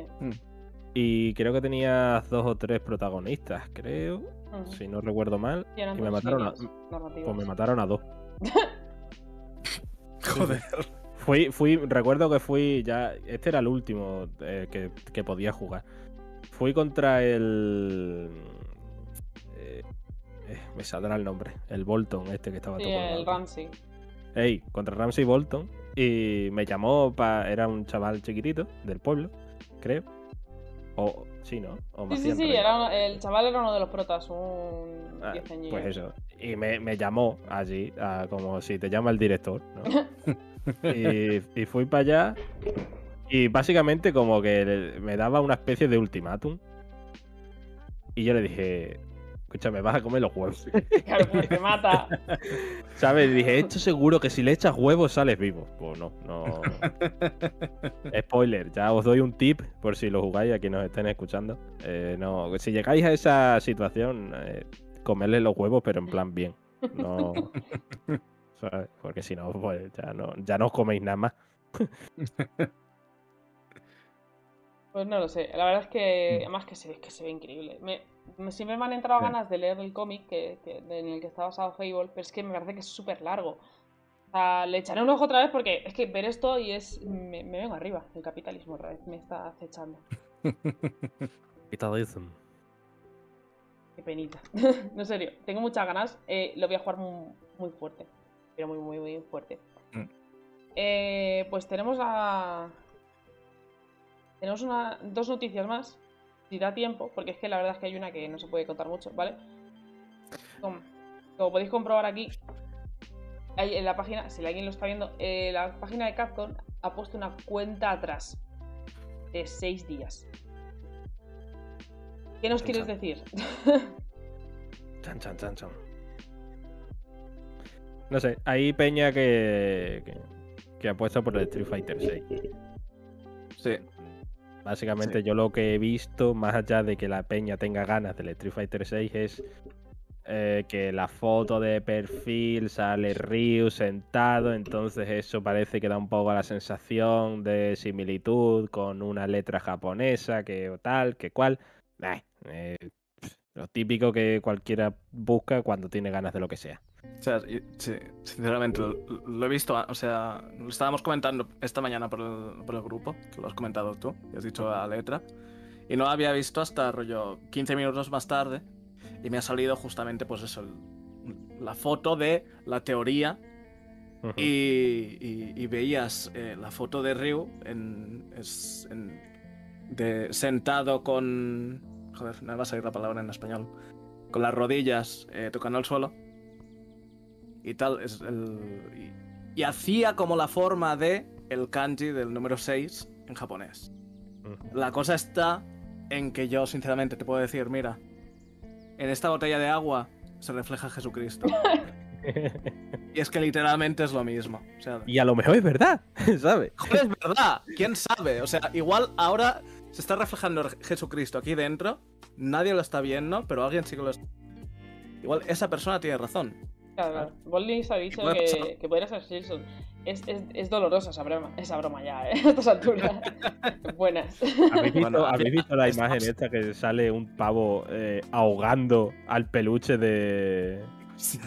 Y creo que tenía dos o tres protagonistas, creo, Ujú. si no recuerdo mal. Y me mataron a- líneas narrativas. Pues me mataron a dos. Joder. Fui, fui, recuerdo que fui ya. Este era el último eh, que, que podía jugar. Fui contra el. eh, eh, me saldrá el nombre. El Bolton, este que estaba Sí, todo el. Ramsey. Ey, contra Ramsey Bolton. Y me llamó para. Era un chaval chiquitito del pueblo, creo. O. Sí, ¿no? O Sí, sí, sí, era el chaval era uno de los protas, un Ah. Pues eso. Y me, me llamó allí, a- como si te llama el director, ¿no? y, y fui para allá. Y básicamente como que me daba una especie de ultimátum. Y yo le dije, escúchame, vas a comer los huevos. Claro, te mata. ¿Sabes? Y dije, esto seguro que si le echas huevos sales vivo. Pues no, no. Spoiler, ya os doy un tip por si lo jugáis aquí nos estén escuchando. Eh, no, si llegáis a esa situación, eh, comerle los huevos, pero en plan bien. No. ¿sabes? Porque si no, pues ya no, ya no os coméis nada más. Pues no lo sé. La verdad es que, además que se, es que se ve increíble. Me, me- siempre me han entrado ganas de leer el cómic que, que- en el que está basado Fable, pero es que me parece que es súper largo. O sea, le echaré un ojo otra vez porque es que ver esto y es. Me, me vengo arriba. El capitalismo otra vez me está acechando. Qué penita. no, serio, tengo muchas ganas. eh, lo voy a jugar muy, muy fuerte. Pero muy, muy, muy fuerte. Mm. Eh, pues tenemos a. Tenemos una, dos noticias más. Si da tiempo, porque es que la verdad es que hay una que no se puede contar mucho, ¿vale? Como, como podéis comprobar aquí, hay en la página, si alguien lo está viendo, eh, la página de Capcom ha puesto una cuenta atrás de seis días. ¿Qué nos quieres Chan, decir? Chan, chan, chan, chan. No sé, hay peña que, que, que apuesta por el Street Fighter 6. Sí. Básicamente Sí. yo lo que he visto, más allá de que la peña tenga ganas del Street Fighter 6, es eh, que la foto de perfil sale Ryu sentado, entonces eso parece que da un poco la sensación de similitud con una letra japonesa, que tal, que cual. Nah, eh, lo típico que cualquiera busca cuando tiene ganas de lo que sea. O sea, y- sí, sinceramente, lo, lo he visto, o sea, lo estábamos comentando esta mañana por el, por el grupo, que lo has comentado tú, que has dicho la letra, y no lo había visto hasta rollo 15 minutos más tarde, y me ha salido justamente, pues eso, el- la foto de la teoría, Ujú. y, y- y veías eh, la foto de Ryu en, es- en- de, sentado con... Joder, no me va a salir la palabra en español. Con las rodillas eh, tocando el suelo. Y tal, es el... Y, y hacía como la forma de el kanji del número 6 en japonés. La cosa está en que yo, sinceramente, te puedo decir, mira, en esta botella de agua se refleja Jesucristo. Y es que literalmente es lo mismo. O sea, y a lo mejor es verdad, ¿sabes? Joder, es verdad. ¿Quién sabe? O sea, igual ahora se está reflejando Jesucristo aquí dentro. Nadie lo está viendo, pero alguien sí que lo está. Igual esa persona tiene razón. Claro, claro. Bollins ha dicho que, pasar. que podría ser Simpson. Es, es, es dolorosa esa broma, esa broma ya, ¿eh? A estas alturas. Buenas. ¿Habéis visto, Bueno, habéis visto la imagen esta que sale un pavo eh, ahogando al peluche de. Sí.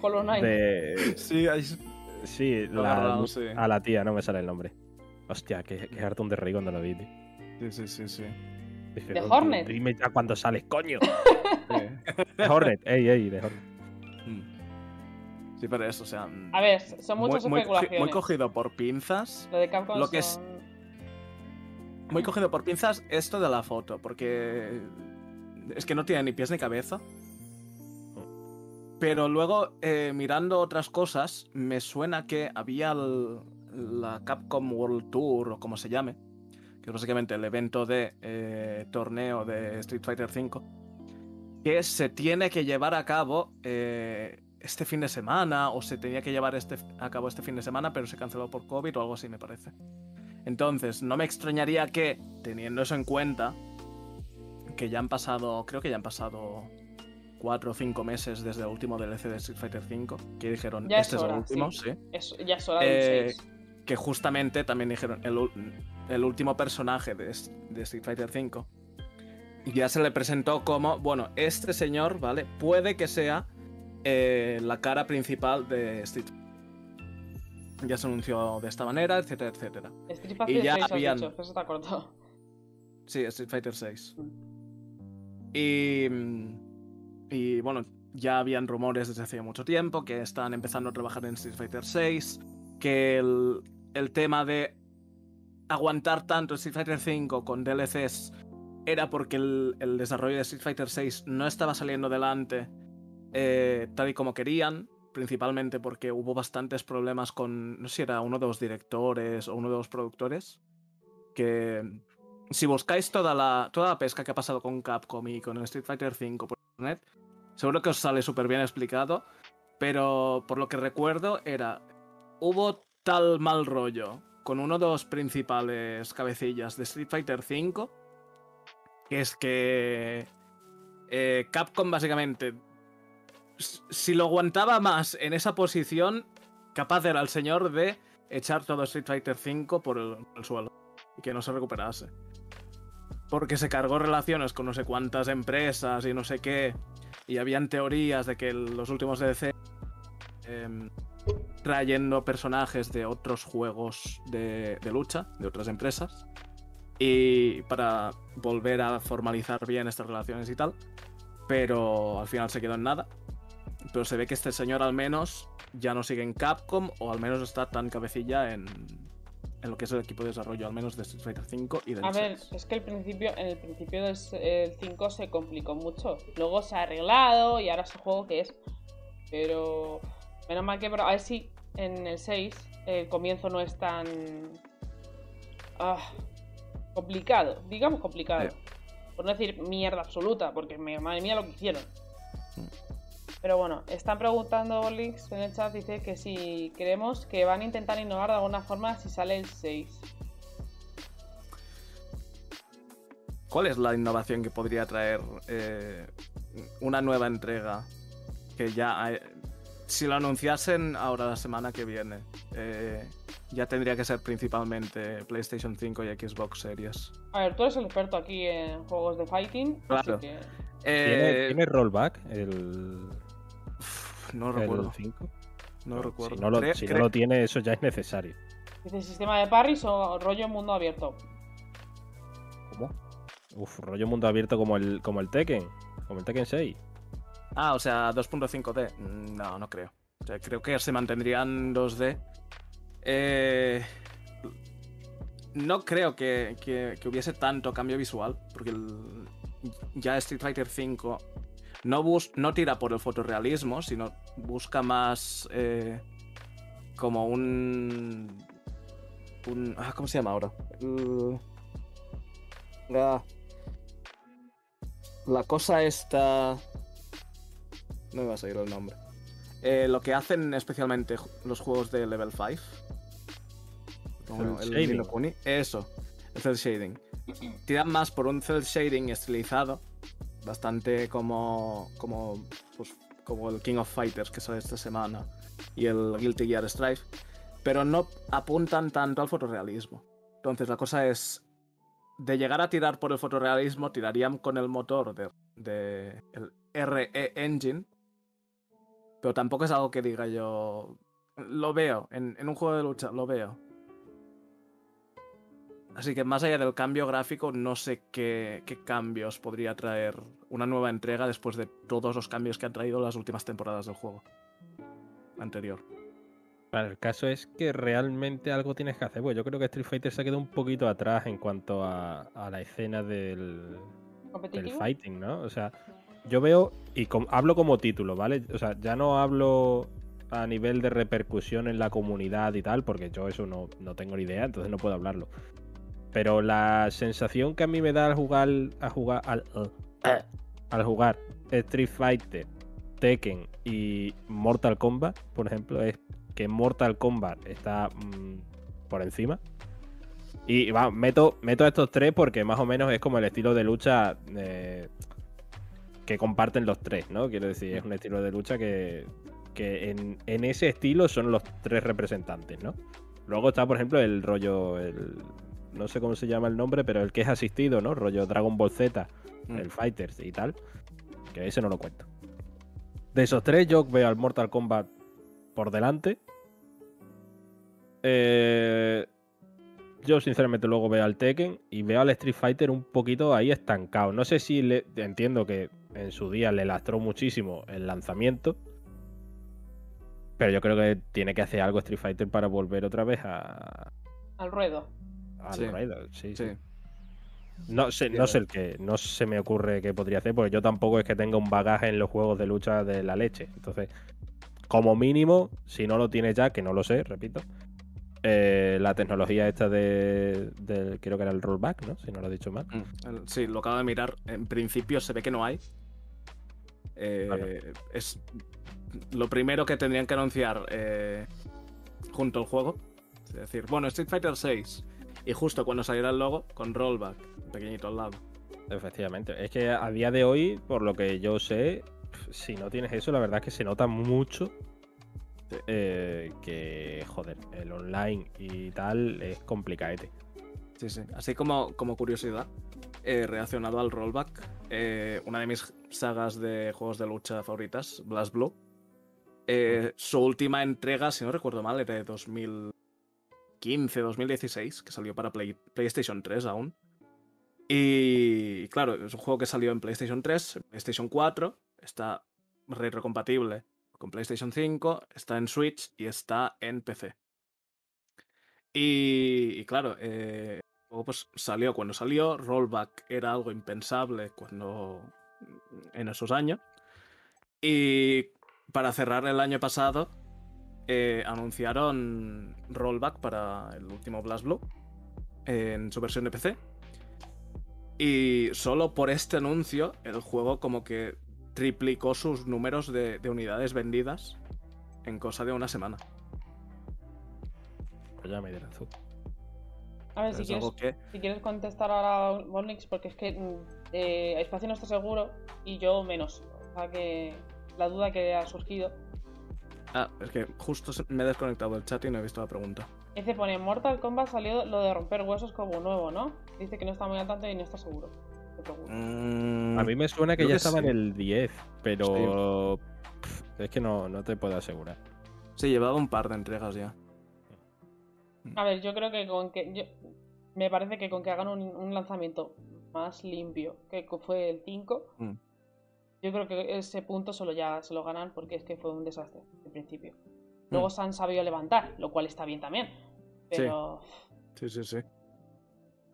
Hollow Knight. de Sí, hay... sí, la- sí. a la tía, no me sale el nombre. Hostia, qué, qué hartón de reír cuando lo vi, tío. Sí, sí, sí, sí. Dije, ¿De "No, tío, Hornet?" Dime ya cuando sales, coño. Sí. De Hornet, ey, ey, de Hornet. Sí, pero eso, o sea. mm, A ver, son muchas muy, especulaciones. muy cogido por pinzas. Lo de Capcom lo que es- Muy cogido por pinzas esto de la foto, porque es que no tiene ni pies ni cabeza. Pero luego, eh, mirando otras cosas, me suena que había el- la Capcom World Tour, o como se llame, que es básicamente el evento de eh, torneo de Street Fighter V, que se tiene que llevar a cabo eh, este fin de semana, o se tenía que llevar este, a cabo este fin de semana, pero se canceló por COVID o algo así, me parece. Entonces, no me extrañaría que, teniendo eso en cuenta, que ya han pasado, creo que ya han pasado cuatro o cinco meses desde el último DLC de Street Fighter V, que dijeron, Ya este es es, el último, sí. sí. Es- ya es hora del Eh, 6. que justamente también dijeron el, el último personaje de, de Street Fighter V ya se le presentó como, bueno, este señor, ¿vale? Puede que sea eh, la cara principal de Street Ya se anunció de esta manera, etcétera, etcétera. Street y Fighter ya 6 has habían- dicho, eso te ha cortado. Sí, Street Fighter 6. Y, mm, y bueno, ya habían rumores desde hace mucho tiempo que están empezando a trabajar en Street Fighter 6, que el, el tema de aguantar tanto Street Fighter 5 con DLCs era porque el, el desarrollo de Street Fighter 6 no estaba saliendo adelante eh, tal y como querían, principalmente porque hubo bastantes problemas con, no sé si era uno de los directores o uno de los productores, que si buscáis toda la, toda la pesca que ha pasado con Capcom y con el Street Fighter V por internet, seguro que os sale súper bien explicado, pero por lo que recuerdo era, hubo tal mal rollo con uno de los principales cabecillas de Street Fighter V, que es que eh, Capcom básicamente, si lo aguantaba más en esa posición, capaz era el señor de echar todo Street Fighter V por el- suelo y que no se recuperase. Porque se cargó relaciones con no sé cuántas empresas y no sé qué. Y habían teorías de que los últimos DLC em, trayendo personajes de otros juegos de lucha, de otras empresas. Y para volver a formalizar bien estas relaciones y tal. Pero al final se quedó en nada. Pero se ve que este señor al menos ya no sigue en Capcom o al menos está tan cabecilla en, en lo que es el equipo de desarrollo, al menos de Street Fighter 5 y del A ver, 6. es que el principio, en el principio del 5 se complicó mucho. Luego se ha arreglado y ahora es el juego que es. Pero menos mal que a ver si en el 6 el comienzo no es tan ah, complicado. Digamos complicado. Sí. Por no decir mierda absoluta, porque madre mía lo que hicieron. Mm. Pero bueno, están preguntando Olix en el chat, dice que si creemos que van a intentar innovar de alguna forma si sale el 6. ¿Cuál es la innovación que podría traer eh, una nueva entrega? Que ya, eh, si lo anunciasen ahora la semana que viene, eh, ya tendría que ser principalmente PlayStation 5 y Xbox Series. A ver, tú eres el experto aquí en juegos de fighting, Claro. así que... ¿Tiene, Eh, tiene rollback el, no el recuerdo. 5? No recuerdo. Si, no lo, Cre- si cre- no lo tiene, eso ya es necesario. Dice sistema de parries o rollo mundo abierto. ¿Cómo? Uf, rollo mundo abierto como el, como el Tekken. Como el Tekken 6. Ah, o sea, 2.5D. Mm, No, no creo. O sea, creo que se mantendrían 2D. Eh, no creo que, que- que hubiese tanto cambio visual, porque el- ya Street Fighter V no, bus- no tira por el fotorrealismo, sino busca más eh, como un, un... ah, ¿Cómo se llama ahora? El- ah, la cosa esta... No me va a salir el nombre. Eh, lo que hacen especialmente los juegos de Level 5. Como el Kuni. Eso, el cel shading. Tiran más por un cel shading estilizado. Bastante como. como. Pues, como el King of Fighters que sale esta semana. Y el Guilty Gear Strive. Pero no apuntan tanto al fotorrealismo. Entonces la cosa es. De llegar a tirar por el fotorrealismo, tirarían con el motor de, de el RE Engine. Pero tampoco es algo que diga yo. Lo veo, en, en un juego de lucha, lo veo. Así que más allá del cambio gráfico, no sé qué, qué cambios podría traer una nueva entrega después de todos los cambios que han traído las últimas temporadas del juego anterior. Claro, el caso es que realmente algo tienes que hacer. Pues yo creo que Street Fighter se ha quedado un poquito atrás en cuanto a, a la escena del, del fighting, ¿no? O sea, yo veo y com- hablo como título, ¿vale? O sea, ya no hablo a nivel de repercusión en la comunidad y tal, porque yo eso no, no tengo ni idea, entonces no puedo hablarlo. Pero la sensación que a mí me da al jugar a jugar al, al- al jugar Street Fighter, Tekken y Mortal Kombat, por ejemplo, es que Mortal Kombat está mm, por encima Y va, meto, meto estos tres porque más o menos es como el estilo de lucha eh, que comparten los tres, ¿no? Quiero decir, es un estilo de lucha que, que en, en ese estilo son los tres representantes, ¿no? Luego está, por ejemplo, el rollo, el, no sé cómo se llama el nombre, pero el que es asistido, ¿no? Rollo Dragon Ball Z, Mm. el Fighters y tal. Que ese no lo cuento. De esos tres, yo veo al Mortal Kombat por delante. Eh, yo, sinceramente, luego veo al Tekken y veo al Street Fighter un poquito ahí estancado. No sé si le, entiendo que en su día le lastró muchísimo el lanzamiento. Pero yo creo que tiene que hacer algo Street Fighter para volver otra vez a, Al ruedo. Al Sí. sí, sí. Sí. No sé, no sé el que, no se me ocurre qué podría hacer, porque yo tampoco es que tenga un bagaje en los juegos de lucha de la leche. Entonces, como mínimo, si no lo tiene ya, que no lo sé, repito, eh, la tecnología esta de, del- creo que era el rollback, ¿no? Si no lo he dicho mal. Mm, Sí, lo acabo de mirar. En principio se ve que no hay. Eh, Claro. Es lo primero que tendrían que anunciar eh, junto al juego. Es decir, bueno, Street Fighter 6. Y justo cuando saliera el logo, con rollback, pequeñito al lado. Efectivamente. Es que a día de hoy, por lo que yo sé, si no tienes eso, la verdad es que se nota mucho eh, que, joder, el online y tal es complicadete. Sí, sí. Así como, como curiosidad, eh, relacionado al rollback, eh, una de mis sagas de juegos de lucha favoritas, Blast Blue, eh, su última entrega, si no recuerdo mal, era de 2015, 2016, que salió para Play- PlayStation 3 aún. Y claro, es un juego que salió en PlayStation 3, PlayStation 4, está retrocompatible con PlayStation 5, está en Switch y está en PC. Y, y claro, eh, Luego pues salió cuando salió, rollback era algo impensable cuando en esos años. Y para cerrar el año pasado eh, anunciaron rollback para el último Blast Blue en su versión de PC. Y solo por este anuncio el juego como que triplicó sus números de, de unidades vendidas en cosa de una semana. Pues ya me dirás tú. A ver, si Es quieres, que si quieres contestar ahora, Bonix, porque es que mm, eh, Espacio no está seguro y yo menos. O sea que la duda que ha surgido. Ah, es que justo se- me he desconectado del chat y no he visto la pregunta. Este pone, en Mortal Kombat salió lo de romper huesos como nuevo, ¿no? Dice que no está muy al tanto y no está seguro. Mm, A mí me suena que ya que estaba sí. en el 10, pero es que no, no te puedo asegurar. Sí, llevaba un par de entregas ya. A ver, yo creo que con que. Yo, me parece que con que hagan un, un lanzamiento más limpio que fue el 5, Mm. Yo creo que ese punto solo ya se lo ganan porque es que fue un desastre de principio. Luego Mm. se han sabido levantar, lo cual está bien también. Pero Sí, sí, sí.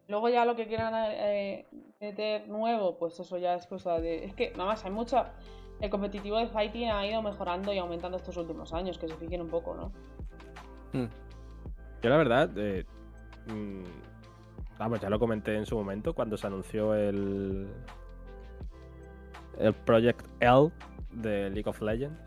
luego ya lo que quieran eh, meter nuevo, pues eso ya es cosa de. Es que nada más hay mucha. El competitivo de fighting ha ido mejorando y aumentando estos últimos años, que se fijen un poco, ¿no? Mm. Yo la verdad, eh, mm, vamos, ya lo comenté en su momento cuando se anunció el el Project L de League of Legends,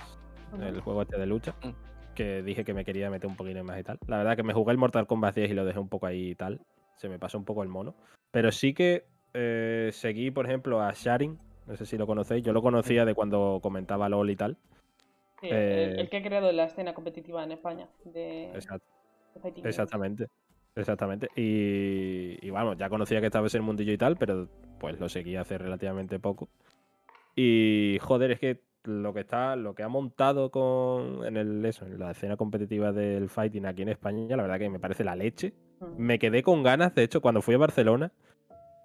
el juego este de lucha, Mm. que dije que me quería meter un poquito más y tal. La verdad que me jugué el Mortal Kombat 10 y lo dejé un poco ahí y tal. Se me pasó un poco el mono. Pero sí que eh, seguí, por ejemplo, a Sharing. No sé si lo conocéis. Yo lo conocía de cuando comentaba LOL y tal. Sí, el- Eh, el, que ha creado la escena competitiva en España de. Exactamente. Exactamente. Y, y vamos, ya conocía que estaba ese mundillo y tal, pero pues lo seguí hace relativamente poco. Y joder, es que lo que está, lo que ha montado con en el eso, en la escena competitiva del fighting aquí en España, la verdad que me parece la leche. Mm. Me quedé con ganas, de hecho, cuando fui a Barcelona,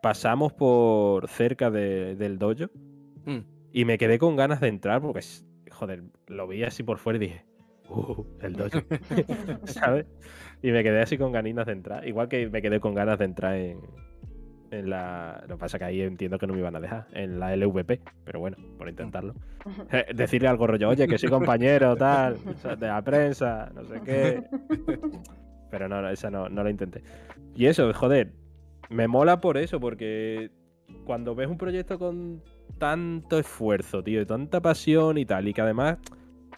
pasamos por cerca de- del dojo Mm. y me quedé con ganas de entrar porque, joder, lo vi así por fuera y dije, uh, el dojo. ¿sabes? Y me quedé así con ganinas de entrar. Igual que me quedé con ganas de entrar en, en la. Lo que pasa que ahí entiendo que no me iban a dejar. En la LVP. Pero bueno, por intentarlo. Eh, Decirle algo rollo, oye, que soy compañero, tal, de la prensa, no sé qué. Pero no, no, esa no, no la intenté. Y eso, joder, me mola por eso, porque cuando ves un proyecto con tanto esfuerzo, tío, y tanta pasión y tal, y que además,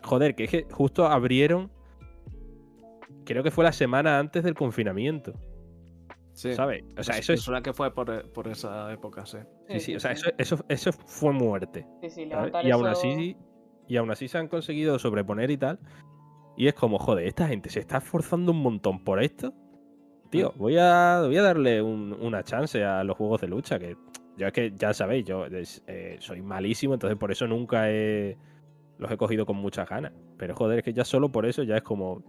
joder, que es que justo abrieron, creo que fue la semana antes del confinamiento. Sí. ¿sabes? O sea, Me- eso es. que fue por, por esa época, sí. Sí, sí, o sea, eso, eso, eso fue muerte. Sí, sí, Y aún eso- así. Y aún así se han conseguido sobreponer y tal. Y es como, joder, esta gente se está esforzando un montón por esto. Tío, voy a, voy a darle un- una chance a los juegos de lucha. Que yo es que ya sabéis, yo es- eh, soy malísimo, entonces por eso nunca he, los he cogido con muchas ganas. Pero joder, es que ya solo por eso ya es como.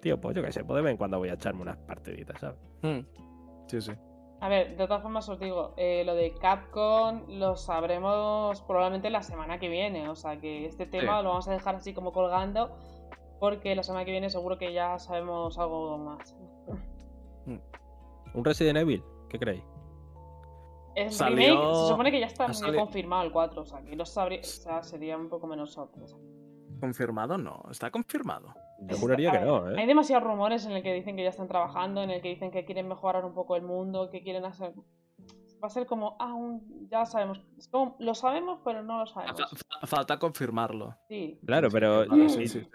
Tío, pues yo qué sé, pues de vez en cuando voy a echarme unas partiditas, ¿sabes? Mm. Sí, sí. A ver, de todas formas os digo, eh, lo de Capcom lo sabremos probablemente la semana que viene. O sea que este tema Sí. lo vamos a dejar así como colgando. Porque la semana que viene seguro que ya sabemos algo más. ¿Un Resident Evil? ¿Qué creéis? El Salió- remake se supone que ya está confirmado el 4. O sea que no sabría. O sea, sería un poco menos sorpresa. ¿Confirmado? No, está confirmado. Yo juraría que no, Hay ¿eh? demasiados rumores en el que dicen que ya están trabajando, en el que dicen que quieren mejorar un poco el mundo, que quieren hacer. Va a ser como, ah, un- ya sabemos. Es como, lo sabemos, pero no lo sabemos. Fa- fa- falta confirmarlo. Sí. Claro, pero. sí, sí, sí.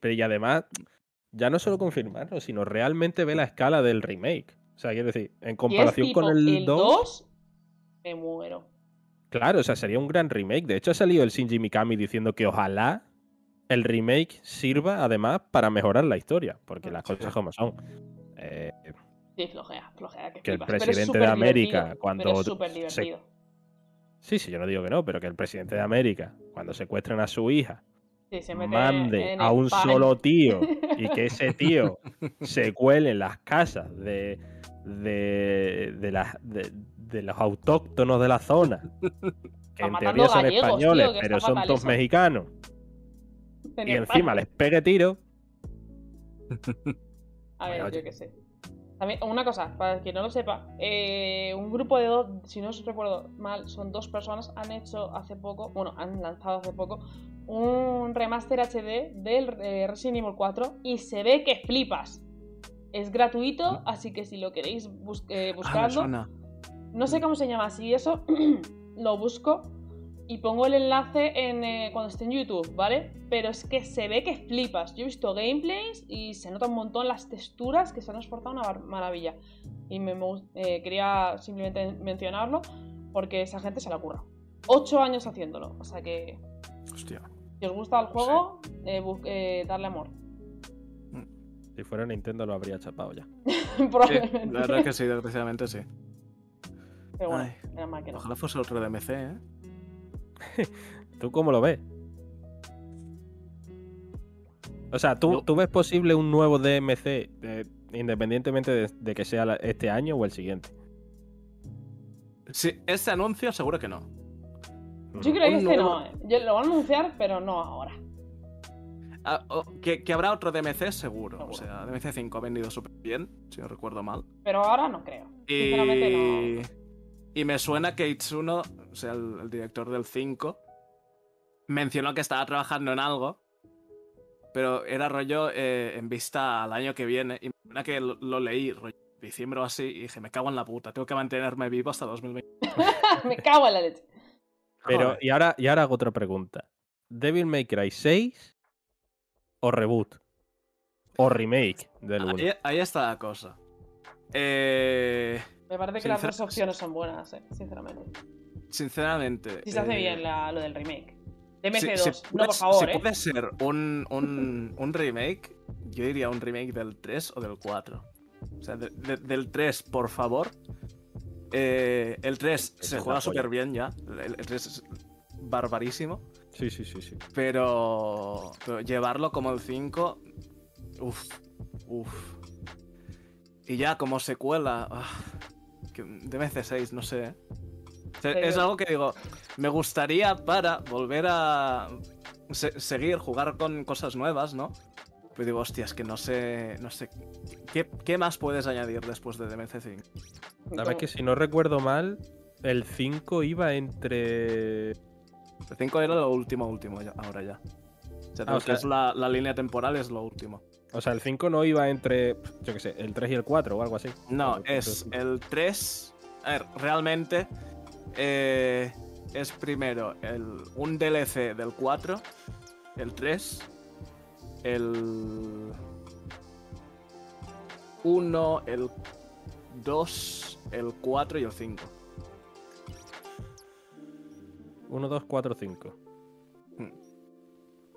Pero y además, ya no solo confirmarlo, sino realmente ve la escala del remake. O sea, quiero decir, en comparación con el 2, 2, me muero. claro, o sea, sería un gran remake. De hecho, ha salido el Shinji Mikami diciendo que ojalá el remake sirva además para mejorar la historia, porque las cosas como son. Eh, Sí, flojea, flojea. Que, Que el presidente de América, cuando es se- sí, sí, yo no digo que no, pero que el presidente de América, cuando secuestran a su hija, Sí, se mete mande en a un pan. solo tío y que ese tío se cuele en las casas de, de, de, las- de- de los autóctonos de la zona, que en matando teoría son gallegos, españoles, tío, pero está son todos mexicanos, En y encima les pegue tiro, A ver, yo qué sé. También, una cosa, para quien no lo sepa, eh, un grupo de dos, si no os recuerdo mal, son dos personas, han hecho hace poco, bueno, han lanzado hace poco, un remaster HD del eh, Resident Evil 4 y se ve que flipas. Es gratuito, así que si lo queréis bus- eh, Ah, buscarlo, no sé cómo se llama, si eso lo busco y pongo el enlace en, eh, cuando esté en YouTube, ¿vale? Pero es que se ve que flipas. Yo he visto gameplays y se nota un montón las texturas que se han esforzado una maravilla. Y me, eh, quería simplemente mencionarlo porque esa gente se la curra. Ocho años haciéndolo, o sea que Hostia. si os gusta el juego, eh, eh, darle amor. si fuera Nintendo lo habría chapado ya. Sí, Probablemente. la verdad que sí, desgraciadamente sí. Pero bueno, Ay. mal que no. Ojalá fuese otro DMC, ¿eh? ¿Tú cómo lo ves? O sea, ¿tú, ¿tú ves posible un nuevo DMC eh, independientemente de, de que sea la- este año o el siguiente? Sí, este anuncio seguro que no. Yo creo que este nuevo- no. Yo- lo van a anunciar, pero no ahora. Ah, oh, que, que habrá otro DMC seguro. Seguro. O sea, DMC 5 ha vendido súper bien, si no recuerdo mal. Pero ahora no creo. Sinceramente no. Y, me suena que Itsuno, o sea, el, el director del 5, mencionó que estaba trabajando en algo, pero era rollo eh, en vista al año que viene. Y me suena que lo, lo leí, rollo diciembre o así, y dije, me cago en la puta, tengo que mantenerme vivo hasta 2020. Me cago en la leche. Pero, y ahora, y ahora hago otra pregunta. ¿Devil May Cry 6 o reboot? O remake del 1. Ahí, ahí está la cosa. Eh, Me parece que las dos opciones son buenas, eh, sinceramente. sinceramente. Si se hace eh, bien la- lo del remake. Si, DMC2. si no, puede- por favor, si eh. puede ser un, un, un remake, yo diría un remake del 3 o del 4. O sea, de- de- del 3, por favor. Eh, el 3 Esa se juega súper bien ya. El, el 3 es barbarísimo. Sí, sí, sí, sí. Pero, pero llevarlo como el 5. Uff, uff. Y ya como secuela. ah, que- DMC 6, no sé. O sea, Pero- Es algo que digo. Me gustaría para volver a se- seguir, jugar con cosas nuevas, ¿no? Pero digo, hostia, es que no sé. No sé. ¿Qué, qué más puedes añadir después de DMC 5? Sabes que si no recuerdo mal, el 5 iba entre. El 5 era lo último, último, ya- ahora ya. O sea, Ah, o sea- es la, la línea temporal es lo último. O sea, el 5 no iba entre, yo qué sé, el 3 y el 4 o algo así. No, es el 3. A ver, realmente eh, es primero el, un DLC del 4, el 3, el 1, el 2, el 4 y el 5. 1, 2, 4, 5.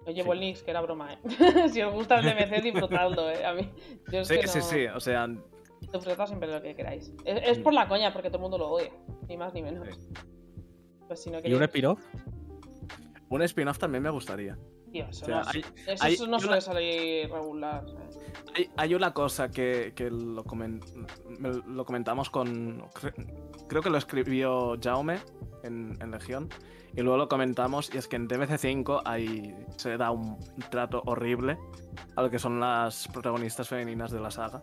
Oye, Sí. Bolnix, que era broma, ¿eh? si os gusta el DMC, disfrutadlo, ¿eh? A mí. Yo es Sí, que sí, no- sí. O sea, Disfrutad siempre lo que queráis. Es, es por la coña, porque todo el mundo lo odia. Ni más ni menos. Pues si no ¿Y un spin-off? un spin-off también me gustaría. Tío, eso O sea, no, hay- eso hay no una- suele salir regular. ¿sabes? Hay, hay una cosa que, que lo, comen- me- lo comentamos con. cre- Creo que lo escribió Jaume en, en Legión. Y luego lo comentamos. Y es que en DMC5 hay, se da un trato horrible a lo que son las protagonistas femeninas de la saga.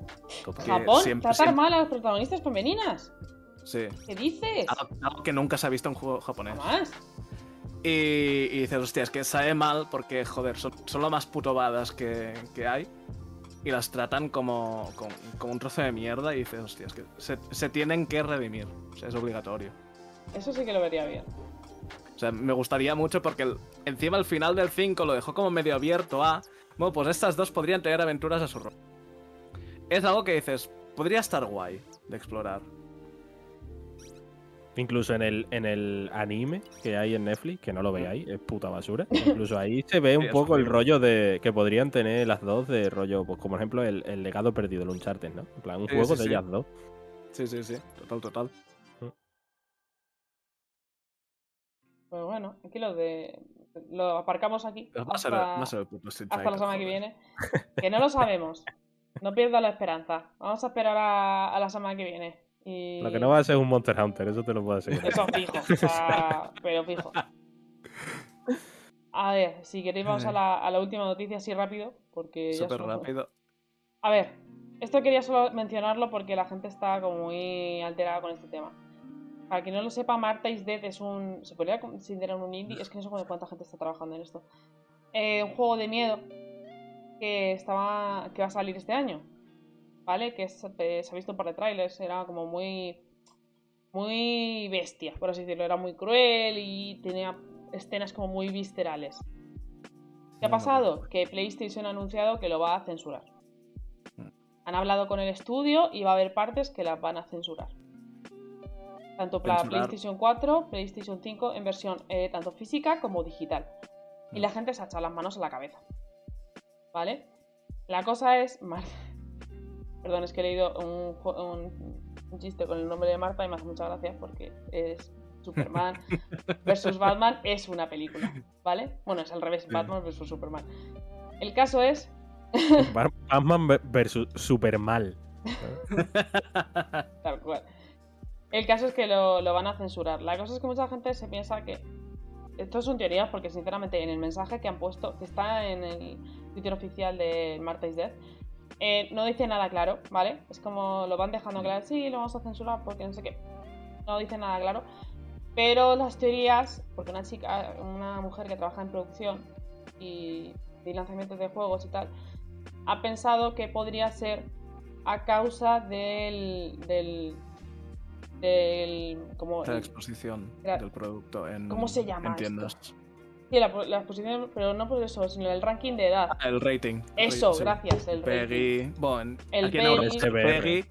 ¿Japón? siempre- ¿Tratar siempre- mal a las protagonistas femeninas? Sí. ¿Qué dices? Algo, algo que nunca se ha visto en un juego japonés. Jamás. Y, y dices, hostia, es que sabe mal porque, joder, son, son lo más putobadas que, que hay. Y las tratan como, como, como un trozo de mierda. Y dices, hostia, es que se, se tienen que redimir. O sea, es obligatorio. Eso sí que lo vería bien. O sea, me gustaría mucho porque el- encima al final del 5 lo dejó como medio abierto a. Bueno, pues estas dos podrían tener aventuras a su rol. Es algo que dices, podría estar guay de explorar. Incluso en el, en el anime que hay en Netflix, que no lo veáis, es puta basura. Incluso ahí se ve un poco el rollo de que podrían tener las dos de rollo, pues como por ejemplo el, el legado perdido, el Uncharted, ¿no? En plan, un Sí, juego sí, de sí. ellas dos. Sí, sí, sí. Total, total. Pues bueno, aquí lo de. Lo aparcamos aquí. A hasta- a la semana que viene. Que no lo sabemos. No pierdas la esperanza. Vamos a esperar a, a la semana que viene. Y... Lo que no va a ser un Monster Hunter, eso te lo puedo asegurar. Eso fijo. o sea, pero fijo. A ver, si queréis vamos a la, a la última noticia así rápido. Porque ya Súper rápido. A ver, esto quería solo mencionarlo porque la gente está como muy alterada con este tema. Para quien no lo sepa, Marta is Dead es un. ¿Se podría considerar un indie? Es que no sé cuánta gente está trabajando en esto. Eh, un juego de miedo que estaba. que va a salir este año. ¿Vale? Que es- eh, se ha visto un par de trailers. Era como muy. muy bestia, por así decirlo. Era muy cruel y tenía escenas como muy viscerales. ¿Qué ha pasado? Que PlayStation ha anunciado que lo va a censurar. Mm. Han hablado con el estudio y va a haber partes que las van a censurar. Tanto para Censurar. PlayStation 4, PlayStation 5 en versión eh, tanto física como digital. Y Mm. la gente se ha echado las manos a la cabeza. ¿Vale? La cosa es. Perdón, es que he leído un, un- un chiste con el nombre de Marta y me hace mucha gracia porque es Superman versus Batman es una película, ¿vale? Bueno, es al revés, Batman versus Superman. El caso es Batman ve- versus Supermal. Tal cual. El caso es que lo, lo van a censurar. La cosa es que mucha gente se piensa que. Esto son teorías porque, sinceramente, en el mensaje que han puesto, que está en el Twitter oficial de Marta is Dead, eh, no dice nada claro, ¿vale? Es como lo van dejando claro, sí, lo vamos a censurar porque no sé qué. No dice nada claro. Pero las teorías, porque una chica, una mujer que trabaja en producción y, y lanzamientos de juegos y tal, ha pensado que podría ser a causa del. del. del. como. de la exposición del producto en, ¿Cómo se llama en esto? Sí, la, la exposición, pero no por eso, sino el ranking de edad. Ah, El rating. Eso, Sí. gracias, el rating. Peggy. Bueno, en- El aquí Peggy. es SBR. Peggy.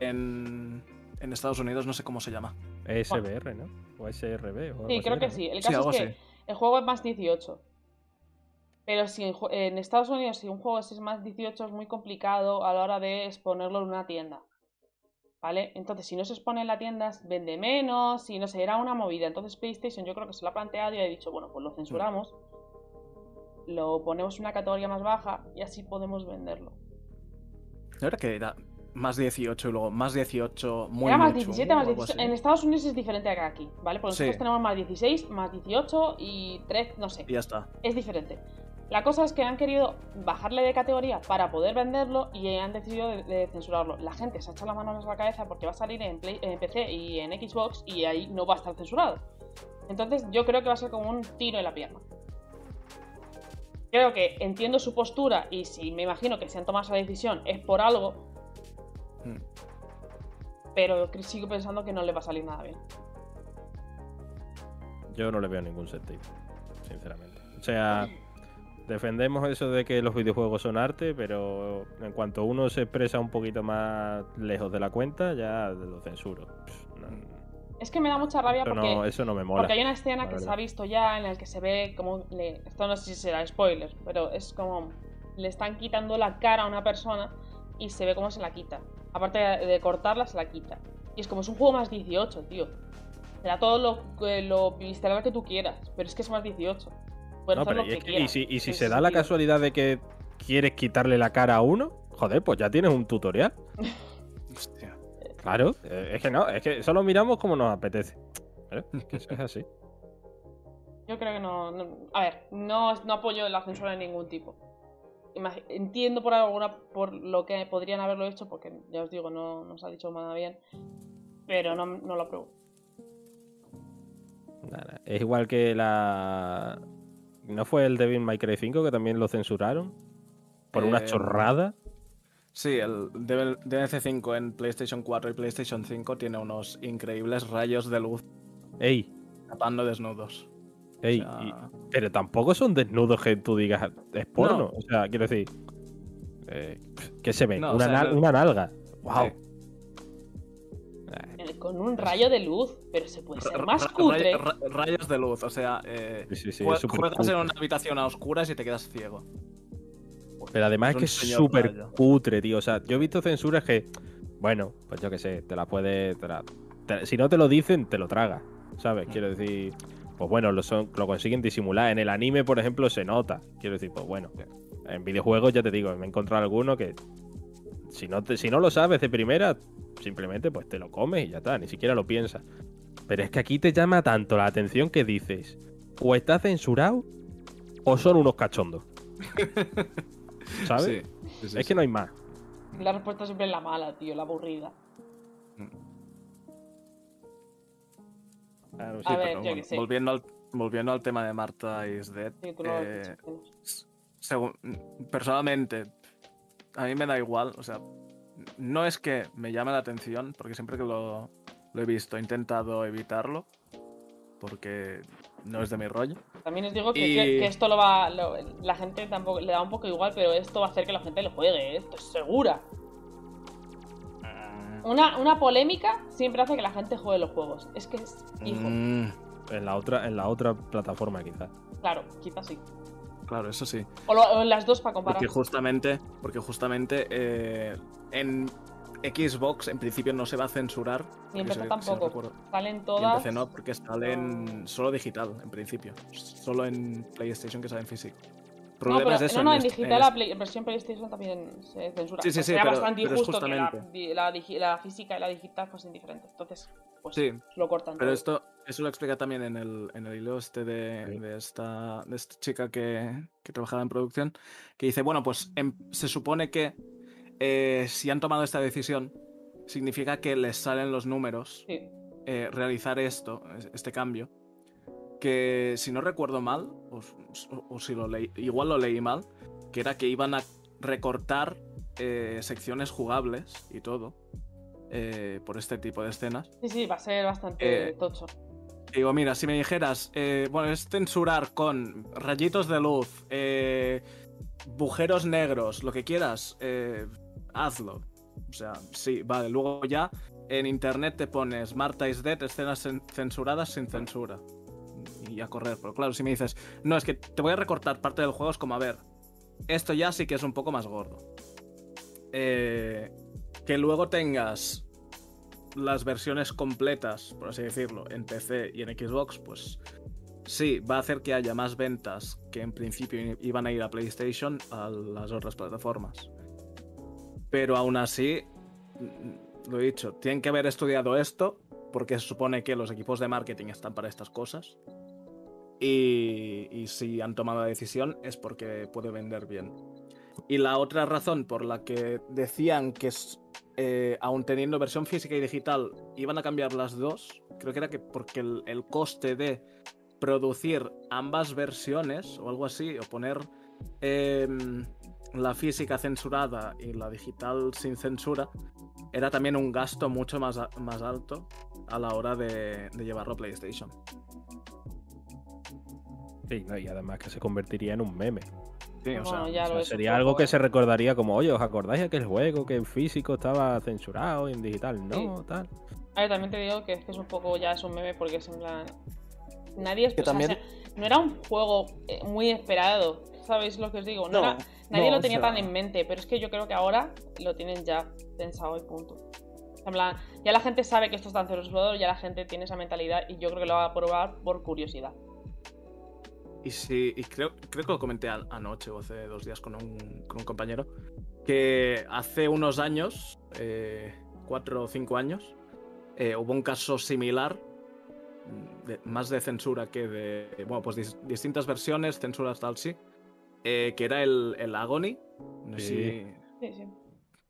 En, en Estados Unidos no sé cómo se llama. SBR, ¿no? O SRB. O Sí, creo que ¿no? sí. El caso es que así. el juego es más 18. Pero si en Estados Unidos, si un juego es más 18, es muy complicado a la hora de exponerlo en una tienda. ¿Vale? Entonces, si no se expone en la tienda, vende menos y no sé, era una movida. Entonces, PlayStation yo creo que se lo ha planteado y ha dicho, bueno, pues lo censuramos, lo ponemos en una categoría más baja y así podemos venderlo. ¿No era que era más 18 y luego más 18 muy Era más muy 17, chungo más o algo 18. así? En Estados Unidos es diferente que aquí, ¿vale? Porque nosotros Sí. tenemos más 16, más 18 y 3, no sé. Y ya está. es diferente. La cosa es que han querido bajarle de categoría para poder venderlo y han decidido de, de censurarlo. La gente se ha echado las manos a la cabeza porque va a salir en, Play- en PC y en Xbox y ahí no va a estar censurado. Entonces yo creo que va a ser como un tiro en la pierna. Creo que entiendo su postura y si me imagino que se han tomado esa decisión es por algo, Mm. pero sigo pensando que no le va a salir nada bien. Yo no le veo ningún sentido, sinceramente. O sea, defendemos eso de que los videojuegos son arte, pero en cuanto uno se expresa un poquito más lejos de la cuenta, ya lo censuro. Pff, no- Es que me da mucha rabia eso, porque, no, eso no me mola. porque hay una escena que se ha visto ya en la que se ve como le. Esto no sé si será spoiler, pero es como. Le están quitando la cara a una persona y se ve cómo se la quita. Aparte de, de cortarla, se la quita. Y es como es un juego más 18, tío. Será todo lo, eh, lo visceral que tú quieras, pero es que es más 18. Puedes No, hacer pero lo y, que si, y si en se da la casualidad de que quieres quitarle la cara a uno, joder, pues ya tienes un tutorial. Hostia. Claro, eh, es que no, es que solo miramos como nos apetece. ¿Eh? Es así. Yo creo que no, no- A ver, no, no apoyo la censura de ningún tipo. Imag- Entiendo por alguna por lo que podrían haberlo hecho, porque ya os digo, no, no se ha dicho nada bien. Pero no, no lo apruebo. Nada, Es igual que la. ¿No fue el Devil May Cry 5 que también lo censuraron? Por una Eh, chorrada. Sí, el DL- DLC5 en PlayStation 4 y PlayStation 5 tiene unos increíbles rayos de luz Ey, tapando desnudos. ey. O sea, y- pero tampoco son desnudos que tú digas es porno. No. O sea, quiero decir. eh, ¿Qué se ve? No, o una, sea, nal- no- una nalga. ¡Wow! sí. Con un rayo de luz, pero se puede ser más cutre. ray- ra- rayos de luz, o sea, eh, Sí, sí, en una habitación a oscuras y te quedas ciego. Pero además es Es que es súper cutre, tío. O sea, yo he visto censuras que, bueno, pues yo qué sé, te la puedes. te la- te- si no te lo dicen, te lo tragas. ¿Sabes? Quiero decir, pues bueno, lo, son, lo consiguen disimular. En el anime, por ejemplo, se nota. Quiero decir, pues bueno, en videojuegos ya te digo, me he encontrado alguno que. Si no, te- si no lo sabes de primera, simplemente pues te lo comes y ya está, ni siquiera lo piensas. Pero es que aquí te llama tanto la atención que dices, o está censurado o son unos cachondos. ¿Sabes? Sí, sí, sí, es que no hay más. La respuesta siempre es la mala, tío, la aburrida. Claro, A ver, pero yo bueno, qué sé. volviendo, al, volviendo al tema de Marta is Dead, eh, según- personalmente, a mí me da igual, o sea, no es que me llame la atención, porque siempre que lo, lo he visto he intentado evitarlo, porque no es de mi rollo. También os digo que, Y- que- que esto lo va. lo- la gente tampoco le da un poco igual, pero esto va a hacer que la gente lo juegue, ¿eh? esto es segura. Una, una polémica siempre hace que la gente juegue los juegos. Es que es. Hijo, Mm, En la otra, en la otra plataforma, quizás. claro, quizás sí. Claro, eso sí. O, lo- o las dos para comparar. Porque justamente, porque justamente eh, en Xbox en principio no se va a censurar. Ni en PC si- si no tampoco. Salen Y en todas. PC no, porque salen solo digital, en principio. Solo en PlayStation que sale en físico. No, pero, es eso. no, no, en est- digital es- la en versión PlayStation también se censura. Sí, sí, sí, sería pero- bastante pero es injusto que la, física y la digital fuesen diferentes. Entonces, pues Sí, lo cortan. Pero todo. esto, eso lo explica también en el, en el hilo este de, Sí. de esta, de esta chica que, que trabajaba en producción, que dice, bueno, pues em- se supone que eh, si han tomado esta decisión, significa que les salen los números Sí. eh, realizar esto, es- este cambio, que si no recuerdo mal, o, o- o si lo leí, igual lo leí mal, que era que iban a recortar eh, secciones jugables y todo eh, por este tipo de escenas. sí, sí, va a ser bastante Eh, tocho. Digo, mira, si me dijeras, bueno, es censurar con rayitos de luz, bujeros negros, lo que quieras, hazlo. O sea, sí, vale. Luego ya en internet te pones Marta is Dead, escenas cen- censuradas sin censura. Y a correr. Pero claro, si me dices, no, es que te voy a recortar parte del juego, es como, a ver, esto ya sí que es un poco más gordo. Eh, que luego tengas las versiones completas, por así decirlo, en PC y en Xbox, pues sí, va a hacer que haya más ventas que en principio iban a ir a PlayStation a las otras plataformas. Pero aún así, mm, lo he dicho, tienen que haber estudiado esto porque se supone que los equipos de marketing están para estas cosas. Y, si han tomado la decisión es porque puede vender bien. Y la otra razón por la que decían que eh, aun teniendo versión física y digital, iban a cambiar las dos, creo que era que porque el, coste de producir ambas versiones o algo así, o poner em, la física censurada y la digital sin censura, era también un gasto mucho más, más alto a la hora de, de llevarlo a PlayStation. Sí, no, y además que se convertiría en un meme. Sí, o Bueno, sea, ya O sea, lo es un sería algo que ¿eh? se recordaría como, oye, ¿os acordáis de aquel juego que en físico estaba censurado y en digital? No, Sí. tal. A ver, también te digo que es que es un poco ya es un meme porque es en plan. Nadie es Que o sea, también- o sea, no era un juego eh, muy esperado. ¿Sabéis lo que os digo? No, No, era- nadie no, lo o tenía sea- tan en mente, pero es que yo creo que ahora lo tienen ya pensado y punto. En plan, ya la gente sabe que esto está en censurado, ya la gente tiene esa mentalidad y yo creo que lo va a probar por curiosidad. Y creo, creo que lo comenté an- anoche o hace dos días con un, con un compañero, que hace unos años, eh, cuatro o cinco años, eh, hubo un caso similar, mm, de- más de censura que de, bueno, pues dis- distintas versiones, censuras tal, sí, eh, que era el, el Agony, no sé Sí. si- Sí, sí.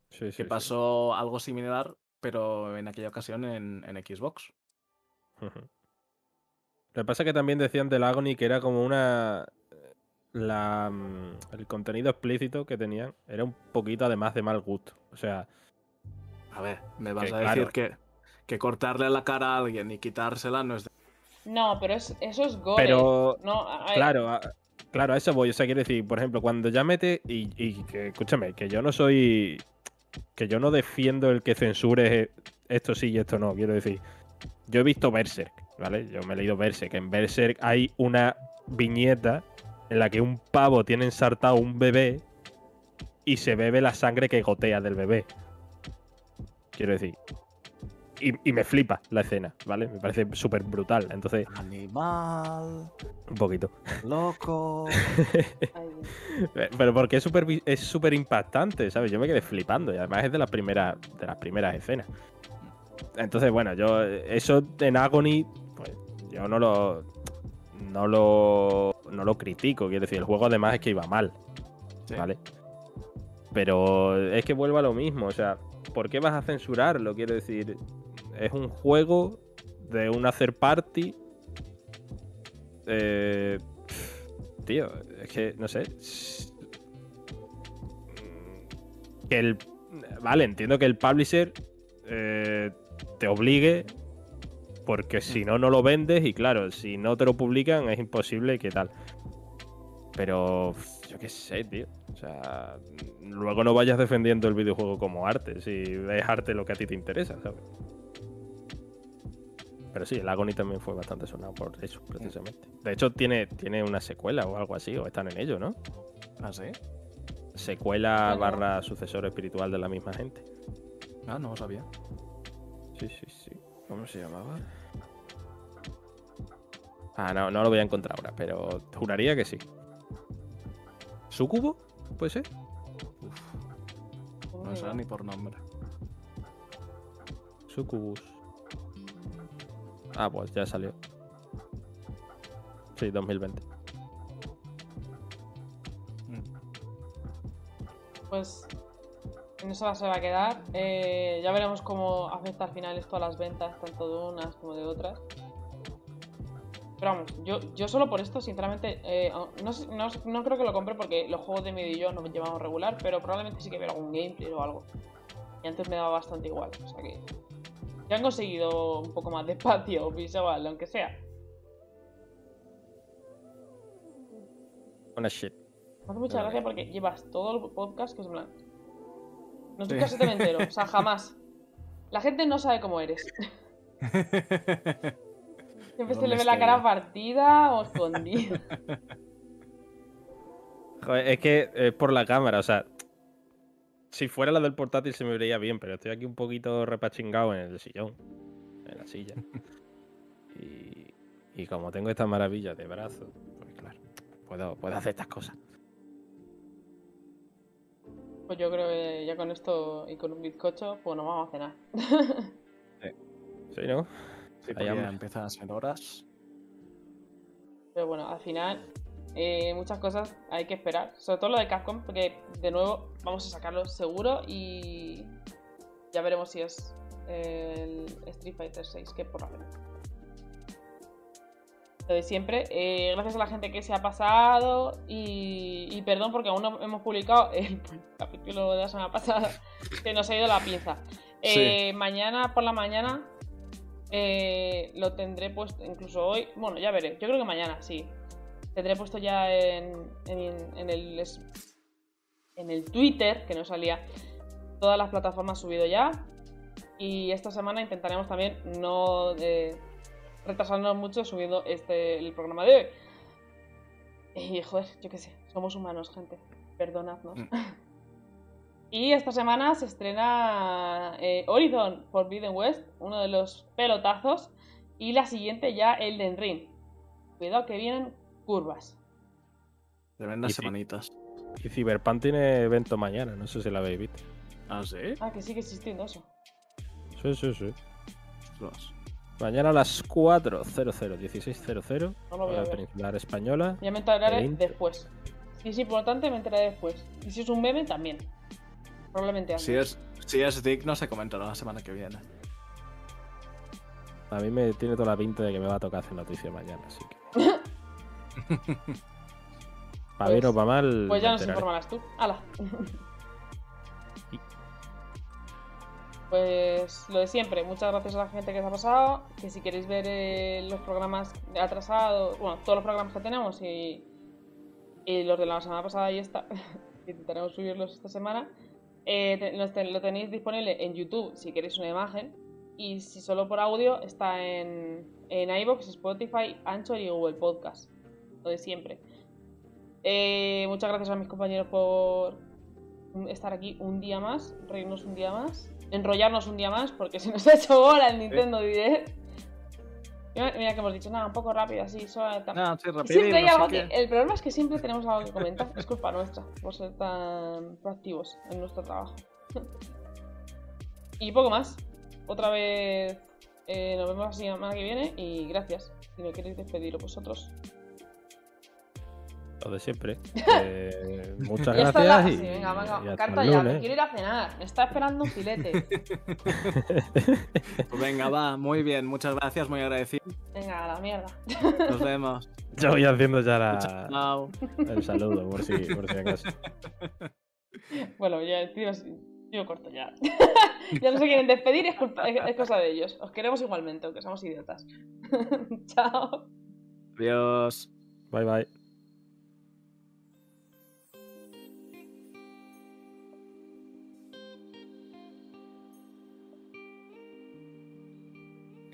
Sí, sí, que sí. pasó algo similar, pero en aquella ocasión en, en Xbox. Ujú. Lo que pasa es que también decían del Agony que era como una. La, mm, el contenido explícito que tenían era un poquito además de mal gusto. O sea, A ver, me vas Que a claro. decir que, que cortarle la cara a alguien y quitársela no es de... No, pero es, eso es gore. pero No, a- Claro, a, claro, a eso voy. O sea, quiero decir, por ejemplo, cuando ya mete. Y, y que, escúchame, que yo no soy. Que yo no defiendo el que censure esto sí y esto no. Quiero decir, yo he visto Berserk, ¿vale? Yo me he leído Berserk. En Berserk hay una viñeta en la que un pavo tiene ensartado un bebé y se bebe la sangre que gotea del bebé. Quiero decir. Y, y me flipa la escena, ¿vale? Me parece súper brutal. Entonces, Animal, un poquito. loco... Pero porque es súper es impactante, ¿sabes? Yo me quedé flipando y además es de las primeras de las primeras escenas. Entonces, bueno, yo eso en Agony, yo no lo no lo no lo critico, quiero decir, el juego además es que iba mal, Sí. ¿vale? Pero es que vuelvo a lo mismo, o sea, ¿por qué vas a censurarlo? Quiero decir, es un juego de una third party. Eh, tío, es que no sé. Que el. Vale, entiendo que el publisher eh, te obligue. Porque si no, no lo vendes. Y claro, si no te lo publican, es imposible que tal. Pero yo qué sé, tío. O sea, luego no vayas defendiendo el videojuego como arte. Si es arte lo que a ti te interesa, ¿sabes? Pero sí, el Agony también fue bastante sonado por eso, precisamente. De hecho, tiene, tiene una secuela o algo así, o están en ello, ¿no? ¿Ah, sí? Secuela Bueno. barra sucesor espiritual de la misma gente. Ah, no lo sabía. Sí, sí, sí. ¿Cómo se llamaba? Ah, no, no lo voy a encontrar ahora, pero juraría que sí. ¿Sucubo? ¿Puede ser? ¿cómo No se sé ni por nombre. Sucubus. Ah, pues ya salió. Sí, 2020. Pues en eso se va a quedar. Eh, ya veremos cómo afecta al final esto a las ventas, tanto de unas como de otras. Pero vamos, yo, yo solo por esto, sinceramente, eh, no, no, no creo que lo compre porque los juegos de medio y yo no me llevamos regular, pero probablemente sí que vea algún gameplay o algo. Y antes me daba bastante igual, o sea que ya han conseguido un poco más de espacio visual, aunque sea. Una shit. Me hace mucha gracia porque llevas todo el podcast que es en plan. No Sí. se te entero, o sea, jamás. La gente no sabe cómo eres. Siempre se ¿Dónde le ve la cara partida o escondida. Joder, es que es por la cámara, o sea. Si fuera la del portátil se me vería bien, pero estoy aquí un poquito repachingado en el sillón. En la silla. Y, y como tengo esta maravilla de brazo, pues claro, puedo, puedo hacer estas cosas. Pues yo creo que ya con esto y con un bizcocho, pues nos vamos a cenar. ¿Sí, no? Sí, Hay porque hambre. empiezan a ser horas. Pero bueno, al final, eh, muchas cosas hay que esperar. Sobre todo lo de Capcom, porque de nuevo vamos a sacarlo seguro y ya veremos si es el Street Fighter 6, que por la pena. Lo de siempre, eh, gracias a la gente que se ha pasado y, y perdón porque aún no hemos publicado el capítulo de la semana pasada, que nos ha ido la pinza. Eh, Mañana por la mañana eh, lo tendré puesto, incluso hoy, bueno, ya veré, yo creo que mañana sí. tendré puesto ya en, en- en el, en el Twitter, que no salía, todas las plataformas subido ya. Y esta semana intentaremos también no eh, retrasarnos mucho subiendo este, el programa de hoy. Y joder, yo qué sé, somos humanos, gente. Perdonadnos. Mm. y esta semana se estrena eh, Horizon Forbidden West, uno de los pelotazos. Y la siguiente ya Elden Ring. Cuidado que vienen curvas. Tremendas semanitas. Y Cyberpunk tiene evento mañana, no sé si la habéis visto. ¿Ah, sí? Ah, que sigue existiendo eso. Sí, sí, sí. Ostras. Mañana a las 4.00, 16.00, No lo voy a ver. peninsular española. Ya me enteraré 20. después. Si es importante, me enteraré después. Y si es un meme, también. Probablemente antes. Si es, si es digno, se comentará la semana que viene. A mí me tiene toda la pinta de que me va a tocar hacer noticia mañana, así que. para bien Pues- o para mal. Pues ya nos enteraré. informarás tú. ¡Hala! Pues lo de siempre, muchas gracias a la gente que se ha pasado. Que si queréis ver eh, los programas atrasados, bueno, todos los programas que tenemos y, los de la semana pasada y esta, intentaremos subirlos esta semana, eh, lo tenéis disponible en YouTube si queréis una imagen. Y si solo por audio, está en, en iVoox, Spotify, Anchor y Google Podcast. Lo de siempre. Eh, muchas gracias a mis compañeros por estar aquí un día más, reírnos un día más, enrollarnos un día más, porque se nos ha hecho bola el Nintendo Direct. Mira, que hemos dicho, nada, un poco rápido, así. No, sí, rapidín, siempre hay no algo que. El problema es que siempre tenemos algo que comentar. Es culpa nuestra por ser tan proactivos en nuestro trabajo. y poco más. Otra vez eh, nos vemos la semana que viene y gracias. Si no queréis despediros vosotros. Lo de siempre. Eh, muchas Ya gracias. la- y, sí, venga, venga, y hasta carta el ya, me quiero ir a cenar. Me está esperando un filete. Pues venga, va, muy bien, muchas gracias, muy agradecido. Venga, a la mierda. Nos vemos. Yo voy haciendo ya la- Chao. el saludo, por si, por si acaso. Bueno, ya, tío, tío corto ya. ya no se quieren despedir, es, culpa- es- es cosa de ellos. Os queremos igualmente, aunque somos idiotas. Chao. Adiós. Bye bye.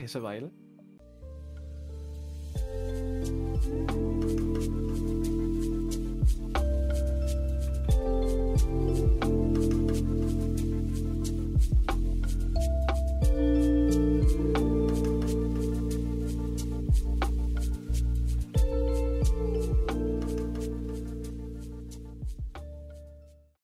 is a while.